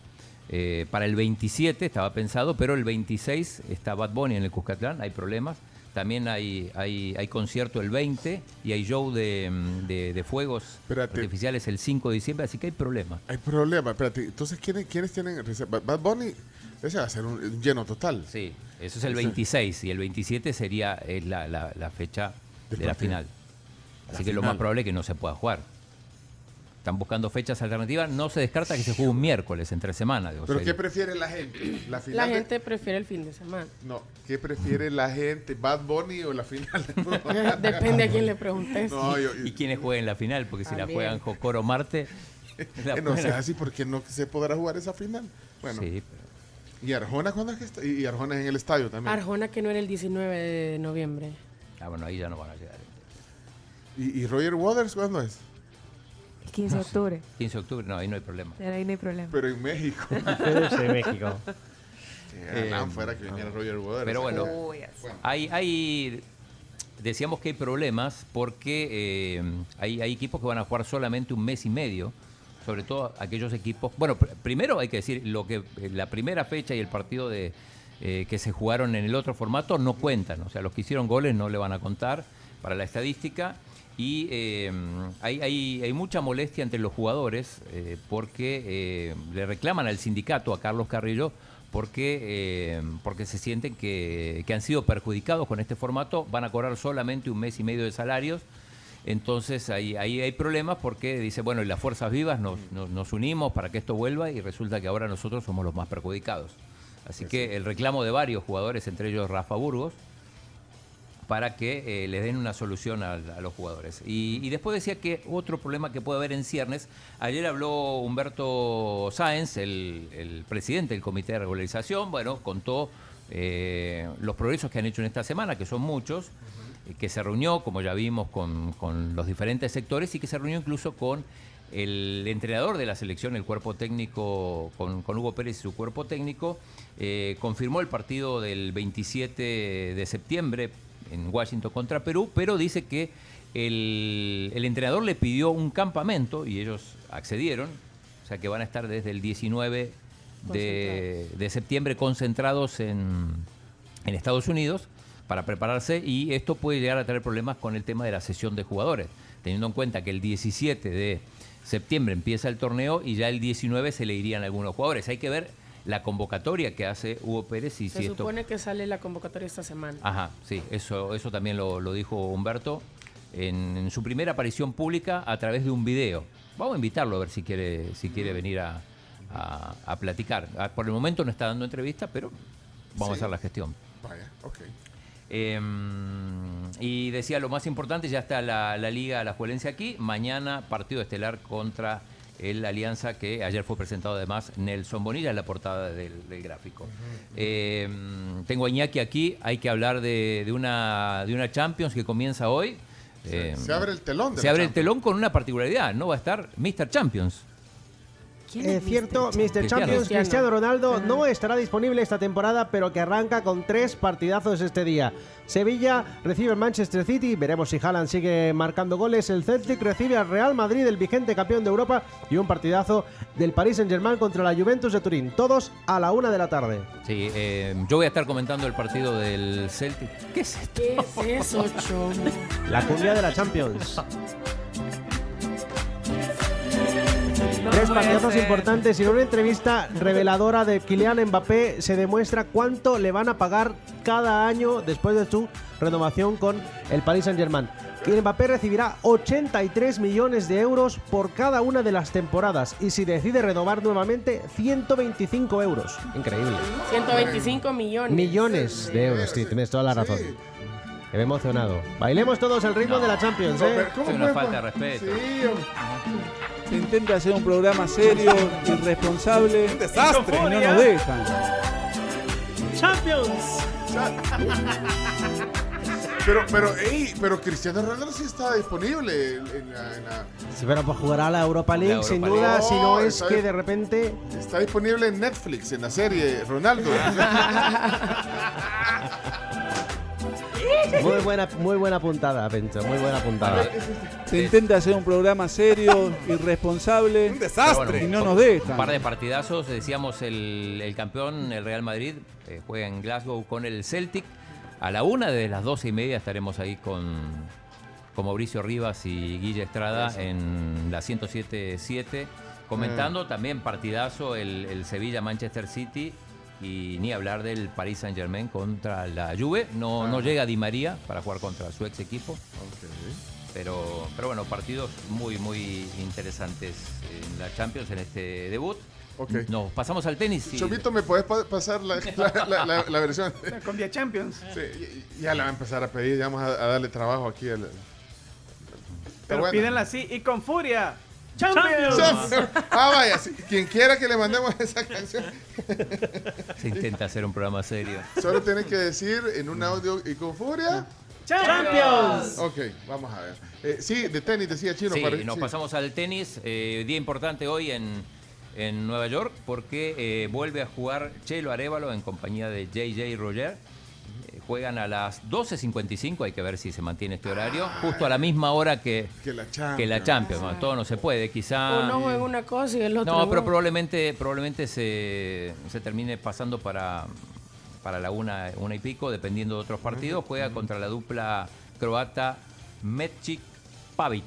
eh, para el 27, estaba pensado, pero el 26 está Bad Bunny en el Cuscatlán, hay problemas. También hay, hay, hay concierto el 20 y hay show de, mm, de- de fuegos Espérate. artificiales el 5 de diciembre, así que hay problemas. Hay problema, espérate. Entonces, ¿quiénes, quiénes tienen reserva? Bad Bunny, ese va a ser un, un lleno total. Sí, eso es el Ese- 26 y el 27 sería eh, la, la- la fecha de la final. La Así que lo más probable es que no se pueda jugar. Están buscando fechas alternativas. No se descarta que se juegue un miércoles entre semana. digo, ¿Pero qué prefiere la gente? La, final La de- gente prefiere el fin de semana. No, ¿qué prefiere la gente? ¿Bad Bunny o la final? [laughs] Depende a quién le preguntes. No, yo- ¿Y quiénes jueguen la final? Porque si la juegan Jocoro Marte. [laughs] la Eh, no sea así porque no se podrá jugar esa final. Bueno. Sí, ¿Y Arjona cuándo es que está? Y y Arjona es en el estadio también. Arjona que no era el 19 de noviembre. Ah, bueno, ahí ya no van a llegar. ¿Y, y Roger Waters cuándo es? El 15 de octubre. 15 de octubre, no, ahí no hay problema. Ahí no hay problema. Pero en México. [laughs] Sí, México. Que ganan fuera que viniera Roger Waters. Pero bueno, hay, hay decíamos que hay problemas porque eh, hay, hay equipos que van a jugar solamente un mes y medio, sobre todo aquellos equipos. Bueno, pr- primero hay que decir lo que eh, la primera fecha y el partido de eh, que se jugaron en el otro formato no cuentan, o sea, los que hicieron goles no le van a contar para la estadística. Y eh, hay, hay- hay mucha molestia entre los jugadores eh, porque eh, le reclaman al sindicato, a Carlos Carrillo, porque, eh, porque se sienten que, que han sido perjudicados con este formato, van a cobrar solamente un mes y medio de salarios. Entonces ahí, ahí hay problemas porque dice, bueno, y las fuerzas vivas nos, nos- nos unimos para que esto vuelva y resulta que ahora nosotros somos los más perjudicados. Así que el reclamo de varios jugadores, entre ellos Rafa Burgos, para que eh, les den una solución a, a los jugadores. Y, y después decía que otro problema que puede haber en ciernes, ayer habló Humberto Sáenz, el, el presidente del Comité de Regularización, bueno, contó eh, los progresos que han hecho en esta semana, que son muchos, eh, que se reunió, como ya vimos, con, con los diferentes sectores y que se reunió incluso con el entrenador de la selección, el cuerpo técnico, con, con Hugo Pérez y su cuerpo técnico, eh, confirmó el partido del 27 de septiembre en Washington contra Perú, pero dice que el, el entrenador le pidió un campamento y ellos accedieron, o sea que van a estar desde el 19 de, de septiembre concentrados en, en Estados Unidos para prepararse y esto puede llegar a tener problemas con el tema de la sesión de jugadores, teniendo en cuenta que el 17 de septiembre empieza el torneo y ya el 19 se le irían algunos jugadores. Hay que ver la convocatoria que hace Hugo Pérez y Se si esto... supone que sale la convocatoria esta semana. Ajá, sí, eso, eso también lo, lo dijo Humberto en, en su primera aparición pública a través de un video. Vamos a invitarlo a ver si quiere, si quiere venir a, a- a platicar. Ah, Por el momento no está dando entrevista, pero vamos a hacer la gestión. Vaya, ok. Eh, y decía lo más importante, ya está la, la Liga La Juelense aquí. Mañana partido estelar contra el Alianza que ayer fue presentado además Nelson Bonilla en la portada del, del gráfico. Eh, tengo a Iñaki aquí, hay que hablar de, de una, de una Champions que comienza hoy. Eh, se abre el telón de Se la abre el telón con una particularidad, no va a estar Mr. Champions. Es cierto, Mr. Champions, Cristiano. Cristiano Ronaldo no estará disponible esta temporada, pero que arranca con tres partidazos este día. Sevilla recibe al Manchester City, veremos si Haaland sigue marcando goles. El Celtic recibe al Real Madrid, el vigente campeón de Europa, y un partidazo del Paris Saint-Germain contra la Juventus de Turín. Todos a la una de la tarde. Sí, eh, yo voy a estar comentando el partido del Celtic. ¿Qué es esto? ¿Qué es eso, [laughs] chomo? La cumbia de la Champions. [laughs] Tres partidazos importantes y en una entrevista reveladora de Kylian Mbappé se demuestra cuánto le van a pagar cada año después de su renovación con el Paris Saint-Germain. Kylian Mbappé recibirá 83 millones de euros por cada una de las temporadas y si decide renovar nuevamente 125 euros. Increíble. 125 millones. Millones de euros, sí, tienes toda la razón. Que me he emocionado. Bailemos todos el ritmo de la Champions, ¿eh? Es una falta de respeto. Se intenta hacer un programa serio, irresponsable. Un desastre. Y no nos dejan. Champions. [laughs] Pero, pero, ey, pero Cristiano Ronaldo sí está disponible en, la, en la- Sí, pero pues jugará la Europa League, La sin duda, League. si no No, es está que de repente... Está disponible en Netflix, en la serie Ronaldo. [laughs] Muy buena, muy buena puntada, Pencho, muy buena puntada. Se intenta hacer un programa serio, irresponsable. Un bueno, Y no nos dejan. Un par de partidazos, decíamos, el, el campeón, el Real Madrid, eh, juega en Glasgow con el Celtic. A la una de las doce y media estaremos ahí con, con Mauricio Rivas y Guille Estrada Eso. en la 107.7, comentando Mm. también partidazo el, el Sevilla-Manchester City y ni hablar del Paris Saint-Germain contra la Juve. No, no Ah. llega Di María para jugar contra su ex equipo. Pero, pero bueno, partidos muy, muy interesantes en la Champions en este debut. Ok. Nos pasamos al tenis. sí. Chomito, ¿me puedes pa- pasar la, [laughs] la- la- la- la versión? La Combia Champions. Sí, y- ya la va a empezar a pedir, ya vamos a, a darle trabajo aquí. al- Pero bueno. pídenla así y con furia. ¡Champions! ¡Champions! Ah, vaya, quien quiera que le mandemos [laughs] esa canción, Se intenta hacer un programa serio. solo tiene que decir en un audio y con furia. ¡Champions! Ok, vamos a ver. Eh, sí, de tenis decía Chino. Sí, para- nos sí. pasamos al tenis. eh, día importante hoy en, en Nueva York porque eh, vuelve a jugar Chelo Arevalo en compañía de JJ Roger. Eh, Juegan a las 12.55, hay que ver si se mantiene este horario, justo a la misma hora que, Que la Champions. que la Champions. Bueno, todo no se puede, quizá... Uno juega una cosa y el otro No, pero no. probablemente, probablemente se, se termine pasando para, para la una, una y pico, dependiendo de otros partidos. Juega contra la dupla croata Metchik Pavic.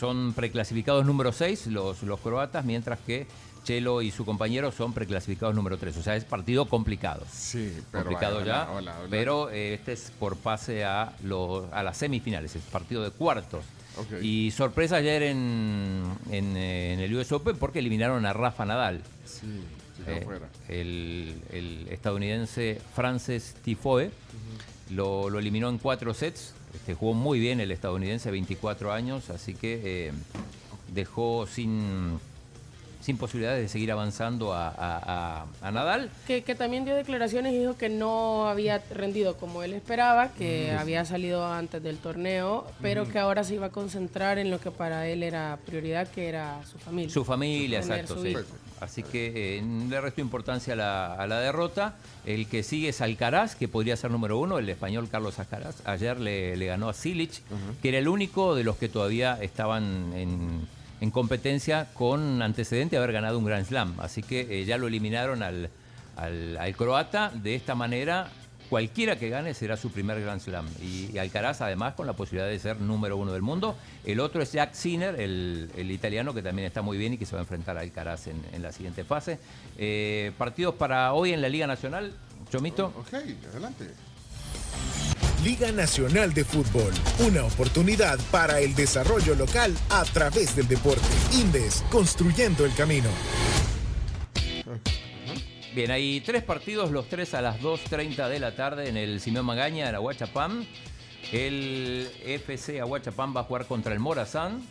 Son preclasificados número 6 los, los croatas, mientras que Chelo y su compañero son preclasificados número 3. O sea, es partido complicado. Sí, pero complicado vaya, ya. hola, hola, hola. Pero eh, este es por pase a, los, a las semifinales, es partido de cuartos. Y sorpresa ayer en, en, eh, en el US Open porque eliminaron a Rafa Nadal. Sí, Eh, fuera. el, el estadounidense Frances Tifoe lo, lo eliminó en cuatro sets. Este, jugó muy bien el estadounidense, 24 años, así que eh, dejó sin, sin posibilidades de seguir avanzando a, a- a- a Nadal. Que, que también dio declaraciones y dijo que no había rendido como él esperaba, que Ujú. había salido antes del torneo, pero Ujú. que ahora se iba a concentrar en lo que para él era prioridad, que era su familia. Su familia, exacto, su sí. Así que eh, le restó importancia a la, a la derrota. El que sigue es Alcaraz, que podría ser número uno, el español Carlos Alcaraz. Ayer le, le ganó a Silic, que era el único de los que todavía estaban en, en competencia con antecedente de haber ganado un Grand Slam. Así que eh, ya lo eliminaron al, al- croata. De esta manera, cualquiera que gane será su primer Grand Slam. Y, y Alcaraz, además, con la posibilidad de ser número uno del mundo. El otro es Jack Sinner, el, el italiano, que también está muy bien y que se va a enfrentar a Alcaraz en, en la siguiente fase. Eh, partidos para hoy en la Liga Nacional. Chomito. Ok, adelante. Liga Nacional de Fútbol, una oportunidad para el desarrollo local a través del deporte. Indes, construyendo el camino. Bien, hay tres partidos, los tres a las 2.30 de la tarde en el Simeón Magaña, en Aguachapán. El FC Aguachapán va a jugar contra el Morazán,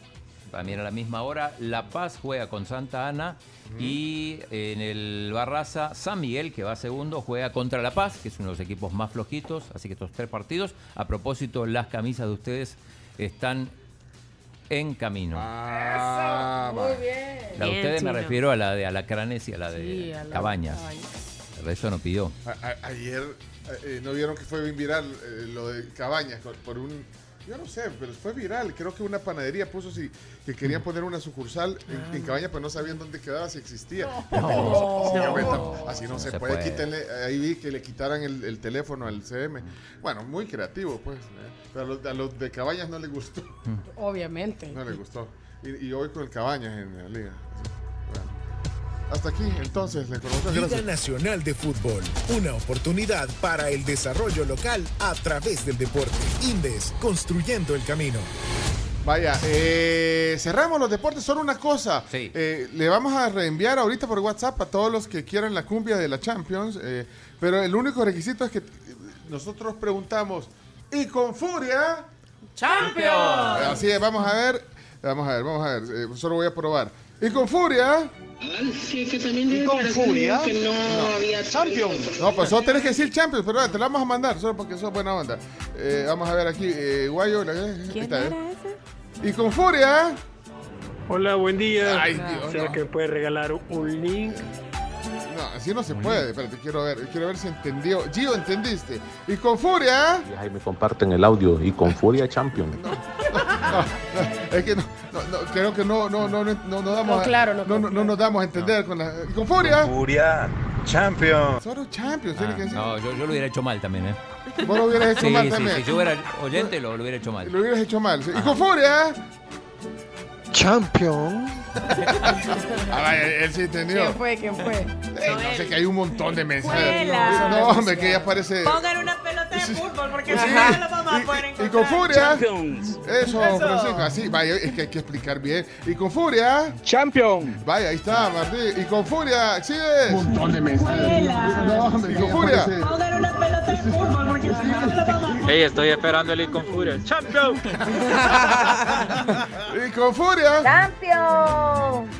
también a la misma hora. La Paz juega con Santa Ana. Y en el Barraza, San Miguel, que va segundo, juega contra La Paz, que es uno de los equipos más flojitos. Así que estos tres partidos. A propósito, las camisas de ustedes están en camino. Ah, Muy bien. La de ustedes me refiero a la de Alacranes y a la de Sí, a la de Cabañas. El resto no pidió. A- a- ayer eh, no vieron que fue bien viral eh, lo de Cabañas por un yo no sé, pero fue viral. Creo que una panadería puso si que querían poner una sucursal en, en Cabañas, pero no sabían dónde quedaba, si existía. No. Ahorita, así no, No se, se puede. puede. Quítenle, ahí vi que le quitaran el, el teléfono al CM. Bueno, muy creativo, pues. eh. Pero a los, a los de Cabañas no les gustó. Obviamente. No les gustó. Y, y hoy con el Cabañas en la liga. Bueno. Hasta aquí, entonces, la información. Liga Gracias. Nacional de Fútbol, una oportunidad para el desarrollo local a través del deporte. Indes, construyendo el camino. Vaya, eh, cerramos los deportes. Solo una cosa. Eh, le vamos a reenviar ahorita por WhatsApp a todos los que quieran la cumbia de la Champions. eh, pero el único requisito es que nosotros preguntamos. Y con furia. ¡Champions! Así es, vamos a ver. Vamos a ver, vamos a ver. eh, solo voy a probar. Y con furia. Sí, que también ¿Y con furia? que no, No. había Champions. No, pues solo tenés que decir Champions, pero te la vamos a mandar, solo porque sos buena onda. Eh, vamos a ver aquí, eh, Guayo. la- ahí está, eh. Y con furia. Hola, buen día. Ay, Dios, ¿Será no. que me puede regalar un link? No, así no se puede. Espérate, quiero ver, quiero ver si entendió. Gio, ¿entendiste? Y con furia. Y ahí me comparten el audio y con Furia Champion. No, [laughs] es que no, no, no, creo que no, no, no, no, no, no damos. No, claro, no, no, no, no nos damos a entender con la. Y con furia. Furia Champion. Solo Champions, tiene Ah, que decir. no, yo, yo lo hubiera hecho mal también, ¿eh? Vos lo hubieras hecho Sí, mal sí, también. Si yo hubiera oyente, lo, lo hubiera hecho mal. Lo hubieras hecho mal. sí. Y con furia. Champion. [laughs] Ah, vaya, él sí entendió. ¿Quién fue? ¿Quién fue? Eh, no sé que hay un montón de mensajes. Fuela. No, hombre, que ya parece. Pongan una pelota de fútbol porque Sí. no lo vamos a poder Y encontrar. con furia. Champions. Eso, Eso. Francisco. Así, vaya, es que hay que explicar bien. Y con furia. Champion. Vaya, ahí está, Martín. Y con furia, ¿exhibes? Un montón de mensajes. No, hombre, y con furia. Pongan una pelota de fútbol porque no lo vamos a Hey, estoy esperando el con Furia. Champion. [laughs] [laughs] Y con furia.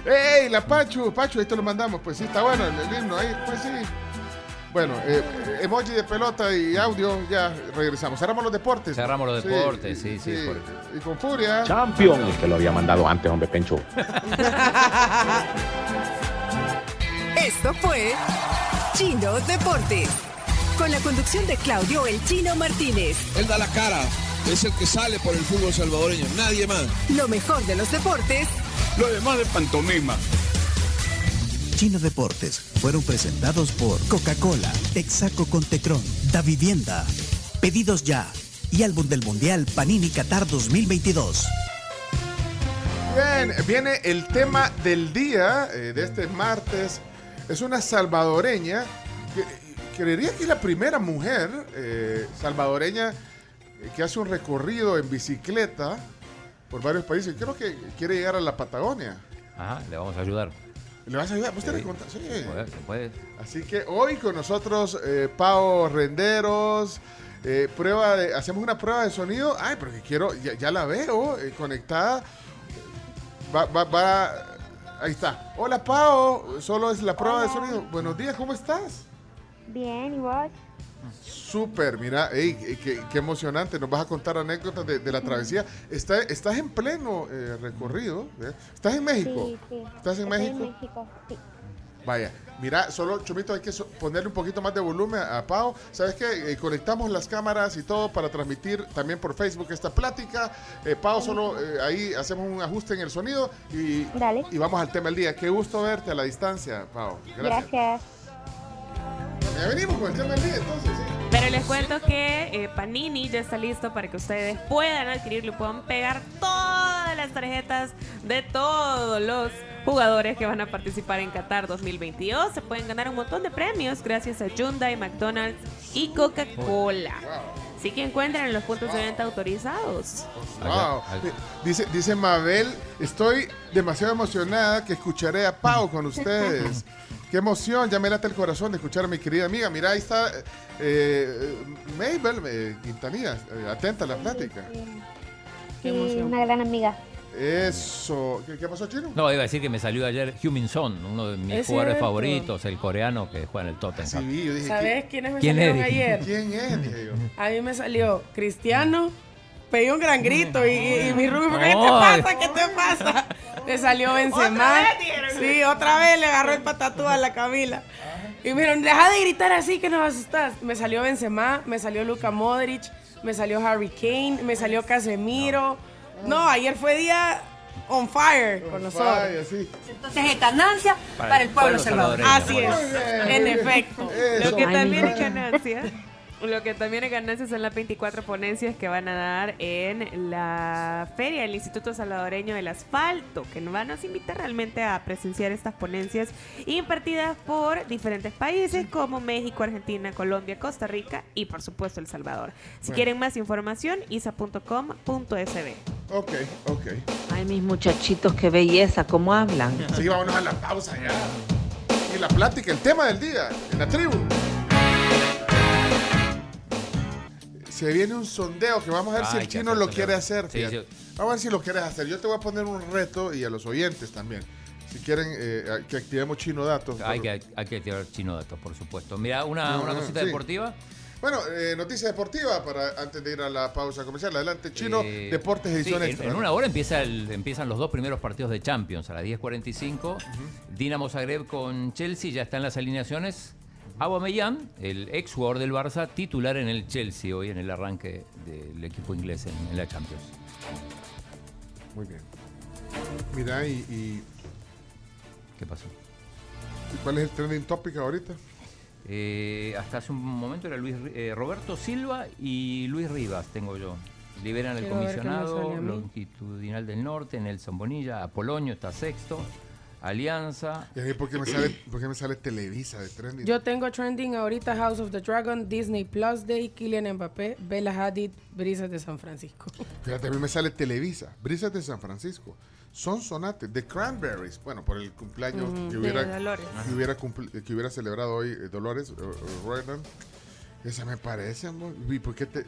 ¡Ey, la Pachu! Pachu, ahí te lo mandamos. Pues sí, está bueno el, el himno ahí. Pues sí. Bueno, eh, emoji de pelota y audio, ya regresamos. Cerramos los deportes. Cerramos los Sí, deportes, sí, sí. por- Y con furia. Champion. Es que lo había mandado antes, hombre, Pencho. [laughs] Esto fue Chino Deportes. Con la conducción de Claudio El Chino Martínez. Él da la cara, es el que sale por el fútbol salvadoreño, nadie más. Lo mejor de los deportes Lo demás de pantomima. Chino Deportes fueron presentados por Coca-Cola, Texaco con Tecron, Da Vivienda, Pedidos Ya y álbum del Mundial Panini Qatar 2022. Bien, viene el tema del día eh, de este martes. Es una salvadoreña. Que, creería que es la primera mujer eh, salvadoreña eh, que hace un recorrido en bicicleta por varios países. Creo que quiere llegar a la Patagonia. Ajá, le vamos a ayudar. ¿Le vas a ayudar? ¿Vos te Sí. contás? Sí. Puede, se puede. Así que hoy con nosotros eh, Pau Renderos. eh, prueba de, hacemos una prueba de sonido. Ay, porque quiero, ya, ya la veo eh, conectada. Va, va, va. Ahí está. Hola Pau, solo es la prueba de sonido. Buenos días, ¿cómo estás? Bien, ¿y vos? Súper, mira, ey, eh, qué, qué emocionante. Nos vas a contar anécdotas de, de la travesía. Está- estás en pleno eh, recorrido. ¿eh? ¿Estás en México? Sí, sí. ¿Estás en Estoy México? en México, sí. Vaya, mira, solo Chomito hay que so- ponerle un poquito más de volumen a, Pau. ¿Sabes qué? Eh, conectamos las cámaras y todo para transmitir también por Facebook esta plática. Eh, Pau, solo eh, ahí hacemos un ajuste en el sonido y, y vamos al tema del día. Qué gusto verte a la distancia, Pau. Gracias. Gracias. Ya venimos con el tema del día entonces, sí. Pero les cuento que eh, Panini ya está listo para que ustedes puedan adquirirlo y puedan pegar todas las tarjetas de todos los jugadores que van a participar en Qatar 2022. Se pueden ganar un montón de premios gracias a Hyundai, McDonald's y Coca-Cola. Así que encuentran en los puntos de venta autorizados. Wow. Dice, dice Mabel, estoy demasiado emocionada que escucharé a Pau con ustedes. [laughs] Qué emoción, ya me late el corazón de escuchar a mi querida amiga. Mira, ahí está eh, Mabel eh, Quintanilla, eh, atenta a la plática. Sí, una gran amiga. Eso. ¿Qué, qué pasó, Chino? No, iba a decir que me salió ayer Humin Son, uno de mis Es jugadores cierto. favoritos, el coreano que juega en el Tottenham. Sí, yo dije, ¿Sabes quiénes me ¿Quién salieron es? ayer? ¿Quién es? Dije yo. A mí me salió Cristiano, pegué un gran grito y, y- y mi Rubio, ¿qué te pasa? ¿Qué te pasa? Me salió Benzema. Sí, otra vez le agarró el patatú a la Camila. Y me dijeron, deja de gritar así que nos asustas. Me salió Benzema, me salió Luka Modric, me salió Harry Kane, me salió Casemiro. No, ayer fue día on fire con nosotros. Sí. Entonces es ganancia Para el pueblo salvadoreño. Así es, en efecto. Lo que también es ganancia. Lo que también es ganancia son las 24 ponencias que van a dar en la feria del Instituto Salvadoreño del Asfalto, que nos van a invitar realmente a presenciar estas ponencias impartidas por diferentes países como México, Argentina, Colombia, Costa Rica y por supuesto El Salvador. Si Bueno. quieren más información, isa.com.sb. Ok, ok. Ay, mis muchachitos, qué belleza, cómo hablan. Sí, vámonos a la pausa ya. Y la plática, el tema del día, en la tribu. Se viene un sondeo que vamos a ver si el chino lo quiere hacer. Sí. Vamos a ver si lo quieres hacer. Yo te voy a poner un reto y a los oyentes también. Si quieren eh, que activemos chino datos. Hay que, hay que activar chino datos, por supuesto. Mira, una, Ah, una cosita sí. deportiva. Bueno, eh, noticia deportiva para antes de ir a la pausa comercial. Adelante, chino, Eh, deportes edición sí, en- extra. En, una hora empieza el- empiezan los dos primeros partidos de Champions a las 10.45. Dinamo Zagreb con Chelsea ya está en las alineaciones. Aubameyang, el ex jugador del Barça, titular en el Chelsea hoy en el arranque del equipo inglés en, en la Champions. Muy bien. Mira, y, y- ¿Qué pasó? ¿y ¿cuál es el trending topic ahorita? Eh, hasta hace un momento era Luis, eh, Roberto Silva y Luis Rivas, tengo yo. Liberan al sale comisionado, longitudinal del norte, Nelson Bonilla, Apolonio está sexto, Alianza. ¿Y a mí por qué me sale, por qué me sale Televisa de trending? Yo tengo trending ahorita House of the Dragon, Disney Plus Day, Kylian Mbappé, Bella Hadid, Brisas de San Francisco. Fíjate, a mí me sale Televisa, Brisas de San Francisco, Son Sonate, The Cranberries, bueno, por el cumpleaños que, de hubiera, que hubiera celebrado hoy eh, Dolores, eh, eh, Royland. Esa me parece, amor. ¿Y por qué te...?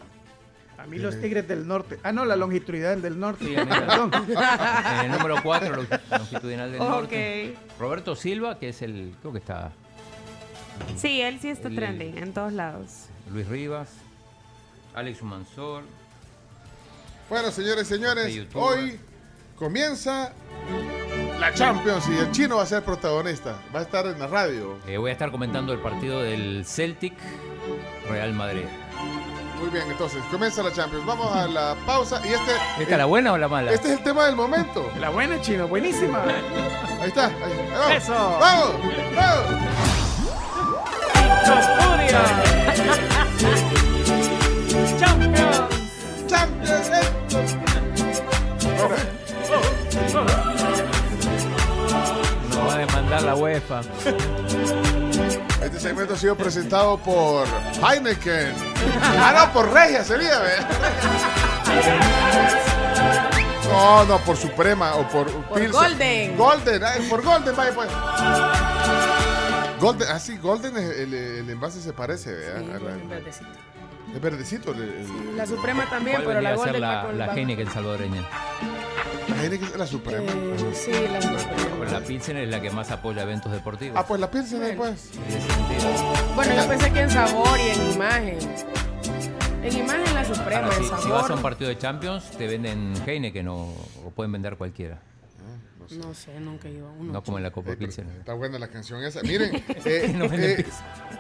A mí los Tigres del Norte. Ah, no, la longitudinal del norte. Sí. Perdón. [laughs] En el número 4, longitudinal del Ok. norte. Roberto Silva, que es el, creo que está Sí, él sí está El- trending en todos lados. Luis Rivas, Alex Mansor. Bueno, señores y señores, YouTube. hoy comienza La Champions y el chino va a ser protagonista. Va a estar en la radio. Eh, voy a estar comentando el partido del Celtic Real Madrid. Muy bien, entonces comienza la Champions. Vamos a la pausa y este. ¿Esta es la buena o la mala? Este es el tema del momento. La buena, chino, buenísima. Ahí está. Ahí, ahí vamos. Eso. ¡Vamos! ¡Vamos! ¡Champions! ¡Champions! Nos va a demandar la UEFA. Este segmento ha sido presentado por Heineken. Ah, no, por Regia sería, ¿ve? No, no, por Suprema o por, Pilsen. Golden. Golden, ay, por Golden, vaya pues. Golden, ah, sí, Golden, el envase se parece, ¿verdad? Sí, Es verdecito. el- el- La Suprema también, ¿Cuál pero la la, la Heineken salvadoreña? La Heineken es la Suprema. Eh, sí, la Suprema. Pues la Pilsen es la que más apoya eventos deportivos. Ah, pues la Pilsen ahí, pues. Bueno, yo pensé que en sabor y en imagen. En imagen la Suprema, Ahora, en si, sabor. si vas a un partido de Champions, te venden Heineken o, o pueden vender cualquiera. No sé, nunca he ido a uno. No como en la Copa Eh, Pilsen. Está buena la canción esa. Miren, [laughs] eh, [laughs] No eh,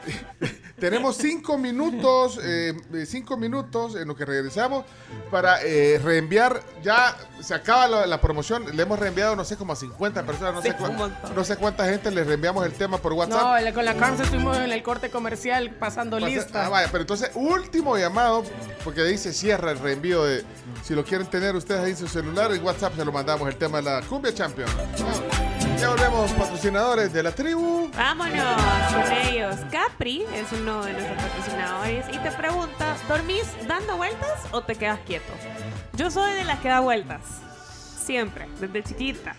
[laughs] tenemos cinco minutos, eh, cinco minutos en lo que regresamos para eh, reenviar. Ya se acaba la, la promoción. Le hemos reenviado, no sé, como a 50 personas. No, Sí, sé, cuán- un montón. no sé cuánta gente le reenviamos el tema por WhatsApp. No, con la Carms estuvimos en el corte comercial pasando Pasa- lista. ah, vaya, pero entonces, último llamado, porque dice cierra el reenvío de. Si lo quieren tener ustedes ahí en su celular, en WhatsApp se lo mandamos el tema de la Cumbia Champion. Ya volvemos, patrocinadores de la tribu. Vámonos con ellos. Capri es uno de nuestros patrocinadores y te pregunta, ¿dormís dando vueltas o te quedas quieto? Yo soy de las que da vueltas. Siempre, desde chiquita.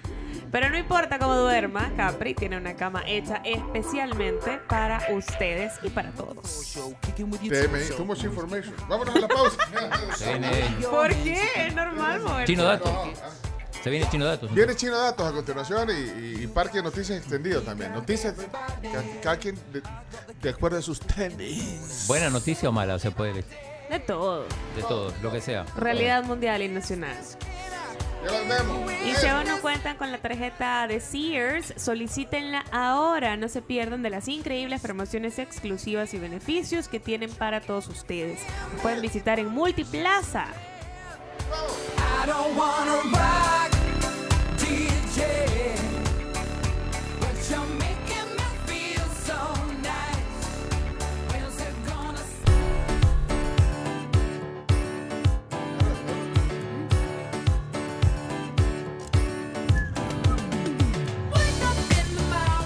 Pero no importa cómo duerma, Capri tiene una cama hecha especialmente para ustedes y para todos. TMI, too much information. Vámonos a la pausa. ¿Por qué? Es normal moverse. Chino Datos. Se viene Chino Datos. Viene Chino Datos a continuación y, y- y Parque de Noticias Extendido también. Noticias, ca- cada quien de, de acuerdo a sus tenis. ¿Buena noticia o mala? Se puede elegir. De todo. De todo, lo que sea. Realidad mundial y nacional. Ya los vemos. Y si aún no cuentan con la tarjeta de Sears, solicítenla ahora. No se pierdan de las increíbles promociones exclusivas y beneficios que tienen para todos ustedes. Pueden visitar en Multiplaza.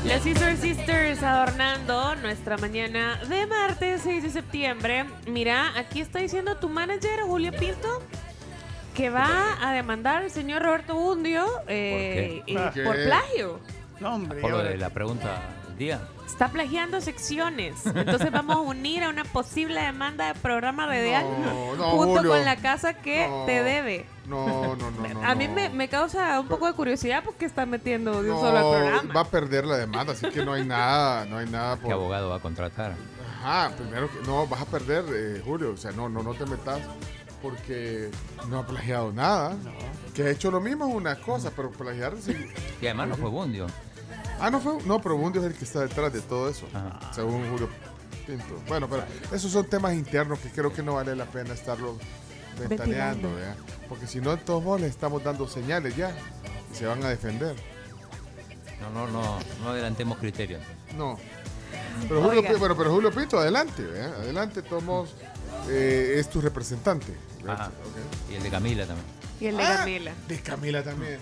Las Sisters adornando nuestra mañana de martes 6 de septiembre. Mira, aquí está diciendo tu manager, Julio Pinto, que va a demandar al señor Roberto Bundio eh, qué? y- ¿Por qué? por plagio. No, hombre. Por lo de la pregunta del día. Está plagiando secciones. Entonces vamos a unir a una posible demanda de programa radial no, junto Julio. con la casa que No. te debe. No, no, no, no. a mí no. me, me causa un poco de curiosidad porque está metiendo de un No, solo al programa. va a perder la demanda, así que no hay nada, no hay nada por... ¿Qué abogado va a contratar? Ajá, primero que no, vas a perder, eh, Julio, o sea, no, no, no te metas porque no ha plagiado nada. Que ha hecho lo mismo es una cosa, pero plagiar sí. Y además no fue Bundio. Ah, no fue, no, pero Bundio es el que está detrás de todo eso, según Julio Pinto. Bueno, pero esos son temas internos que creo que no vale la pena estarlos ventaneando. ¿verdad? Porque si no, en todos modos les estamos dando señales ya y se van a defender. No, no, no, no adelantemos criterios. No. Pero Julio, bueno, pero Julio Pinto, adelante, ¿verdad? adelante, tomos eh, es tu representante. Ajá. Y el de Camila también. Y el de Ah, Camila. De Camila también.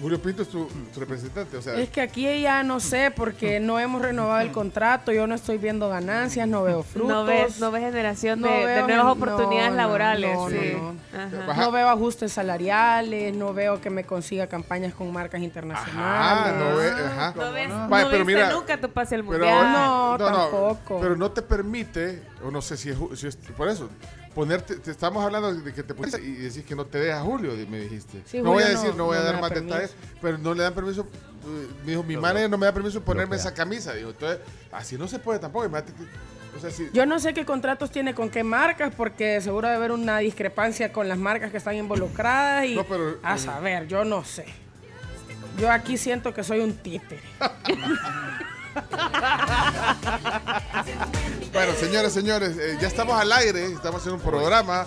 Julio Pinto es tu, tu representante, o sea, Es que aquí ya no sé porque no hemos renovado el contrato, yo no estoy viendo ganancias, no veo frutos. No ves, no ves generación de, No de veo nuevas oportunidades no, laborales. no, no, sí. no. Ajá. No veo ajustes salariales, no veo que me consiga campañas con marcas internacionales. Ah, no ve, ajá. No ves, Vaya, pero viste mira, nunca tu pase al pero, mundial. No, tampoco. Pero no te permite, o no sé si es, si es- por eso, ponerte, te estamos hablando de que te pusiste y decís que no te deja Julio, me dijiste. Sí, no voy a decir, no- no voy a no dar da más permiso. detalles, pero no le dan permiso. eh, Me dijo, mi manager no me da permiso ponerme esa camisa. Dijo, entonces, así no se puede tampoco. imagínate que- o sea, si, Yo no sé qué contratos tiene con qué marcas, porque seguro debe haber una discrepancia con las marcas que están involucradas y No, pero- a saber, yo no sé. Yo aquí siento que soy un títere. [laughs] [laughs] Bueno, señores, señores, eh, ya estamos al aire, estamos en un programa.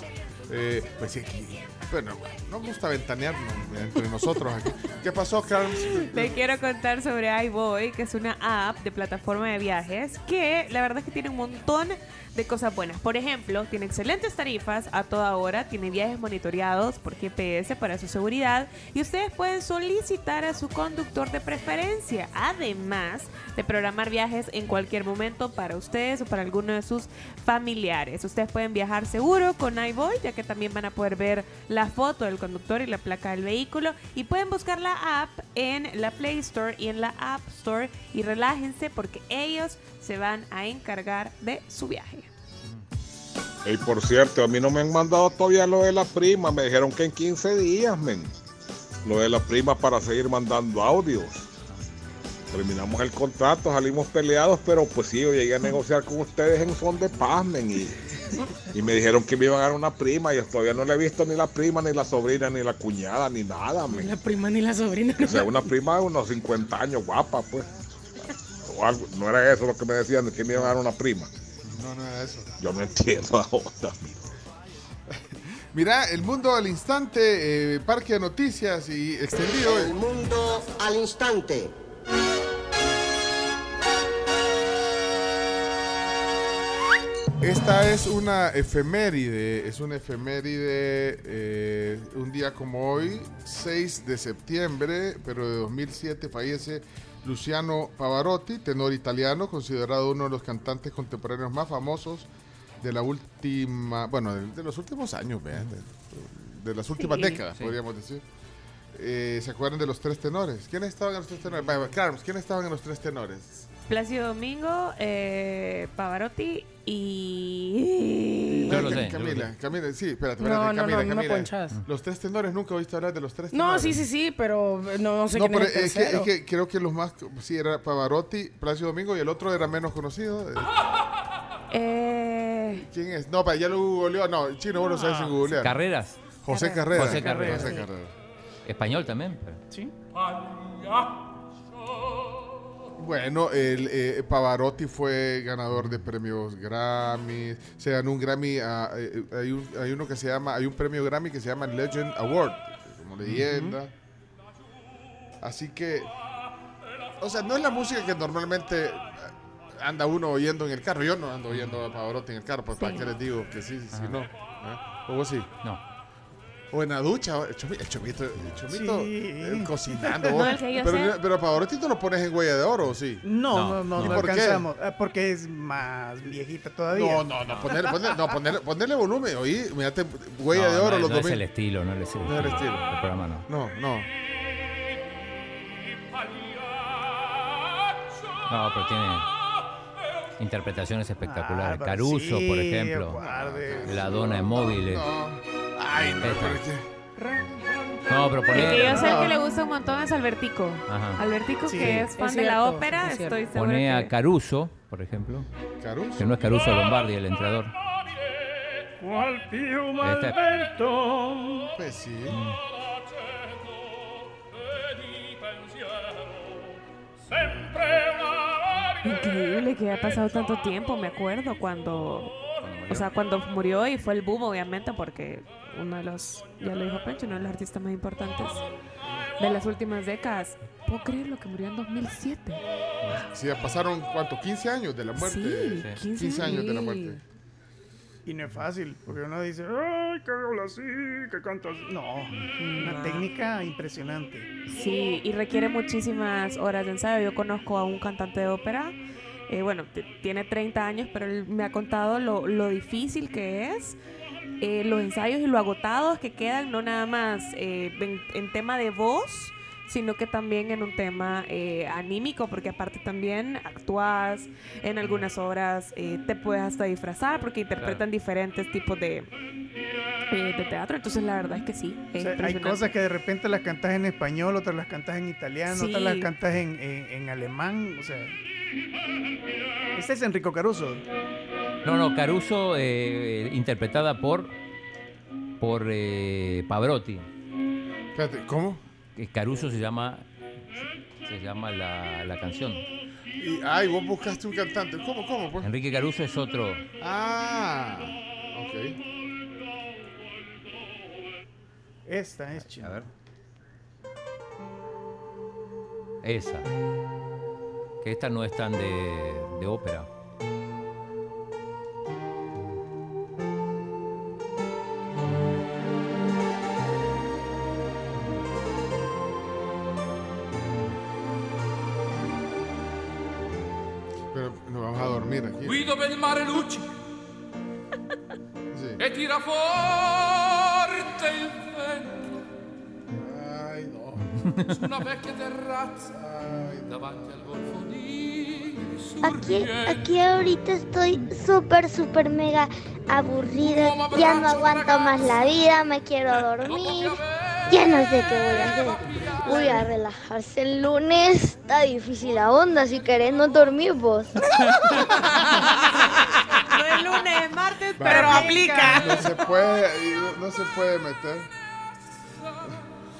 Eh, pues sí, aquí, bueno, no me gusta ventanearnos entre nosotros aquí. ¿Qué pasó, Carlos? Le quiero contar sobre iBoy, que es una app de plataforma de viajes que la verdad es que tiene un montón de cosas buenas. Por ejemplo, tiene excelentes tarifas a toda hora, tiene viajes monitoreados por GPS para su seguridad y ustedes pueden solicitar a su conductor de preferencia, además de programar viajes en cualquier momento para ustedes o para alguno de sus familiares. Ustedes pueden viajar seguro con iBoy, ya que también van a poder ver la foto del conductor y la placa del vehículo y pueden buscar la app en la Play Store y en la App Store y relájense porque ellos se van a encargar de su viaje. Y por cierto, a mí no me han mandado todavía lo de la prima. Me dijeron que en 15 días, men. Lo de la prima para seguir mandando audios. Terminamos el contrato, salimos peleados, pero pues sí, yo llegué a negociar con ustedes en son de paz, men. Y, y me dijeron que me iban a dar una prima. Y todavía no le he visto ni la prima, ni la sobrina, ni la cuñada, ni nada, Ni la prima ni la sobrina. O sea, una prima de unos 50 años, guapa, pues. O algo. No era eso lo que me decían, que me iban a dar una prima. No, no era eso. Yo no entiendo ahora. [laughs] Mira, el mundo al instante, eh, parque de noticias y extendido. El mundo al instante. Esta es una efeméride, es una efeméride, eh, un día como hoy, 6 de septiembre, pero de 2007 fallece Luciano Pavarotti, tenor italiano, considerado uno de los cantantes contemporáneos más famosos de la última, bueno, de, de los últimos años, de, de las últimas Sí. décadas, Sí. podríamos decir. Eh, ¿Se acuerdan de los tres tenores? ¿Quiénes estaban en los tres tenores? Carlos, ¿quiénes estaban en los tres tenores? Plácido Domingo, eh, Pavarotti y... Yo lo sé, yo lo Camila. Camila, sí, espérate, No, espérate, no, Camila, no, no me Camila. ponchas. Los tres tenores, nunca oíste hablar de los tres No, tenores. sí, sí, sí, pero no, no sé No, quién pero es el es que, tercero. es que creo que los más, sí, era Pavarotti, Plácido Domingo y el otro era menos conocido. Eh, Eh, ¿Quién es? No, para ya lo googleó, no, chino, vos lo sabes sin googlear. Carreras. José Carrera. José Carrera. José sí. Español también. pero- Sí. Bueno, el eh, Pavarotti fue ganador de premios Grammy. Se ganó un Grammy. eh, hay, un- hay uno que se llama. Hay un premio Grammy que se llama Legend Award. Como leyenda. Así que. O sea, no es la música que normalmente ah, anda uno oyendo en el carro. Yo no ando oyendo a Pavarotti en el carro. Pues, ¿para qué les digo que sí, sí, Ajá. no? ¿Eh? ¿O vos sí? No. O en la ducha, el chomi- el chomito, el chomito Sí. eh, cocinando. No, el que yo pero, sé- pero Pavarotti lo pones en huella de oro, ¿o sí? No, No, no, no, ¿Y no, por qué? alcanzamos. Ah, Porque es más viejita todavía. No, no, no, ponerle, ponerle, no, ponerle, ponerle volumen, oí, mirate, huella No, de oro no, los no es el domingos. estilo, no es el estilo. No es el estilo. El programa no. No, no. No, pero tiene interpretaciones espectaculares. Ah, Caruso, sí, por ejemplo. guarde. La dona de móviles. No. Ay, no, que- No, pero el que yo sé que le gusta un montón es Albertico. Ajá. Albertico, Sí. que es fan Es de la ópera, es estoy segura poné a. Caruso, por ejemplo. Caruso. Que no es Caruso Lombardi, el entrenador. Este. Pues sí. Increíble que haya pasado tanto tiempo, me acuerdo cuando... O sea, cuando murió y fue el boom, obviamente, porque uno de los, ya lo dijo Pencho, uno de los artistas más importantes de las últimas décadas. ¿Puedo creer lo que murió en 2007? Sí, ya pasaron, ¿cuánto? 15 años de la muerte. Sí, 15 15 años de la muerte. Y no es fácil, porque uno dice, ay, que habla así, que canta así. No, una técnica impresionante. Sí, y requiere muchísimas horas de ensayo. Yo conozco a un cantante de ópera, eh, bueno, tiene 30 años, pero él me ha contado lo, lo difícil que es, eh, los ensayos y lo agotados que quedan, no nada más eh, en, en tema de voz, sino que también en un tema eh, anímico, porque aparte también actúas en algunas obras, eh, te puedes hasta disfrazar, porque interpretan diferentes tipos de, eh, de teatro. Entonces, la verdad es que sí. O es sea, hay cosas que de repente las cantas en español, otras las cantas en italiano, Sí. otras las cantas en, en- en alemán. O sea, este es Enrico Caruso. No, no, Caruso eh, interpretada por por eh, Pavarotti. Espérate, ¿cómo? Caruso se llama se llama la, la canción. Y, ay, vos buscaste un cantante. ¿Cómo, cómo? Pues? Enrique Caruso es otro. Ah, ok. Esta es chino. A ver. Esa. Que esta no es tan de, de ópera. Mare luccica Sì. e tira forte il vento. Ay, no. Su una vecchia terrazza davanti al golfo di Aquí, aquí ahorita estoy súper, súper mega aburrida. Ya no aguanto más la vida, me quiero dormir. Ya no sé qué voy a hacer. Voy a relajarse el lunes. Está difícil la onda. Si querés no dormir vos. [laughs] No es lunes, es martes, Va. Pero aplica. No se puede, no, se puede meter.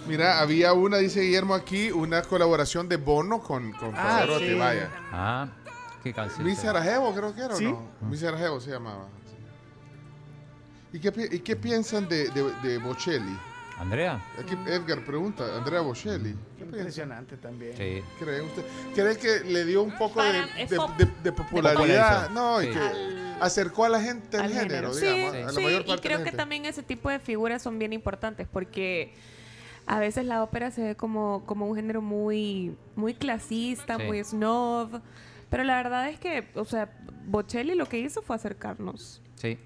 Mira, había una, dice Guillermo aquí, una colaboración de Bono con, con Ah, Pavarotti, sí. vaya. Ah, qué canción. Mi Sarajevo creo que era, Sí. ¿o no? Mi Sarajevo se llamaba. ¿Y qué, y qué piensan de, de, de Bocelli? Andrea. Aquí Edgar pregunta, Andrea Bocelli. ¿Qué piensa? Impresionante también. Sí. ¿Cree usted? ¿Cree que le dio un poco de, de- pop. de- de popularidad? No, y Sí. que Al- acercó a la gente al, género, Sí, digamos, a la sí, mayor y de creo que también ese tipo de figuras son bien importantes porque a veces la ópera se ve como, como un género muy, muy clasista, Sí. muy snob, pero la verdad es que, o sea, Bocelli lo que hizo fue acercarnos. Sí.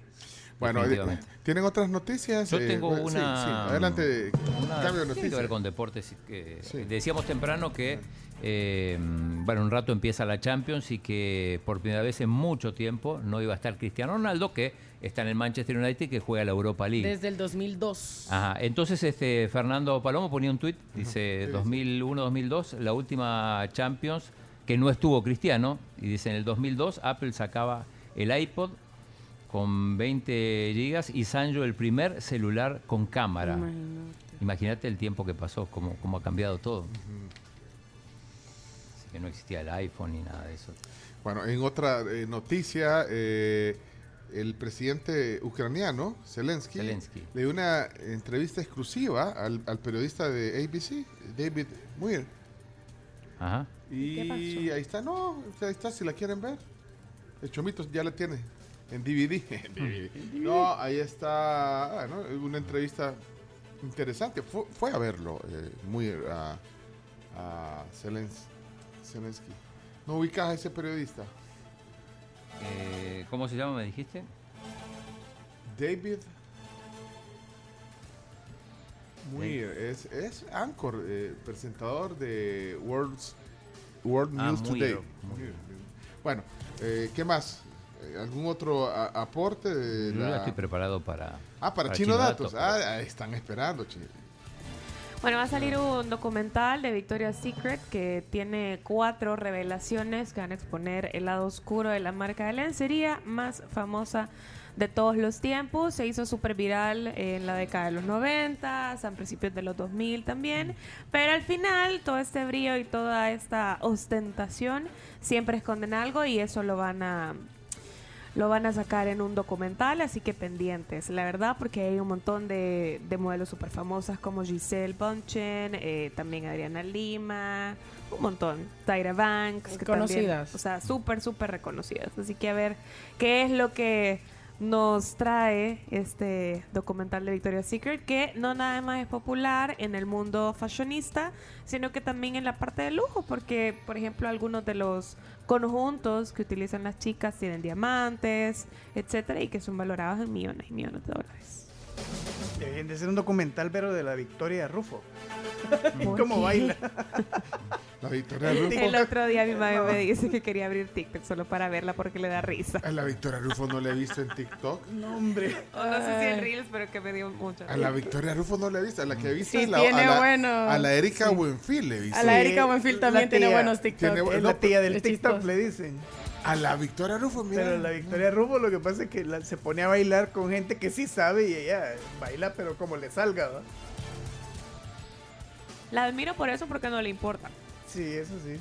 Bueno, eh, ¿tienen otras noticias? Yo Eh, tengo sí, una. sí, adelante, una- cambio de tiene que noticias. ver con deportes. Sí. Decíamos temprano que, eh, bueno, un rato empieza la Champions y que por primera vez en mucho tiempo no iba a estar Cristiano Ronaldo, que está en el Manchester United que juega la Europa League. Desde el 2002. Ajá, entonces este Fernando Palomo ponía un tuit, dice 2001-2002, la última Champions que no estuvo Cristiano, y dice en el 2002 Apple sacaba el iPod con 20 gigas y Sanjo el primer celular con cámara. Imagínate el tiempo que pasó, cómo, cómo ha cambiado todo. Que no existía el iPhone ni nada de eso. Bueno, en otra eh, noticia, eh, el presidente ucraniano, Zelensky, Zelensky. le dio una entrevista exclusiva al, al periodista de ABC, David Muir. Ajá. Y ahí está, no, ahí está, si la quieren ver. El Chomito ya la tiene en DVD. [laughs] En DVD. no, ahí está, bueno, una entrevista interesante. Fue, fue a verlo, eh, Muir, a, a Zelens- Zelensky. ¿No ubicas a ese periodista? Eh, ¿Cómo se llama, me dijiste? David Muir es, es anchor, eh, presentador de World's, World Ah, News Today. Muir. Muir. Bueno, eh, ¿qué más? Eh, ¿Algún otro aporte? De Yo ya la- estoy preparado para. Ah, para, Chino, Datos. Ah, están esperando, Chino. Bueno, va a salir un documental de Victoria's Secret que tiene cuatro revelaciones que van a exponer el lado oscuro de la marca de lencería más famosa de todos los tiempos. Se hizo súper viral en la década de los 90, a principios de los 2000 también. Pero al final, todo este brillo y toda esta ostentación siempre esconden algo y eso lo van a lo van a sacar en un documental, así que pendientes, la verdad, porque hay un montón de, de modelos súper famosas como Giselle Bunchen, eh, también Adriana Lima, un montón, Tyra Banks, que también- Conocidas. o sea, súper, súper reconocidas. Así que a ver qué es lo que nos trae este documental de Victoria's Secret, que no nada más es popular en el mundo fashionista, sino que también en la parte de lujo, porque, por ejemplo, algunos de los conjuntos que utilizan las chicas tienen diamantes, etcétera, y que son valorados en millones y millones de dólares. Deberían de ser un documental, pero de la Victoria Rufo. ¿Por [laughs] ¿Cómo qué? baila? [laughs] La Victoria Rufo. El otro día mi madre me dice que quería abrir TikTok solo para verla porque le da risa. A la Victoria Rufo no le he visto en TikTok. No, hombre. O no sé si en Reels, pero que me dio mucha A la. Victoria Rufo no le he visto. A la que he visto Sí, es la, tiene a la, bueno. a la Erika Buenfil le he visto. A la Erika Buenfil también La tiene tía. buenos TikTok. Tiene Es no, la tía del TikTok, chistoso. le dicen. A la Victoria Rufo, mira. Pero la Victoria Rufo lo que pasa es que la- se pone a bailar con gente que sí sabe y ella baila, pero como le salga. ¿va? La admiro por eso porque no le importa. Sí, eso sí.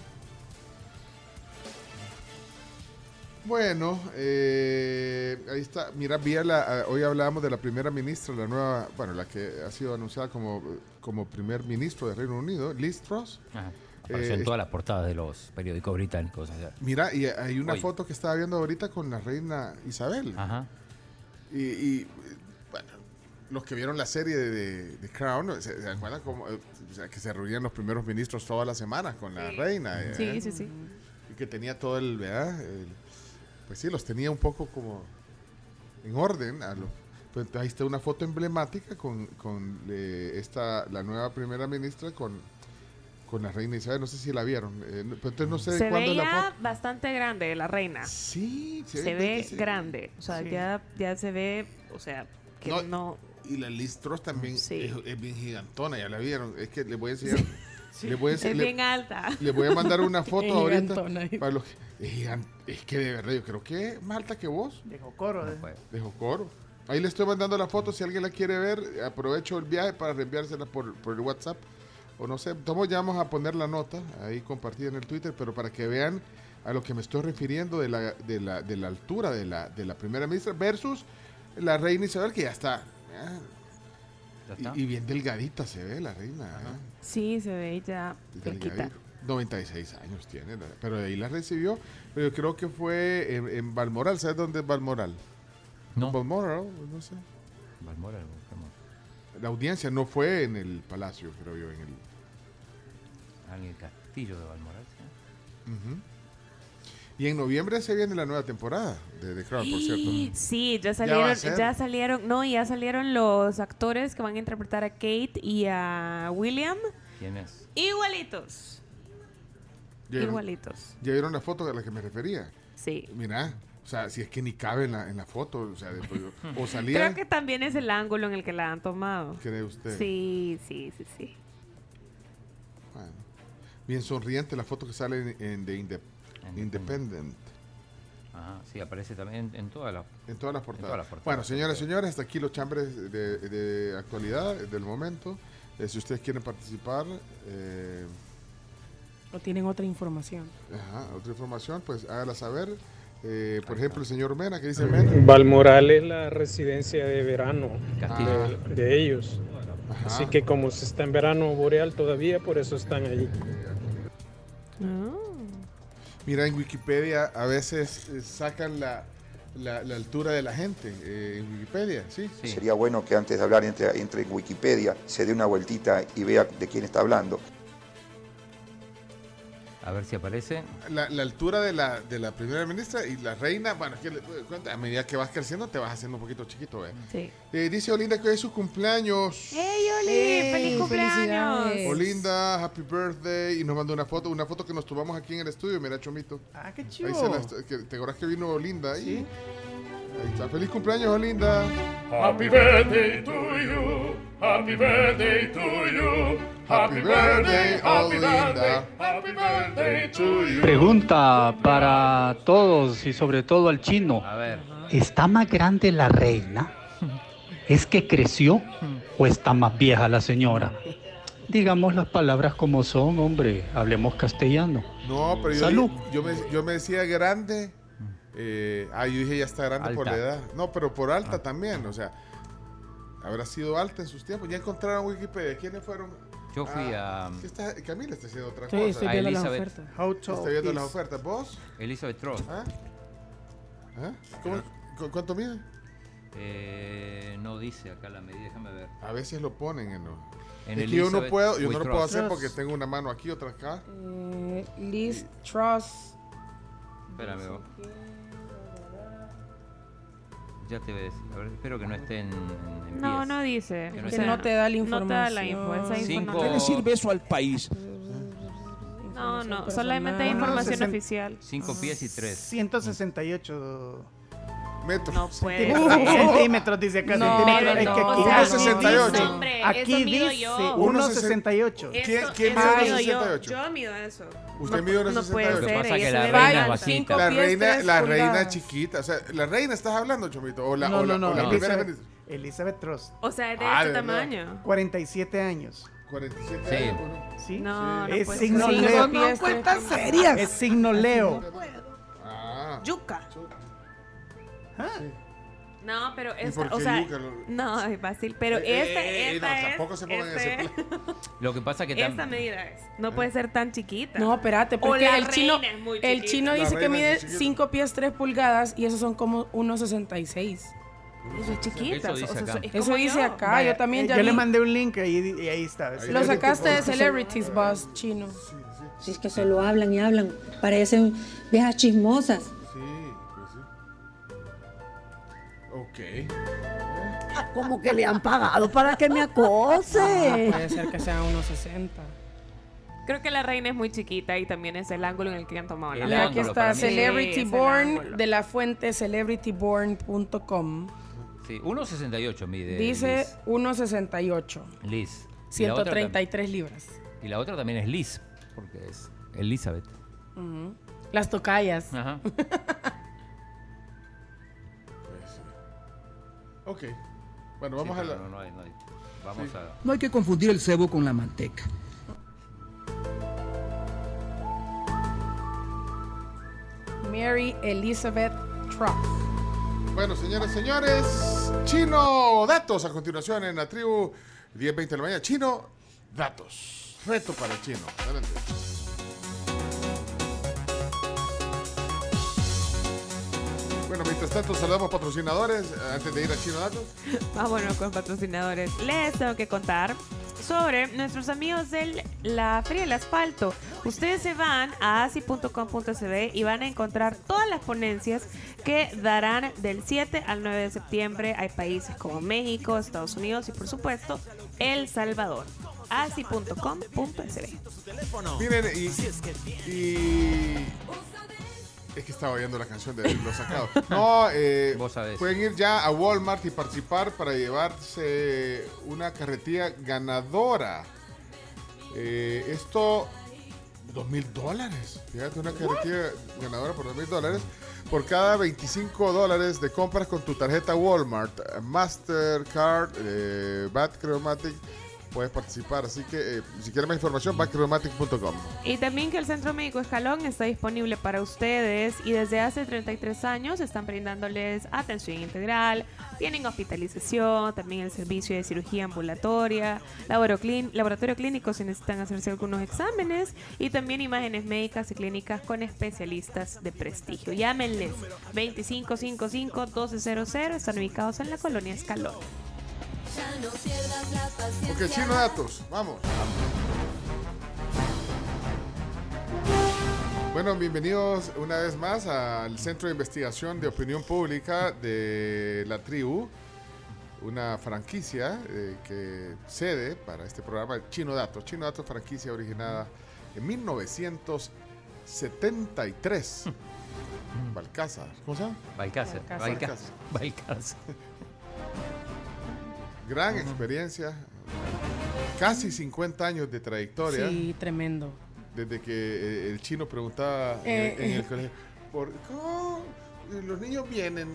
Bueno, eh, ahí está. Mira, vi a la- hoy hablábamos de la primera ministra, la nueva, bueno, la que ha sido anunciada como, como primer ministro de Reino Unido, Liz Truss. Ajá. Apareció Eh, en todas las portadas de los periódicos británicos. Mira, y hay una Hoy. foto que estaba viendo ahorita con la reina Isabel. Ajá. Y, y, los que vieron la serie de, Crown, ¿se, se acuerdan cómo, eh, o sea, que se reunían los primeros ministros todas las semanas con la reina? eh, Sí, sí, sí. Y que tenía todo el, ¿verdad? El- pues sí, los tenía un poco como en orden. A los, pues ahí está una foto emblemática con, con eh, esta, la nueva primera ministra con, con la reina Isabel. No sé si la vieron. eh, no- pero entonces no sé Se cuándo es la veía bastante grande la reina. Sí, se, se ve grande. O sea, Sí. ya, ya se ve, o sea, que No, no. Y la Liz Truss también Sí. es, es bien gigantona, ya la vieron. Es que le voy a enseñar. [laughs] Le voy a Es le- bien alta. Le voy a mandar una [laughs] foto Es ahorita. Para los que- es, gigan- es que de verdad, yo creo que es más alta que vos. De Jocoro. eh. De Jocoro. Ahí le estoy mandando la foto. Si alguien la quiere ver, aprovecho el viaje para reenviársela por, por el WhatsApp. O no sé, todos ya vamos a poner la nota ahí compartida en el Twitter, pero para que vean a lo que me estoy refiriendo de la, de la, de la altura de la, de la primera ministra versus la reina Isabel, que ya está. Ah, Ya está. Y, y bien delgadita se ve la reina. ah, Sí, se ve ya flaquita. delgadita. 96 años tiene, pero de ahí la recibió. Pero yo creo que fue en, en Balmoral. ¿Sabes dónde es Balmoral? No. Balmoral, no sé. Balmoral, buscamos. La audiencia no fue en el palacio, creo yo, en el... Ah, en el castillo de Balmoral. ¿sí? Ujú. Y en noviembre se viene la nueva temporada de The Crown, por cierto. [gasps] Sí, ya salieron, ya, salieron, no, ya salieron los actores que van a interpretar a Kate y a William. ¿Quién es? Igualitos. ¿Ya vieron- Igualitos. ¿Ya vieron la foto a la que me refería? Sí. Mira, o sea, si es que ni cabe en la, en la foto, o sea, después- o [laughs] salía... Creo que también es el ángulo en el que la han tomado. ¿Cree usted? Sí, sí, sí, sí. Bueno. Bien sonriente la foto que sale en, en The Inde- Independent. Ajá, sí, aparece también en, en todas las En todas las portadas. todas las portadas. Bueno, señoras y señores, hasta aquí los chambres de, de actualidad del momento. Eh, si ustedes quieren participar, eh, O tienen otra información. ajá, otra información, pues hágala saber. Eh, por ejemplo, el señor Mena, que dice Mena. Balmoral es la residencia de verano Castillo. de, de ellos. Así que como se está en verano boreal todavía, por eso están allí. Mira, en Wikipedia a veces eh, sacan la, la, la altura de la gente eh, en Wikipedia, ¿sí? Sería bueno que antes de hablar entre, entre en Wikipedia, se dé una vueltita y vea de quién está hablando. A ver si aparece. La, la altura de la, de la primera ministra y la reina, bueno, es que le- cuenta, a medida que vas creciendo te vas haciendo un poquito chiquito, ¿eh? Sí. Eh, dice Olinda que hoy es su cumpleaños. ¡Ey, Oli! ¡Ey, ¡Feliz cumpleaños! Olinda, happy birthday. Y nos mandó una foto, una foto que nos tomamos aquí en el estudio, mira, Chomito. Ah, qué Ahí chido. se la- que- ¿Te acuerdas que vino Olinda ahí? Ahí está. Feliz cumpleaños, Olinda. Happy birthday to you. Happy birthday to you. Happy birthday, happy birthday, happy birthday to you. Pregunta para todos y sobre todo al chino. A ver. ¿Está más grande la reina? ¿Es que creció o está más vieja la señora? Digamos las palabras como son, hombre. Hablemos castellano. No, pero yo, Salud. yo, me, yo me decía grande. Eh, ah, yo dije ya está grande por la edad. No, pero por alta también. O sea, habrá sido alta en sus tiempos. Ya encontraron Wikipedia. ¿Quiénes fueron? Yo fui Ah, a ¿qué está, Camila está haciendo otra Sí, cosa. estoy viendo las ofertas. Está viendo las ofertas. ¿Vos? Elizabeth Trost. ¿Ah? ¿Ah? ¿Cómo- cu- ¿Cuánto mide? Eh, no dice acá la medida, déjame ver. A veces lo ponen en los... En es que yo no puedo, yo no lo puedo hacer porque tengo una mano aquí, otra acá. Eh, Liz Truss. Espérame. vos. Ya te voy a decir. A ver, espero que no esté en, en No, pies. no dice. Que O no sea, esté- no te da la No te da la info. información. Esa Cinco- no ¿Qué te- le sirve eso al país? No, no, personal. solamente hay información sesen- oficial. Cinco pies y tres. 168 Metros. No puede centímetros, dice acá. No, centímetros. pero Es que no. aquí O sea, dice- 1.68. hombre, Aquí dice yo. 1.68. ¿Quién- quién mide mido yo. 1.68? Yo mido eso. Usted no, mide No 1.68. puede Lo que ser. pasa es que la reina es bajita. La reina, la chiquita. O sea, la reina estás hablando, Chomito. O la, No, o la, no, no. o la no. primera Elizabeth. Elizabeth Truss, O sea, es de Ah, este de tamaño. 47 años. 47 Sí. años, ¿no? Sí. No, no es signo. Leo. No, no cuentas serias. Es signo Leo. Ah. No, pero ¿Y esta, o sea? Lo- no, [laughs] es fácil, pero Eh, esta, eh, eh, esta no, es, tampoco se pongan en ese este- [laughs] Lo que pasa que tam- esta medida es, no puede ser tan chiquita. No, espérate, O porque la el chino, reina es muy el chino La dice que mide muy chiquita. 5 pies 3 pulgadas y esos son como 1,66. Eso es chiquita. Eso dice o sea, acá. es Eso dice yo. acá, Vaya, yo también eh, ya yo le mandé un link ahí, y ahí está. Ahí Lo sacaste de Celebrities Bus chino. Si es que solo hablan y hablan, parecen viejas chismosas. Ok. Como que le han pagado para que me Ah, acose. puede ser que sean 1,60. Creo que la reina es muy chiquita y también es el ángulo en el que han tomado la El foto. aquí ángulo está para mí. Celebrity Sí, es el Born de la fuente celebrityborn.com. Sí, 1.68 mide. Dice Liz. 1,68. Liz. Y la otra tam- 133 libras. Y la otra también es Liz, porque es Elizabeth. Las tocallas. Ajá. [laughs] Ok. Bueno, vamos Sí, a la. no, no hay- no hay- Vamos a. No hay que confundir el cebo con la manteca. Mary Elizabeth Truck. Bueno, señores, señores, Chino Datos a continuación en la tribu 10-20 de la mañana. Chino Datos. Reto para el chino. Adelante. Bueno, mientras tanto, saludamos patrocinadores eh, antes de ir a Chino Datos. [laughs] Vámonos con patrocinadores. Les tengo que contar sobre nuestros amigos de la Feria del Asfalto. Ustedes se van a asi.com.cb y van a encontrar todas las ponencias que darán del 7 al 9 de septiembre. Hay países como México, Estados Unidos y por supuesto El Salvador. asi.com.sb. Miren, y, y- Es que estaba oyendo la canción de Los Sacados. No, eh, Vos sabés. pueden ir ya a Walmart y participar para llevarse una carretilla ganadora. Eh, esto, dos mil dólares. Fíjate, una carretilla ganadora por dos mil dólares. Por cada 25 dólares de compras con tu tarjeta Walmart, Mastercard, eh, Bad Chromatic, puedes participar. Así que eh, si quieres más información, badchromatic.com. Y también que el Centro Médico Escalón está disponible para ustedes y desde hace 33 años están brindándoles atención integral, tienen hospitalización, también el servicio de cirugía ambulatoria, laboratorio clínico si necesitan hacerse algunos exámenes y también imágenes médicas y clínicas con especialistas de prestigio. Llámenles 2555-1200, están ubicados en la colonia Escalón. Ok, chino datos, vamos. Bueno, bienvenidos una vez más al Centro de Investigación de Opinión Pública de la Tribu, una franquicia eh, que cede para este programa Chino Datos. Chino Datos, franquicia originada en 1973. [laughs] Balcázar, ¿cómo se llama? Balcázar. Balcázar. Balcázar. Balcázar. [laughs] Gran experiencia, casi 50 años de trayectoria. Sí, tremendo. Desde que eh, el chino preguntaba en- Eh, en, el eh. colegio, ¿por cómo los niños vienen?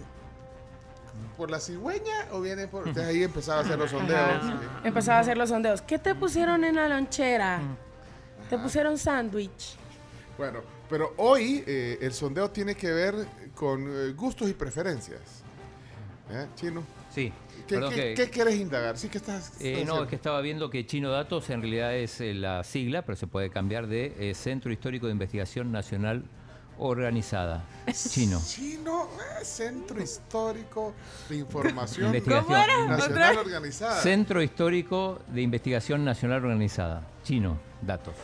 ¿Por la cigüeña o vienen por...? Entonces ahí empezaba a hacer los sondeos. Empezaba a hacer los sondeos. ¿Qué te pusieron en la lonchera? Te pusieron sándwich. Bueno, pero hoy eh, el sondeo tiene que ver con eh, gustos y preferencias. ¿Eh, Chino? Sí. ¿Qué, Perdón qué- que- qué quieres indagar? Sí, que estás... Eh, no, es que estaba viendo que Chino Datos en realidad es eh, la sigla, pero se puede cambiar de eh, Centro Histórico de Investigación Nacional Organizada. Chino. Chino, eh, Centro Histórico de Información Investigación. Nacional Organizada. Centro Histórico de Investigación Nacional Organizada. Chino Datos.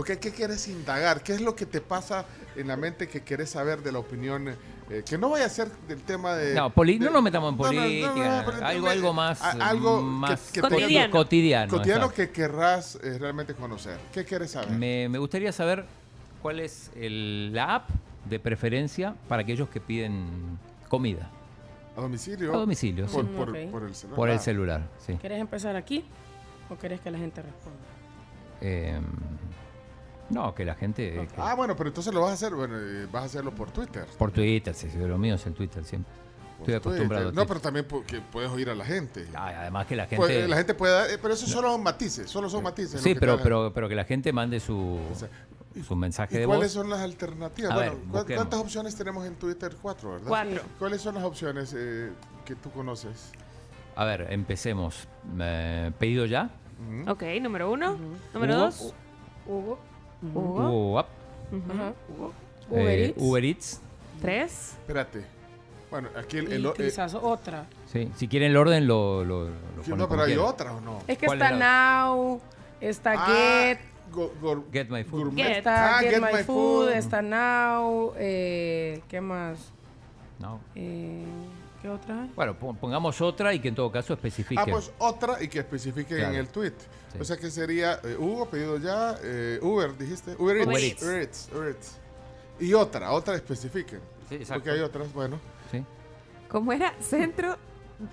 Ok, ¿qué quieres indagar? ¿Qué es lo que te pasa en la mente que quieres saber de la opinión? eh, que no vaya a ser del tema de... No, poli- de- no nos metamos en No, no, no, política. no, algo, algo más. a- algo más que, que tenga- cotidiano. Cotidiano. cotidiano que querrás eh, realmente conocer. ¿Qué quieres saber? Me, me gustaría saber cuál es el- la app de preferencia para aquellos que piden comida. ¿A domicilio? A domicilio, sí. Por, por- Ok. por el celular. Por el Ah. celular, sí. ¿Quieres empezar aquí o quieres que la gente responda? Eh, no, que la gente... que- Ah, bueno, pero entonces lo vas a hacer, bueno, eh, vas a hacerlo por Twitter. por Twitter, sí, sí, lo mío es el Twitter siempre. Estoy acostumbrado a No, pero también porque puedes oír a la gente. Además que la gente... Pues, la gente puede dar, eh, pero eso solo son matices, solo son matices. Sí, que pero, pero, pero que la gente mande su, su mensaje ¿Y de cuáles voz. son las alternativas? A bueno, ver, ¿cu- busquemos. ¿cuántas opciones tenemos en Twitter? Cuatro, ¿verdad? Cuatro. ¿Cuáles son las opciones eh, que tú conoces? A ver, empecemos. Eh, ¿Pedido ya? Ok, número uno. Número Hugo. dos. Hugo. Hugo. Hugo Up. Ujú. Uber Eh, Eats. Uber Eats. Tres. Espérate. Bueno, aquí el... Y el- eh, quizás otra. Sí. Si quieren el orden, lo, lo, lo Sí, ponen no, como pero hay quieran. otra o no. Es que ¿Cuál está Now, está Ah, Get, go- go- Get My Food. Gourmet. está Ah, Get, My, Food, está Now, eh, ¿qué más? No. Eh, ¿Qué otra? Bueno, pon- pongamos otra y que en todo caso especifique. Ah, pues otra y que especifique Claro. en el tweet. Sí. O sea que sería eh, Hugo, pedido ya, eh, Uber, dijiste. Uber Eats. Uber Eats. Uber Eats, Uber Eats. Y otra, otra especifiquen. Sí, exacto. Porque hay otras, bueno. Sí. ¿Cómo era? Centro.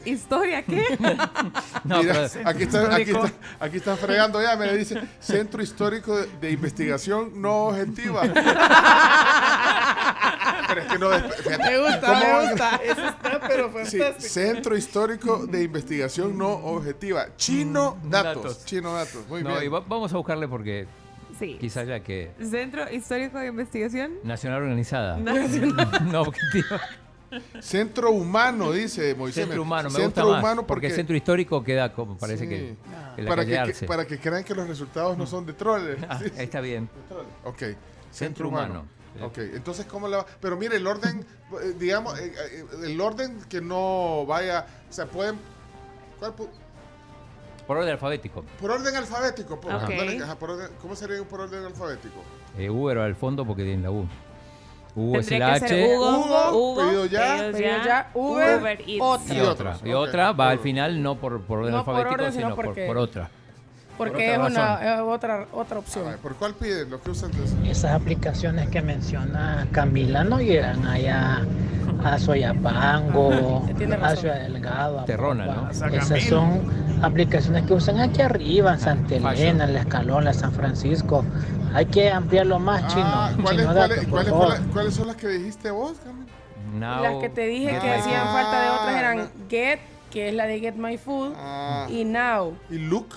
Historia, ¿qué? [laughs] No, Mira, pero- aquí, está, aquí, está, aquí está fregando ya, me dice Centro Histórico de, de Investigación No Objetiva. [laughs] Pero es que no. fíjate, Me gusta, ¿cómo me gusta. [laughs] Eso está, pero Sí, fantástico. Centro Histórico de Investigación No Objetiva. Chino Datos. Datos. Chino Datos. Muy no, bien. y va- vamos a buscarle porque Sí. quizás ya que Centro Histórico de Investigación. Nacional Organizada. [laughs] Nacional. [laughs] no objetivo. Centro Humano, dice Moisés. Centro humano, me Centro gusta más. Humano porque, centro histórico queda como parece Sí. que, que la para, que, para que crean que los resultados no son de troles. Ah, Sí. ahí está bien. Ok. Centro humano. Ok, entonces, ¿cómo la va? Pero mire, el orden, eh, digamos, eh, eh, el orden que no vaya, o sea, pueden... ¿cuál pu- Por orden alfabético. por orden alfabético. Por, Ok. dale, ajá, por orden- ¿Cómo sería por orden alfabético? Eh, Uber al fondo porque tiene la U. U es que H. Hugo, Hugo, Hugo, pedido ya. Pedido ya, Uber, Uber Eats. otra. Y otra. otros, Y otra va al final no por, por orden No por alfabético, orden, sino sino por, por otra. Porque es otra una es otra, otra opción. ver, ¿Por cuál piden? Lo que usan. Esas aplicaciones que menciona Camila no llegan allá a Soyapango, a. Ciudad Delgado. a Terrona. ¿no? Esas son aplicaciones que usan aquí arriba, en Santa. Elena, en La Escalona, San Francisco. Hay que ampliarlo más, Ah, chino. ¿cuáles, chino son las que dijiste vos, Carmen? Now, Las que te dije que hacían falta de otras Ah, eran Get, que es la de Get My Food, Ah. y Now. ¿Y Look?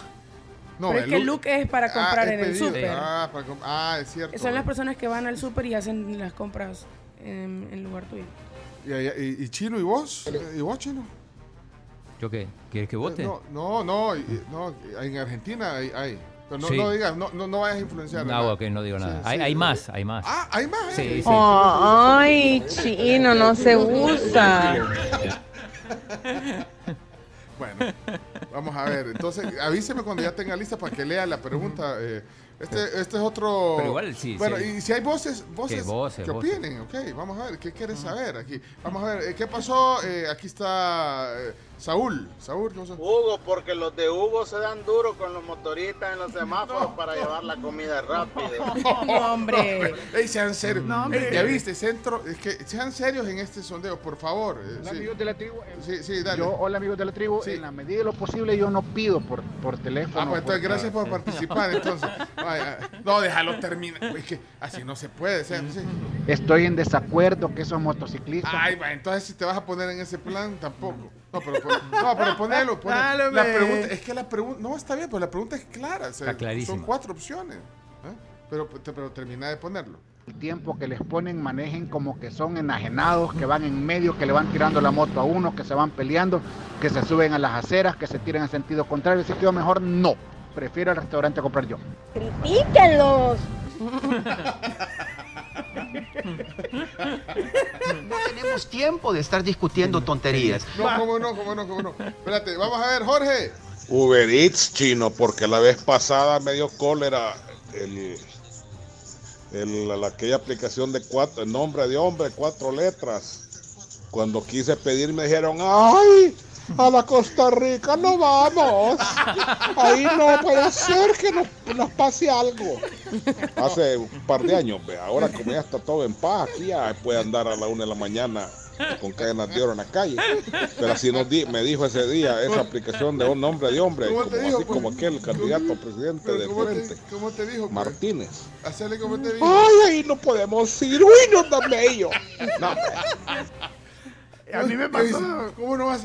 No, Pero es el que Look es para comprar Ah, en es el súper. Ah, ah, es cierto. Son las personas que van al súper y hacen las compras en, en lugar tuyo. ¿Y, y- y Chino y vos? ¿Y vos, Chino? ¿Yo qué? ¿Quieres que vote? No, no, no, y- y- no, en Argentina hay. hay. Pero no, Sí. no digas, no, no, no vayas a influenciar. No, ¿verdad? ok, no digo nada. Sí, hay, sí. hay más, hay más. Ah, hay más. Sí, sí. Ay, chino, no se usa. [laughs] Bueno, vamos a ver. Entonces, avíseme cuando ya tenga lista para que lea la pregunta. eh, este, este es otro. Pero igual sí, Bueno, sí. y si hay voces, voces Que voces, que voces. opinen, ok. Vamos a ver, ¿qué quieres saber aquí? Vamos a ver, eh, ¿qué pasó? Eh, aquí está eh, Saúl. Saúl, ¿qué pasó? Hugo, porque los de Hugo se dan duro con los motoristas en los semáforos para llevar la comida rápido. [laughs] No, hombre. Ey, sean serios. No, hombre. Ey, ya viste, centro, es que sean serios en este sondeo, por favor. eh, Hola, sí. amigos de la tribu. Sí, sí, dale. Yo, hola amigos de la tribu, Sí. en la medida de lo posible yo no pido por, por teléfono. Ah, pues entonces porque- gracias por participar. Entonces, [laughs] No, déjalo terminar. Es que así no se puede. o sea, sí. Estoy en desacuerdo que esos motociclistas... Ay, va, entonces si te vas a poner en ese plan, tampoco. No, pero, pon- no, pero ponelo. ponelo. La pregunta, es que la pregunta, no está bien, pero la pregunta es clara. o sea, Está. Son cuatro opciones. ¿eh? Pero, pero termina de ponerlo. El tiempo que les ponen manejen como que son enajenados, que van en medio, que le van tirando la moto a uno, que se van peleando, que se suben a las aceras, que se tiran en sentido contrario. Así que yo mejor no. Prefiero al restaurante a comprar yo. Critíquenlos. [laughs] No tenemos tiempo de estar discutiendo tonterías. No, cómo no, cómo no, cómo no. Espérate, vamos a ver, Jorge. Uber Eats chino, porque la vez pasada me dio cólera el, el- la- aquella aplicación de cuatro, el nombre de hombre, cuatro letras. Cuando quise pedir me dijeron, ¡ay! A la Costa Rica no vamos. Ahí no puede ser que nos, nos pase algo. Hace un par de años, ve, ahora como ya está todo en paz, aquí ya puede andar a la una de la mañana con cadenas de oro en la calle. Pero así nos di- me dijo ese día esa aplicación de un nombre de hombre, ¿Cómo como, dijo, así pues? como aquel candidato a presidente de ¿cómo te, frente, cómo te dijo? pues? Martínez. Hacele como te dijo. Ay, ahí no podemos ir. Uy, no da mello. No, [laughs] A mí me ¿Qué pasó. ¿Cómo no vas?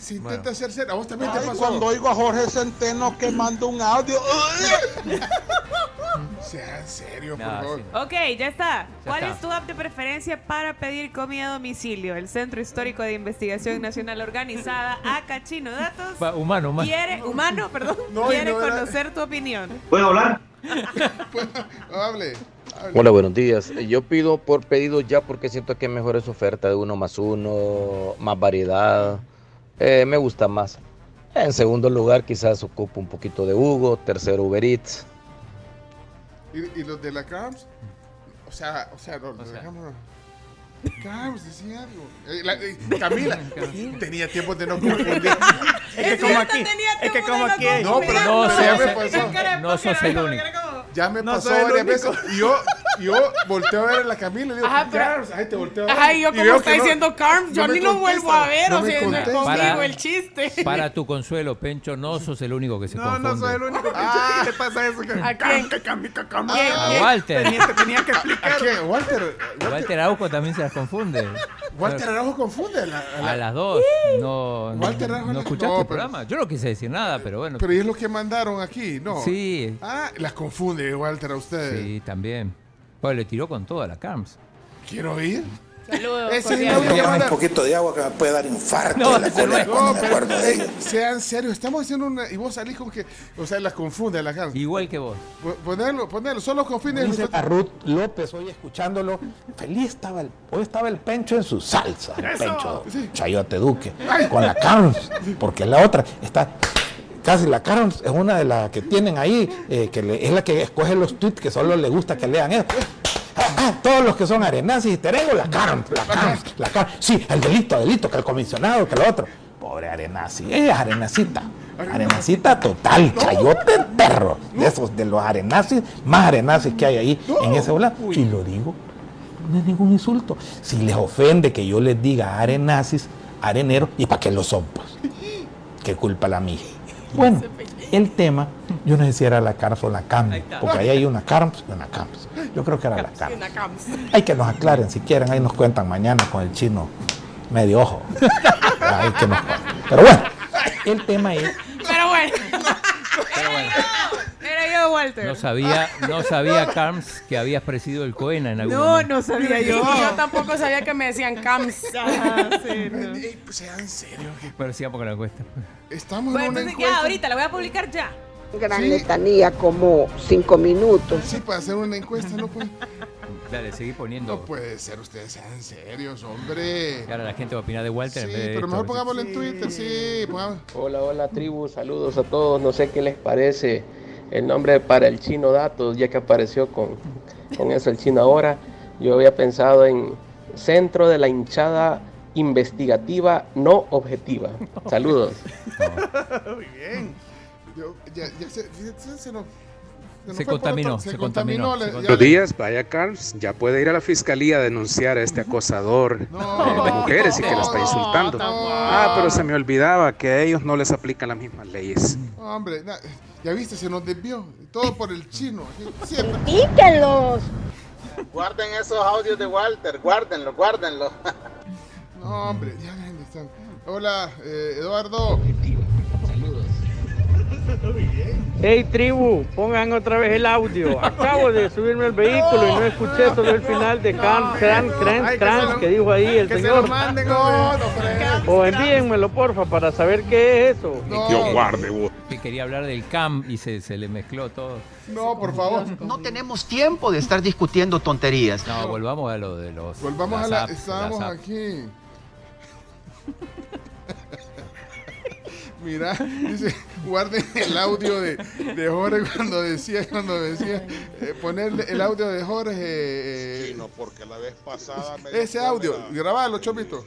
Se intenta hacer serio. A vos también te Ay, pasó. cuando oigo a Jorge Centeno que manda un audio. [laughs] Sea serio, por No, favor. sí. Ok, ya está. ¿Cuál está. es tu app de preferencia para pedir comida a domicilio? El Centro Histórico de Investigación Nacional Organizada, [laughs] ACA Chino Datos. Va, humano, humano. Quiere, humano, perdón, [laughs] No, quiere no era- conocer tu opinión. ¿Puedo hablar? Hable. hable. Hola, buenos días. Yo pido por pedido ya porque siento que mejor es oferta de uno más uno, más variedad. Eh, me gusta más. En segundo lugar, quizás ocupo un poquito de Hugo. Tercero, Uber Eats. ¿Y, y los de la Carms? O sea, o sea, no, los de la no. Carms decía algo. Eh, la- eh, [laughs] Camila, tenía tiempo de no confundir. [laughs] Es que como aquí. Es que como aquí. No, pero, No, pero ya sos, me pasó. no sos el único. Ya me No pasó varias veces. Y yo, yo volteo a ver a la Camila y digo, Ajá, Carms, ahí te volteo a ver. Ajá, y yo Y como veo está que no- diciendo Carm, yo no ni lo vuelvo a ver, no o me sea, no es contesta. conmigo Para- el chiste. Para tu consuelo, Pencho, no sos el único que se No, confunde. no soy el único. Ah. ¿Qué te pasa eso? Que- ¿A quién? Que cambie, que cambie. ¿Quién? A ¿Quién? Walter. Tenía, te tenía que ¿A explicar. quién? Walter. Walter Araujo también se las confunde. Walter Araujo confunde a la, a la- A las dos. No, no, Walter Araujo no escuchaste no, el programa. Yo no quise decir nada, pero bueno. Pero ¿y es lo que mandaron aquí? No. Sí, Ah, las confunde Walter a ustedes. sí, también. Bueno, le tiró con toda la Carms. Quiero oír. Saludos. Ese es el cordiales. audio que manda- poquito de agua que me puede dar infarto No, de la ese no cólera es. cuando No, me pero acuerdo de eh, ella. sean serios, estamos haciendo una. Y vos salís con que. O sea, las confunde la Carms. Igual que vos. Po- Ponerlo, ponerlo, solo con fines. Dice a Ruth López hoy escuchándolo, feliz estaba el, hoy estaba el Pencho en su salsa, el Pencho Chayote Duque, con la Carms, [laughs] porque la otra está casi la Carms es una de las que tienen ahí, eh, que le- es la que escoge los tweets que solo le gusta que lean esto. Ah, ah, todos los que son arenazis y terengos, la Carms, la Carms, la Carms, sí, el delito, delito, que el comisionado, que lo otro. Pobre arenazi, ella es arenacita. Arenacita total, chayote perro. De esos, de los arenazis, más arenazis que hay ahí en ese volado. Y lo digo, no es ningún insulto. Si les ofende que yo les diga arenazis, arenero, ¿y para qué lo son? Pues? ¿Qué culpa la mía? [laughs] Bueno, el tema, yo no sé si era la CARMS o la CAMS, porque ahí hay una CARMS y una CAMS. Yo creo que era la Carms. Hay que nos aclaren si quieren, ahí nos cuentan mañana con el chino medio ojo. [laughs] Ahí que nos cuenten. Pero bueno, el tema es Pero bueno. Pero bueno, Era yo, Walter. no sabía, no sabía Carms que habías presidido el Coena en algún No, momento. no sabía yo. Yo tampoco sabía que me decían Cams. [laughs] Ajá, sí, no. Ey, pues, sean serios. Pero sigamos con la encuesta. Estamos Bueno, en una entonces encuesta. ya, ahorita la voy a publicar ya. Gran Sí. letanía, como cinco minutos. Sí, para hacer una encuesta no puede, Dale, seguí poniendo. no puede ser. Ustedes sean serios, hombre. Y ahora la gente va a opinar de Walter Sí, en vez de pero esto. mejor pongámoslo en Twitter, sí. pongamos- Hola, hola tribu, saludos a todos. No sé qué les parece el nombre para el chino datos, ya que apareció con, con eso el chino ahora. Yo había pensado en Centro de la Hinchada Investigativa No Objetiva. [laughs] Saludos. Muy bien. Yo- ya, ya se, se, se nos- nos Se contaminó, otro- se contaminó, le- se ya contaminó. Buenos días, vaya Carms, ya puede ir a la fiscalía a denunciar a este acosador No, de mujeres y que la está no, insultando. no. Ah, pero se me olvidaba que a ellos no les aplican las mismas leyes. Hombre, na- ya viste, se nos desvió. Todo por el chino. Píquenlos. Guarden esos audios de Walter, guárdenlo, guárdenlo. No, hombre, ya ven, están. Hola, eh, Eduardo. Hey tribu, pongan otra vez el audio. Acabo de subirme al vehículo y no escuché sobre el final de Can, Cran, Cran, Cran, que dijo ahí el que se lo señor. manden, No, hombre. no, Fred. O envíenmelo porfa para saber qué es eso. No, Dios guarde vos. Que quería hablar del CAM y se, se le mezcló todo. no, por favor. No tenemos tiempo de estar discutiendo tonterías. No, volvamos a lo de los. Volvamos las a la. apps, Estábamos aquí. Mira, dice, guarden el audio de, de Jorge cuando decía, cuando decía, eh, ponerle el audio de Jorge. eh, Chino, porque la vez pasada me ese dio audio, cólera. grabalo, Chomito.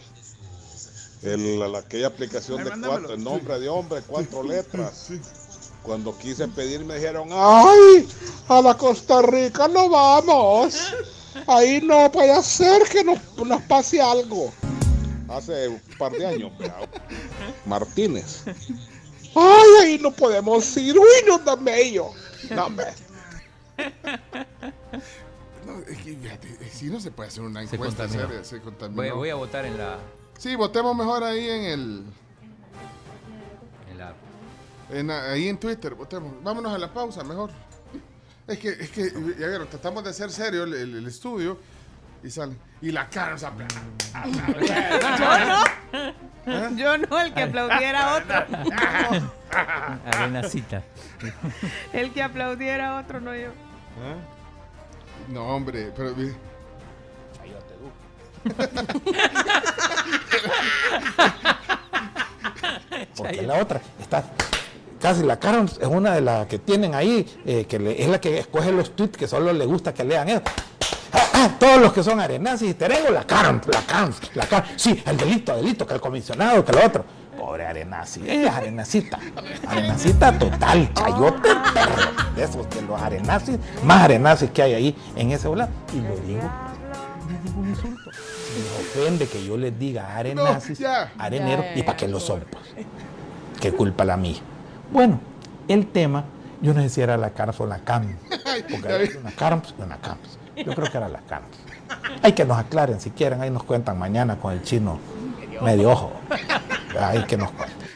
El- la- aquella aplicación Ay, de mándamelo. cuatro, el nombre de hombre, cuatro letras. Cuando quise pedir me dijeron, ¡ay! A la Costa Rica no vamos. Ahí no puede ser que nos, nos pase algo. Hace un par de años. [laughs] Martínez. [laughs] ¡Ay! Ahí no podemos ir. ¡Uy, no da medio! No, hombre. No, es que fíjate, eh, si no se puede hacer una Se encuesta contaminó. seria, se contaminó. Voy, voy a votar en la. Sí, votemos mejor ahí en el. En la- en, ahí en Twitter, votemos. Vámonos a la pausa, mejor. Es que, es que, ya vieron, tratamos de hacer serio el, el- el estudio y salen. Y la cara, o sea, Yo no. Yo no, el que aplaudiera a otro. [laughs] Arenacita. El que aplaudiera a otro, no yo. No, hombre, pero. vi- [laughs] Porque la otra está casi la Karen es una de las que tienen ahí, eh, que le- es la que escoge los tweets que solo le gusta que lean eso. Ah, ah, todos los que son arenazis y terego, la Karen, la Karen, la Karen. Sí, el delito, delito, que el comisionado, que el otro. Pobre arenazi, ella es arenacita. Arenacita total, chayote perro. De esos de los arenazis, más arenazis que hay ahí en ese volante. Y lo digo, es ningún insulto. Me ofende que yo les diga arenazis, areneros, Ya, y para qué lo son, pues. Qué culpa la mía. Bueno, el tema, yo no sé si era la CARMS o la CAM. [laughs] Porque hay una CARMS y una CAMS. Yo creo que era la CARMS. Hay que nos aclaren, si quieren, ahí nos cuentan mañana con el chino medio ojo. Ahí que nos cuenten.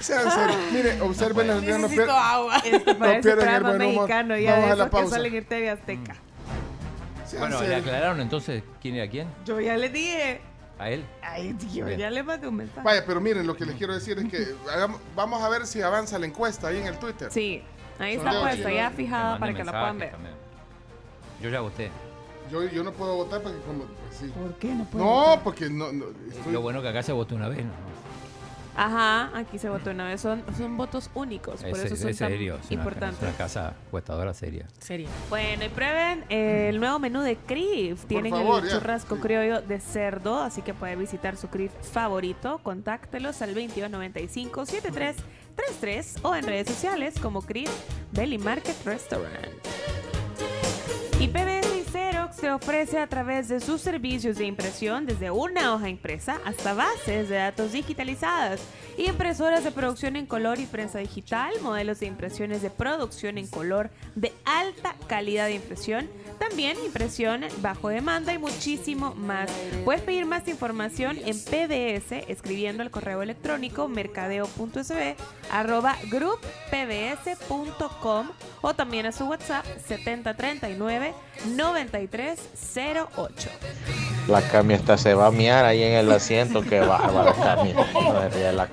Sean serios. Mire, observen las no Necesito pier- agua. Este [laughs] no parece pierdan el programa buen humor. mexicano ya Vamos de a la que pausa. salen en TV Azteca. Bueno, ¿le aclararon entonces quién era quién? Yo ya le dije. ¿A él? Ay, tío, Bien. ya le mandé un mensaje. Vaya, pero miren, lo que les quiero decir es que hagamos- vamos a ver si avanza la encuesta ahí en el Twitter. Sí, ahí está Sondeo puesta, chino. ya fijada para que la puedan ver. Yo ya voté. Yo, yo no puedo votar porque como... pues, sí. ¿Por qué no puedo No, votar? porque no... no, estoy- Lo bueno que acá se votó una vez, ¿no? Ajá, aquí se votó una vez. Son, son votos únicos, por Es, eso es son tan serio, es una, es una casa cuestadora seria. Serio. Bueno, y prueben el nuevo menú de CRIF. Tienen favor, el ya. churrasco criollo de cerdo, así que puede visitar su CRIF favorito. Contáctelos al 2295-7333 o en redes sociales como CRIF Belly Market Restaurant. Y PBS te ofrece a través de sus servicios de impresión desde una hoja impresa hasta bases de datos digitalizadas. Impresoras de producción en color y prensa digital, modelos de impresiones de producción en color de alta calidad de impresión, también impresión bajo demanda y muchísimo más. Puedes pedir más información en PBS escribiendo al correo electrónico mercadeo.sb arroba grouppbs.com o también a su WhatsApp 7039 9308. La Cami esta se va a miar ahí en el asiento. Que bárbara, Cami. No la.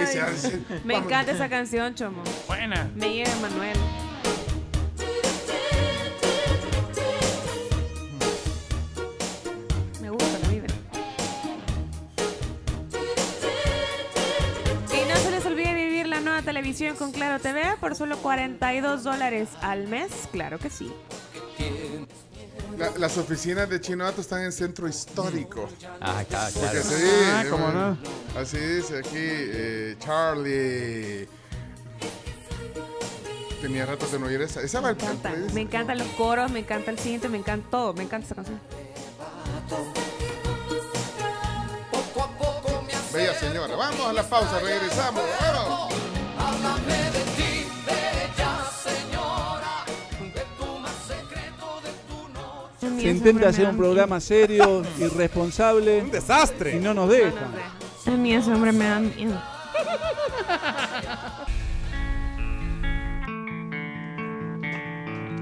Ese- ese- Me encanta esa canción, Chomo. Buena. Me lleva Manuel. Televisión con Claro TV por solo 42 dólares al mes. Claro que sí. La- las oficinas de Chino Dato están en centro histórico. Ah, claro. sí, Ah, cómo no. Así dice aquí eh, Charlie. Tenía rato de no oír esa. Esa el Me encanta. Me encantan los coros, me encanta el siguiente, me encanta todo. Me encanta esa canción. Bella señora. Vamos a la pausa, regresamos. Vamos. Se intenta hacer un programa serio, [laughs] irresponsable. Un desastre. Y no nos deja. A mí ese hombre me da miedo. [laughs]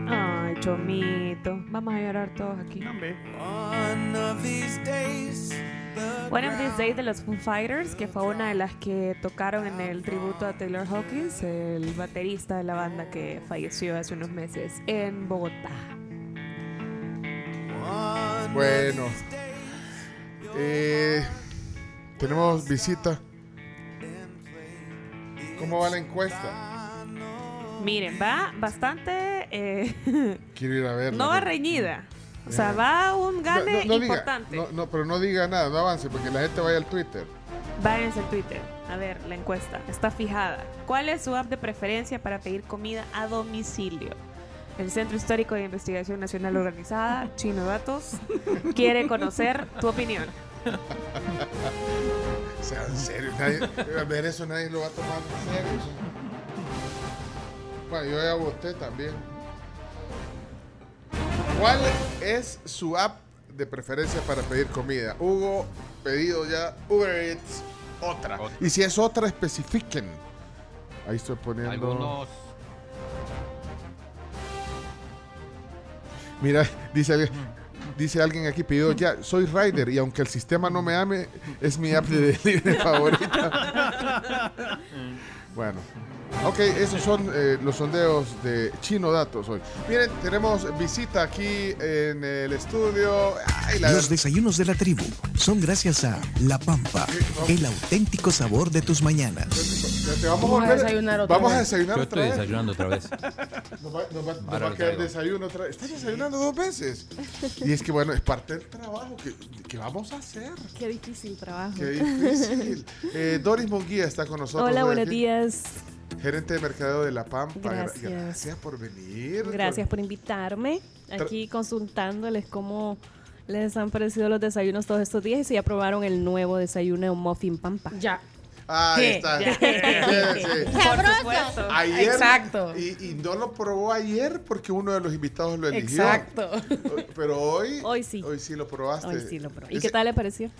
Ay, chomito. Vamos a llorar todos aquí. One of these days de los Foo Fighters, que fue una de las que tocaron en el tributo a Taylor Hawkins, el baterista de la banda que falleció hace unos meses en Bogotá. Bueno. Eh, tenemos visita. ¿Cómo va la encuesta? Miren, va bastante. eh, [laughs] Quiero ir a verla. no va reñida. O sea, va un gane No, no diga, importante. no, no, pero no diga nada, no avance, porque la gente vaya al Twitter. Váyanse al Twitter. A ver, la encuesta está fijada. ¿Cuál es su app de preferencia para pedir comida a domicilio? El Centro Histórico de Investigación Nacional Organizada, Chino Datos, quiere conocer tu opinión. O sea, en serio, nadie, a ver eso nadie lo va a tomar en serio. Bueno, yo ya voté también. ¿Cuál es su app de preferencia para pedir comida? Hugo, pedido ya. Uber Eats, otra. Y si es otra, especifiquen. Ahí estoy poniendo. Algunos Mira, dice alguien, dice alguien aquí, pidió ya, soy rider y aunque el sistema no me ame, es mi app de [laughs] delivery favorita. bueno. Ok, esos son eh, los sondeos de Chino Datos hoy. Miren, tenemos visita aquí en el estudio. Ay, la Los desayunos de la tribu son gracias a La Pampa, el auténtico sabor de tus mañanas. Te vamos, Vamos a a desayunar otra Vamos a vez. desayunar Yo otra estoy vez. desayunando otra vez. [laughs] Nos va, nos va- nos va a traigo. desayuno otra vez. Estás desayunando dos veces. Y es que bueno, es parte del trabajo. que que vamos a hacer? Qué difícil trabajo. Qué difícil. [laughs] Eh, Doris Monguía está con nosotros. Hola, buenos aquí, días. Gerente de mercadeo de La Pampa. Gra- Gracias. Gracias por venir. Gracias por invitarme. Aquí consultándoles cómo les han parecido los desayunos todos estos días y si ya probaron el nuevo desayuno Muffin Pampa. Ya. Ahí está. Sí, sí. Por supuesto. Ayer, Exacto. Y, y no lo probó ayer porque uno de los invitados lo eligió. Exacto. Pero hoy. Hoy sí. Hoy sí lo probaste. Hoy sí lo probé. ¿Y Ese- qué tal le pareció?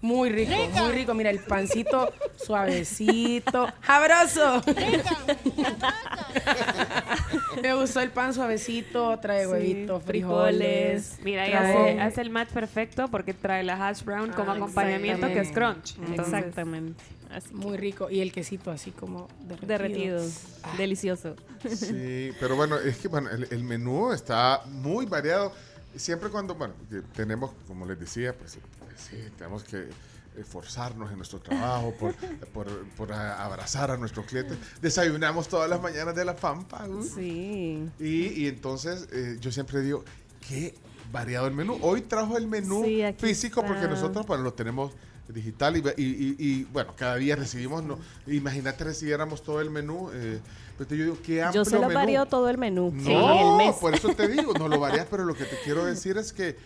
Muy rico, muy rico. Mira, el pancito [laughs] suavecito. ¡Sabroso! [laughs] Me gustó el pan suavecito, trae Sí, huevitos, frijoles. Mira, trae- hace, hace el match perfecto porque trae la hash brown como Ah, acompañamiento que es crunch. Entonces, Exactamente. Así Muy rico. Y el quesito así como derretido. derretido. Delicioso. Sí, pero bueno, es que bueno, el, el menú está muy variado. Siempre cuando, bueno, tenemos, como les decía, pues sí, tenemos que esforzarnos en nuestro trabajo por, [laughs] por, por abrazar a nuestros clientes. Desayunamos todas las mañanas de la Pampa. ¿no? Sí. Y, y entonces eh, yo siempre digo, qué variado el menú. Hoy trajo el menú Sí, físico porque nosotros bueno, lo tenemos digital y, y- bueno, cada día recibimos, no, imagínate recibiéramos todo el menú. Eh, pues yo digo, qué amplio Yo se lo menú. varío todo el menú. No, en el mes. por eso te digo, no lo varias, [laughs] pero lo que te quiero decir es que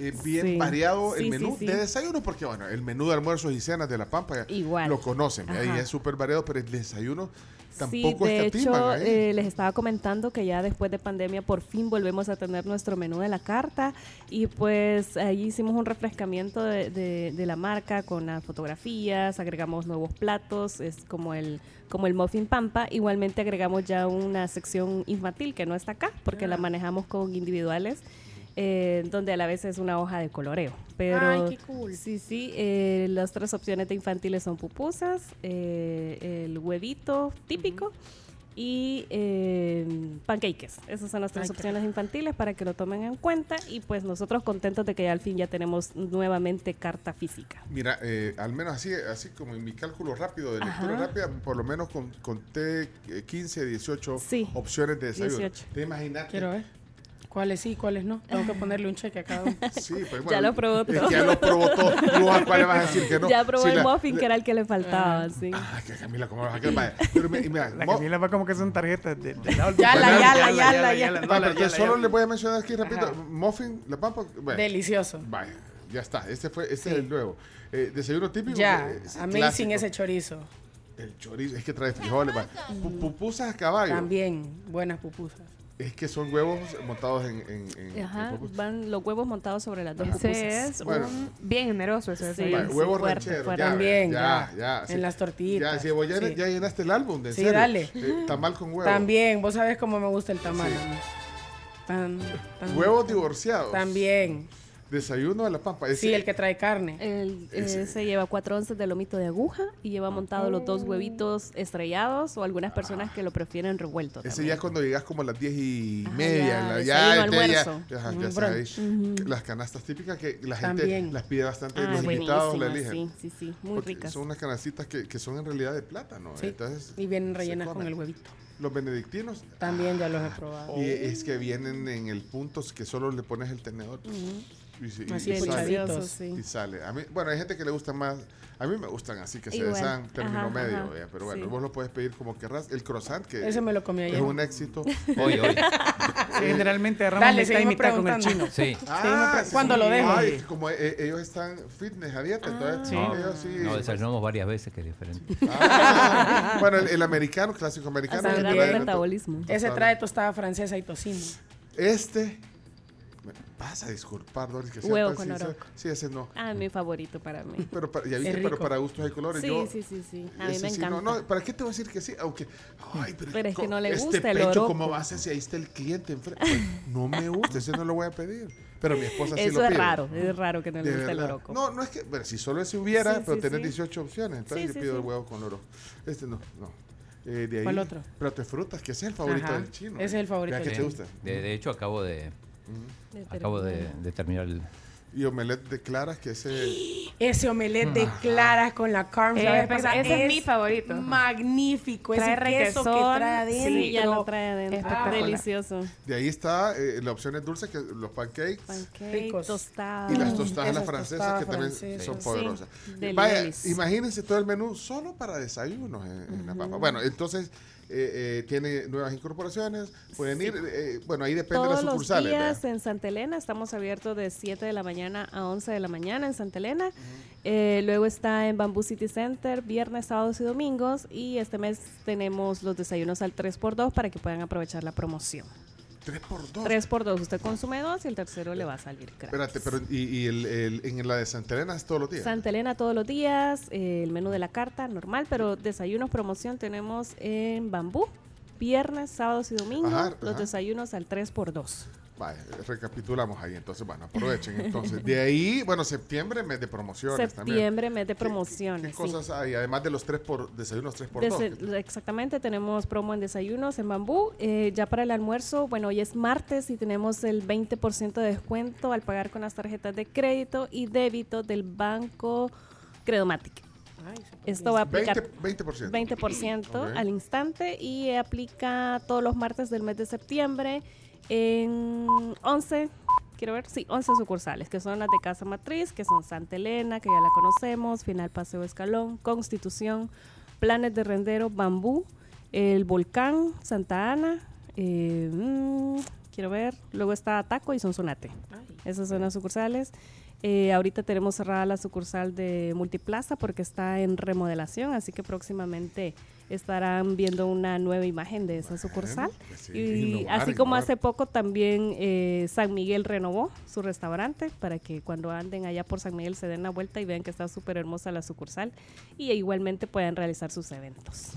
eh, bien Sí. variado el Sí, menú sí, sí. de desayuno, porque bueno, el menú de almuerzos y cenas de La Pampa Igual. lo conocen, ahí es súper variado, pero el desayuno Sí, tampoco de escatiman hecho, eh, les estaba comentando que ya después de pandemia por fin volvemos a tener nuestro menú de la carta y pues ahí hicimos un refrescamiento de, de- de la marca con las fotografías, agregamos nuevos platos, es como el como el muffin pampa, igualmente agregamos ya una sección infantil que no está acá porque la manejamos con individuales. Eh, donde a la vez es una hoja de coloreo. Pero Ay, qué cool. Sí, sí. eh, las tres opciones de infantiles son pupusas, eh, el huevito típico y eh, pancakes. Esas son las tres Ay, opciones infantiles para que lo tomen en cuenta. Y pues nosotros contentos de que ya al fin ya tenemos nuevamente carta física. Mira, eh, al menos así, así como en mi cálculo rápido de lectura Ajá. rápida, por lo menos con- conté eh, 15, 18 Sí, opciones de desayuno. 18. ¿Te imaginas? ¿Cuáles sí, cuáles no? Tengo que ponerle un cheque a cada uno. [laughs] Sí, pues, Ya lo probó todo. ya lo probó todo. ¿Tú a cuál le vas a decir que no? Ya probó Sí, el la- muffin, la- que era el que le faltaba. sí. Ay, que Camila, ¿cómo vas a quedar? Vaya, Pero mi- mira, La Camila va como que son tarjetas de, de la yala, yala, yala. no, Vaya, la- pero yala, solo le voy a mencionar aquí. Ajá. Muffin, la pampa. bueno, Delicioso. Vaya, ya está. Este fue, este es el nuevo. Eh, desayuno típico. Ya, eh, amazing clásico. ese chorizo. El chorizo, es que trae frijoles. Pupusas a caballo. También, buenas pupusas. Es que son huevos montados en. en, en- Ajá, van los huevos montados sobre las dos ese pupusas. es Bueno. un bien generoso ese Sí, huevos fuerte, rancheros. fuerte. Ya, También, ya, ya. ya, En sí. las tortitas. Ya, sí, vos ya, Sí. ya llenaste el álbum, de Sí, serio. dale. Eh, tamal con huevo. También, vos sabés cómo me gusta el tamal. Sí. Tan, tan- Huevos divorciados. También. Desayuno a la pampa. Ese- Sí, el que trae carne. El, Ese- ese lleva cuatro onzas de lomito de aguja y lleva montado los dos huevitos estrellados o algunas personas que lo prefieren revuelto. Ese también. ya es cuando llegas como a las diez y Ajá, media. ya, la- desayuno, ya, este, ya, ya, ya sabes. Las canastas típicas que la gente También. las pide bastante. Ah, los invitados la eligen. Sí, sí, sí, muy Porque ricas. Son unas canastitas que, que son en realidad de plátano. Sí. Entonces, Y vienen rellenas con el huevito. Los benedictinos. También ya los he probado. Y es que vienen en el punto que solo le pones el tenedor. Sí- y- Así y sale. puchaditos, sí. Y sale. A mí, bueno, hay gente que le gusta más. A mí me gustan así, que se Igual. desean término Ajá, medio. ajá. ya, Pero bueno, Sí. vos lo puedes pedir como querrás. El croissant, que Ese me lo comí es ayer. un éxito. [laughs] Hoy, hoy. Sí, generalmente agarramos Dale, mitad y mitad con el chino. Sí. [laughs] Ah, ¿cuándo lo dejo? Ay, como eh, ellos están fitness a dieta, entonces No, ellos sí. no, desayunamos varias veces, que es diferente. [laughs] Ah, bueno, el, el americano, clásico americano. Hasta el metabolismo. Ese trae tostada francesa y tocino. Este. Vas a disculpar, Doris, que sea Huevo tan con oroco. Sí, ese no. Ah, mi favorito para mí. Pero para, ya viste, Es pero para gustos hay colores. Sí, Yo, sí, sí, sí. A mí me sí, encanta. No, no, ¿para qué te voy a decir que sí? Aunque, ay, pero, Pero es que no le este gusta el pecho, oroco. ¿cómo vas a si ahí está el cliente enfrente? Pues, no me gusta, ese no lo voy a pedir. Pero mi esposa sí Eso lo es pide. raro, es raro que no le guste el oroco. No, no es que, bueno, si solo ese hubiera, Sí, pero sí, tenés sí. 18 opciones, entonces Sí, yo sí, pido sí. el huevo con oro. Este no, no. Eh, de ahí, ¿Cuál otro? Plato de frutas, que ese es el favorito Ajá, del chino. ese es el favorito del te chino. gusta. De, de hecho, acabo de, De acabo de, terminar. de terminar el... Y omelette de claras, que ese... Ese omelette de claras con la carne. Eh, ese es mi favorito. Magnífico. Trae ese queso que trae adentro. sí, ya lo trae adentro. Espectacular. Delicioso. De ahí está eh, la opción es dulce, que los pancakes. Cake, tostadas. Y las tostadas las francesas tostadas que también francesas. son Sí, poderosas. Vaya, imagínense todo el menú solo para desayunos en, en la papa. Bueno, entonces eh, eh, tiene nuevas incorporaciones. Pueden ir, eh, bueno, ahí depende de Todos las los sucursales. días ¿verdad? en Santa Elena estamos abiertos de 7 de la mañana a 11 de la mañana en Santa Elena. Eh, luego está en Bamboo City Center viernes, sábados y domingos. Y este mes tenemos los desayunos al 3x2 para que puedan aprovechar la promoción. Tres por dos. 3x2, usted consume dos y el tercero le va a salir gratis. Espérate, pero y, y el, el- en la de Santa Elena es todos los días. Santa Elena todos los días, eh, el menú de la carta normal, pero desayunos promoción tenemos en Bambú, viernes, sábados y domingos, Ajá, los ajá. desayunos al 3x2. Vale, recapitulamos ahí. Entonces, bueno, aprovechen. Entonces, de ahí, bueno, septiembre, mes de promociones también. Septiembre, mes de promociones. ¿Qué cosas hay? Además de los tres por desayunos, tres por dos. Exactamente, tenemos promo en desayunos en Bambú. Eh, ya para el almuerzo, bueno, hoy es martes y tenemos el 20% de descuento al pagar con las tarjetas de crédito y débito del banco Credomatic. Esto va a aplicar 20%. 20% Ok. al instante y aplica todos los martes del mes de septiembre en 11, quiero ver, sí, 11 sucursales, que son las de Casa Matriz, que son Santa Elena, que ya la conocemos, Final Paseo Escalón, Constitución, Planes de Rendero, Bambú, El Volcán, Santa Ana, eh, mm, quiero ver, luego está Ataco y Sonsonate. Esas son las sucursales. Eh, ahorita tenemos cerrada la sucursal de Multiplaza porque está en remodelación, así que próximamente estarán viendo una nueva imagen de esa sucursal. pues sí, y innovar, así como innovar. hace poco también eh, San Miguel renovó su restaurante para que cuando anden allá por San Miguel se den la vuelta y vean que está súper hermosa la sucursal y igualmente puedan realizar sus eventos.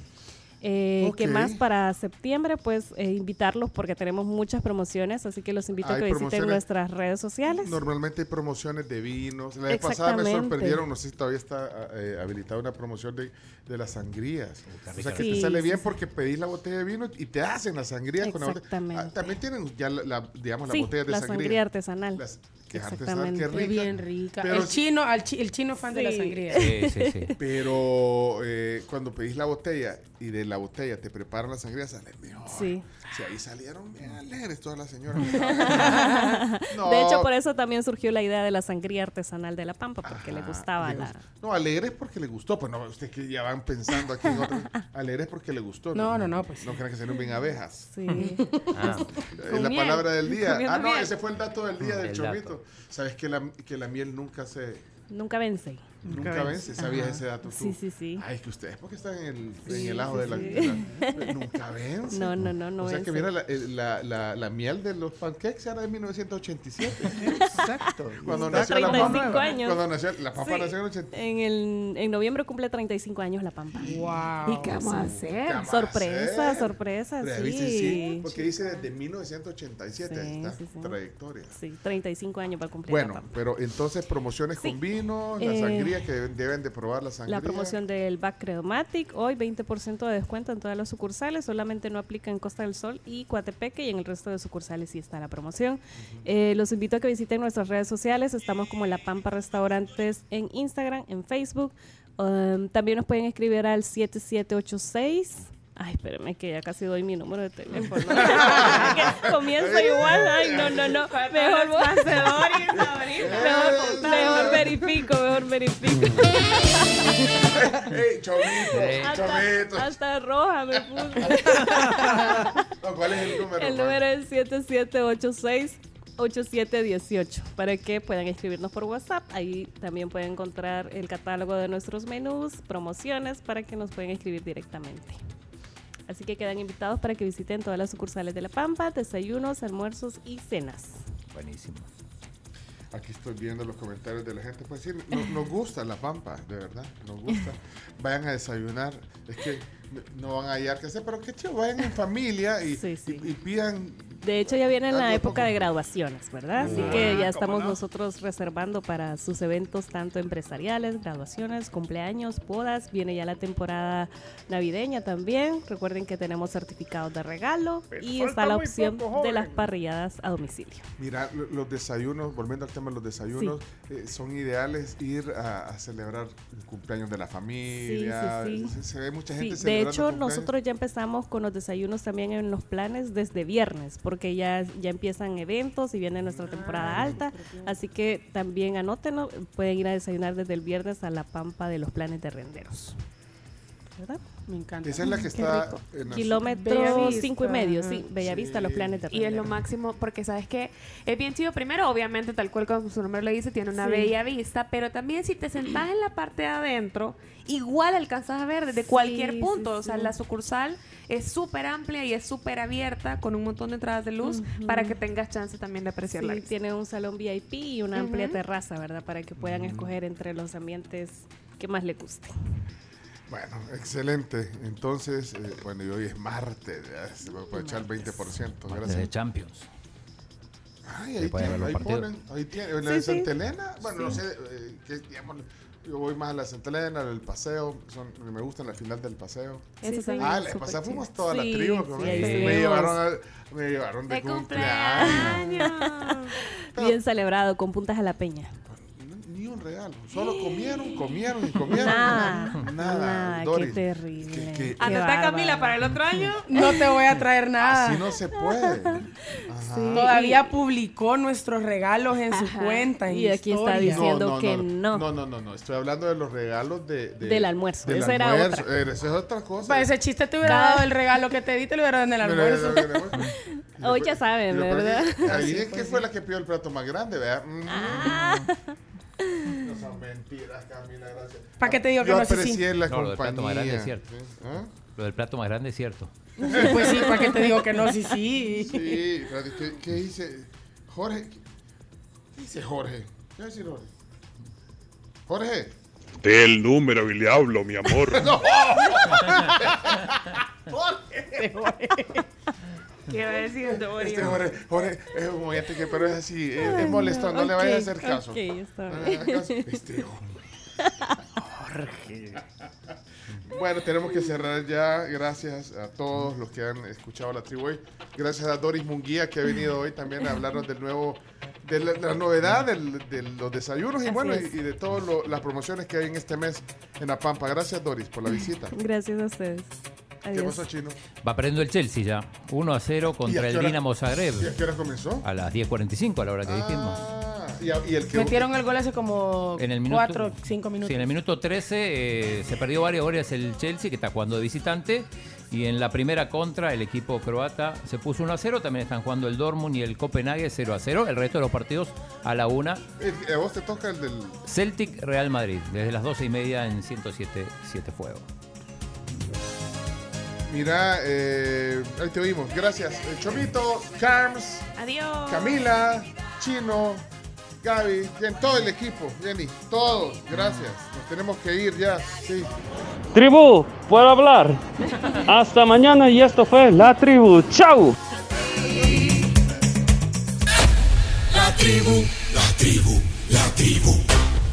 Eh, ¿Qué Ok. más para septiembre? Pues eh, invitarlos porque tenemos muchas promociones, así que los invito a que visiten nuestras redes sociales. Normalmente hay promociones de vinos. La vez pasada me sorprendieron, no sé si todavía está eh, habilitada una promoción de, de las sangrías. O sea que Sí, te sale sí, bien sí. porque pedís la botella de vino y te hacen la sangría con la botella. Exactamente. Ah, también tienen ya la, la- digamos Sí, las botellas de la sangría. sangría artesanal. Las- que artesanal, Exactamente. qué Es rica. bien rica. Pero el si- chino, al chi- el chino fan de la Sí. sangría. Sí, sí, sí. [laughs] Pero eh, cuando pedís la botella y de la botella te preparan la sangría, sale mejor. Sí. Si ahí salieron bien alegres todas las señoras. [laughs] No. De hecho, por eso también surgió la idea de la sangría artesanal de La Pampa, porque le gustaba le la... No, alegres porque le gustó. Pues no, ustedes que ya pensando aquí en otros. [laughs] Alegres porque le gustó. No, no, no, pues. No crean que se bien abejas. Sí. [laughs] Ah, Es Con la miel, palabra del día. Ah, no, miel. ese fue el dato del día del El chomito. Sabes que la, que la miel nunca se. Nunca vence. Nunca, vence. ¿Sabías Ajá. ese dato tú? Sí, sí, sí. Ay, que ustedes porque están en el, en el ajo sí, de la, sí. de la- [laughs] Nunca vence. No, no, no, no O sea que mira, la, la, la, la miel de los pancakes era de 1987. Exacto. Cuando nació la 35 papa. años. Cuando nació la papa Sí. nació en 80. En, el, en noviembre cumple 35 años La Pampa. Wow. ¿Y qué vamos a hacer? ¿Qué vamos a Sorpresa, hacer? sorpresa, sí. porque dice desde 1987 Sí, esta sí, sí. trayectoria. Sí, 35 años para cumplir Bueno, La Pampa. pero entonces promociones Sí. con vino, la Eh, sangría que deben, deben de probar la sangría. La promoción del Back Credomatic, hoy 20% de descuento en todas las sucursales, solamente no aplica en Costa del Sol y Coatepeque y en el resto de sucursales sí está la promoción. Eh, los invito a que visiten nuestras redes sociales, estamos como La Pampa Restaurantes en Instagram, en Facebook. Um, también nos pueden escribir al 7786 Ay, espérame que ya casi doy mi número de teléfono. [laughs] Comienzo igual. Ay, no, no, no. Mejor, [laughs] mejor, mejor verifico, mejor verifico. [laughs] ¡Ey, chomito! Hasta, ¡Chomito! hasta roja me puse. No, ¿Cuál es el número? El número es 7786 8718 para que puedan escribirnos por WhatsApp. Ahí también pueden encontrar el catálogo de nuestros menús, promociones para que nos puedan escribir directamente. Así que quedan invitados para que visiten todas las sucursales de La Pampa, desayunos, almuerzos y cenas. Buenísimo. Aquí estoy viendo los comentarios de la gente. Pues sí, nos, nos gusta la pampa, de verdad. Nos gusta. [laughs] Vayan a desayunar. Es que no van a hallar qué hacer, pero qué chido. Vayan en familia y, y- y pidan. De hecho, ya viene la época de graduaciones, ¿verdad? Así Ah, que ya ¿cómo estamos no? nosotros reservando para sus eventos tanto empresariales, graduaciones, cumpleaños, bodas. Viene ya la temporada navideña también. Recuerden que tenemos certificados de regalo y está la opción de las parrilladas a domicilio. Mira, lo- los desayunos, volviendo al tema de los desayunos, eh, son ideales ir a, a celebrar el cumpleaños de la familia. sí, sí. Se, se ve mucha Sí, gente de hecho, nosotros ya empezamos con los desayunos también en los planes desde viernes, porque ya, ya empiezan eventos y viene nuestra temporada alta. Así que también anótenlo, pueden ir a desayunar desde el viernes a la pampa de los planes de renderos. ¿Verdad? Me encanta. Esa es la que está en la- Kilómetro cinco y medio, sí, Bellavista, los planes de Y es lo máximo porque sabes que es bien chido. Primero, obviamente, tal cual como su nombre le dice, tiene una Sí. bella vista, pero también si te sentás en la parte de adentro, igual alcanzas a ver desde cualquier Sí, punto. sí, o sea, sí. la sucursal es súper amplia y es súper abierta con un montón de entradas de luz para que tengas chance también de apreciar la Sí, vista. tiene un salón VIP y una amplia terraza, ¿verdad? Para que puedan escoger entre los ambientes que más les guste. Bueno, excelente. Entonces, eh, bueno, y hoy es martes, ya se va a aprovechar el 20%. Martes Gracias. de Champions. Ay, ahí, tiene- los ahí ponen, ahí tiene, en la Sí, de sí. Santa Elena, bueno, no Sí. sé, eh, digamos, yo voy más a la Santa Elena, el paseo, son, me gusta la final del paseo. Eso ah, súper pasada fuimos toda la Sí, tribu, sí, me, llevaron a- me llevaron de, De cumpleaños. [laughs] Bien celebrado, con puntas a la peña. Un regalo, solo [gasps] comieron, comieron y comieron. Nada, nada, nada, qué terrible. que- que- Andate, Camila, para el otro año [laughs] no te voy a traer nada. Así no se puede. [laughs] Ajá. Todavía publicó nuestros regalos en su cuenta. en Y aquí está diciendo que no. No, no, no, no. Estoy hablando de los regalos de, de- Del almuerzo. del Esa era otra. Eh, Esa es otra cosa. Para ese chiste te hubiera dado el regalo que te di, te lo hubiera dado en el almuerzo. [laughs] Hoy ya saben, Y lo peor ¿verdad? que- qué fue la que pidió el plato más grande, ¿verdad? Mm. Ah. No son mentiras, Camila, gracias. ¿Para qué te digo que Yo no? Sí, aprecié sí. la No, lo del plato más grande es cierto. ¿Sí? ¿Ah? Lo del plato más grande es cierto. Pues sí, ¿para qué te digo que no? Sí, sí. Sí, espérate, ¿qué, qué dice? Jorge. ¿Qué dice Jorge? ¿Qué va a decir Jorge? Jorge. Del número y le hablo, mi amor. [laughs] No. [laughs] ¿Qué va a decir Este? Jorge, Jorge es un que pero es así, es, es molesto, no, le vayas a hacer caso. Ok, está No le bien. hagas caso. [laughs] Este Jorge. Bueno, tenemos que cerrar ya. Gracias a todos los que han escuchado la tribu hoy. Gracias a Doris Munguía que ha venido hoy también a hablarnos del nuevo, de la, de la novedad del- de los desayunos y Así bueno, es. y de todas las promociones que hay en este mes en La Pampa. Gracias Doris por la visita. Gracias a ustedes. ¿Qué Adiós. pasó, Chino? Va perdiendo el Chelsea ya. 1 a 0 ¿Y a contra el Dinamo Zagreb. ¿Y a qué hora comenzó? A las 10.45 a la hora que dijimos. Ah, y, a- y el que Metieron el gol hace como En el minuto, 4, 5 minutos. Sí, en el minuto 13 eh, se perdió varias horas el Chelsea, que está jugando de visitante. Y en la primera contra, el equipo croata se puso 1 a 0. También están jugando el Dortmund y el Copenhague 0 a 0. El resto de los partidos a la 1. Eh, a vos te toca el del Celtic Real Madrid, desde las 12 y media en 107 7 Fuego. Mira, eh, ahí te oímos. Gracias. Eh, Chomito, Carms, Adiós. Camila, Chino, Gaby, bien, todo el equipo, Jenny, todos. Gracias. Nos tenemos que ir ya. Sí. Tribu, ¿puedo hablar? Hasta mañana y esto fue La Tribu. ¡Chao! La tribu, la tribu, la tribu.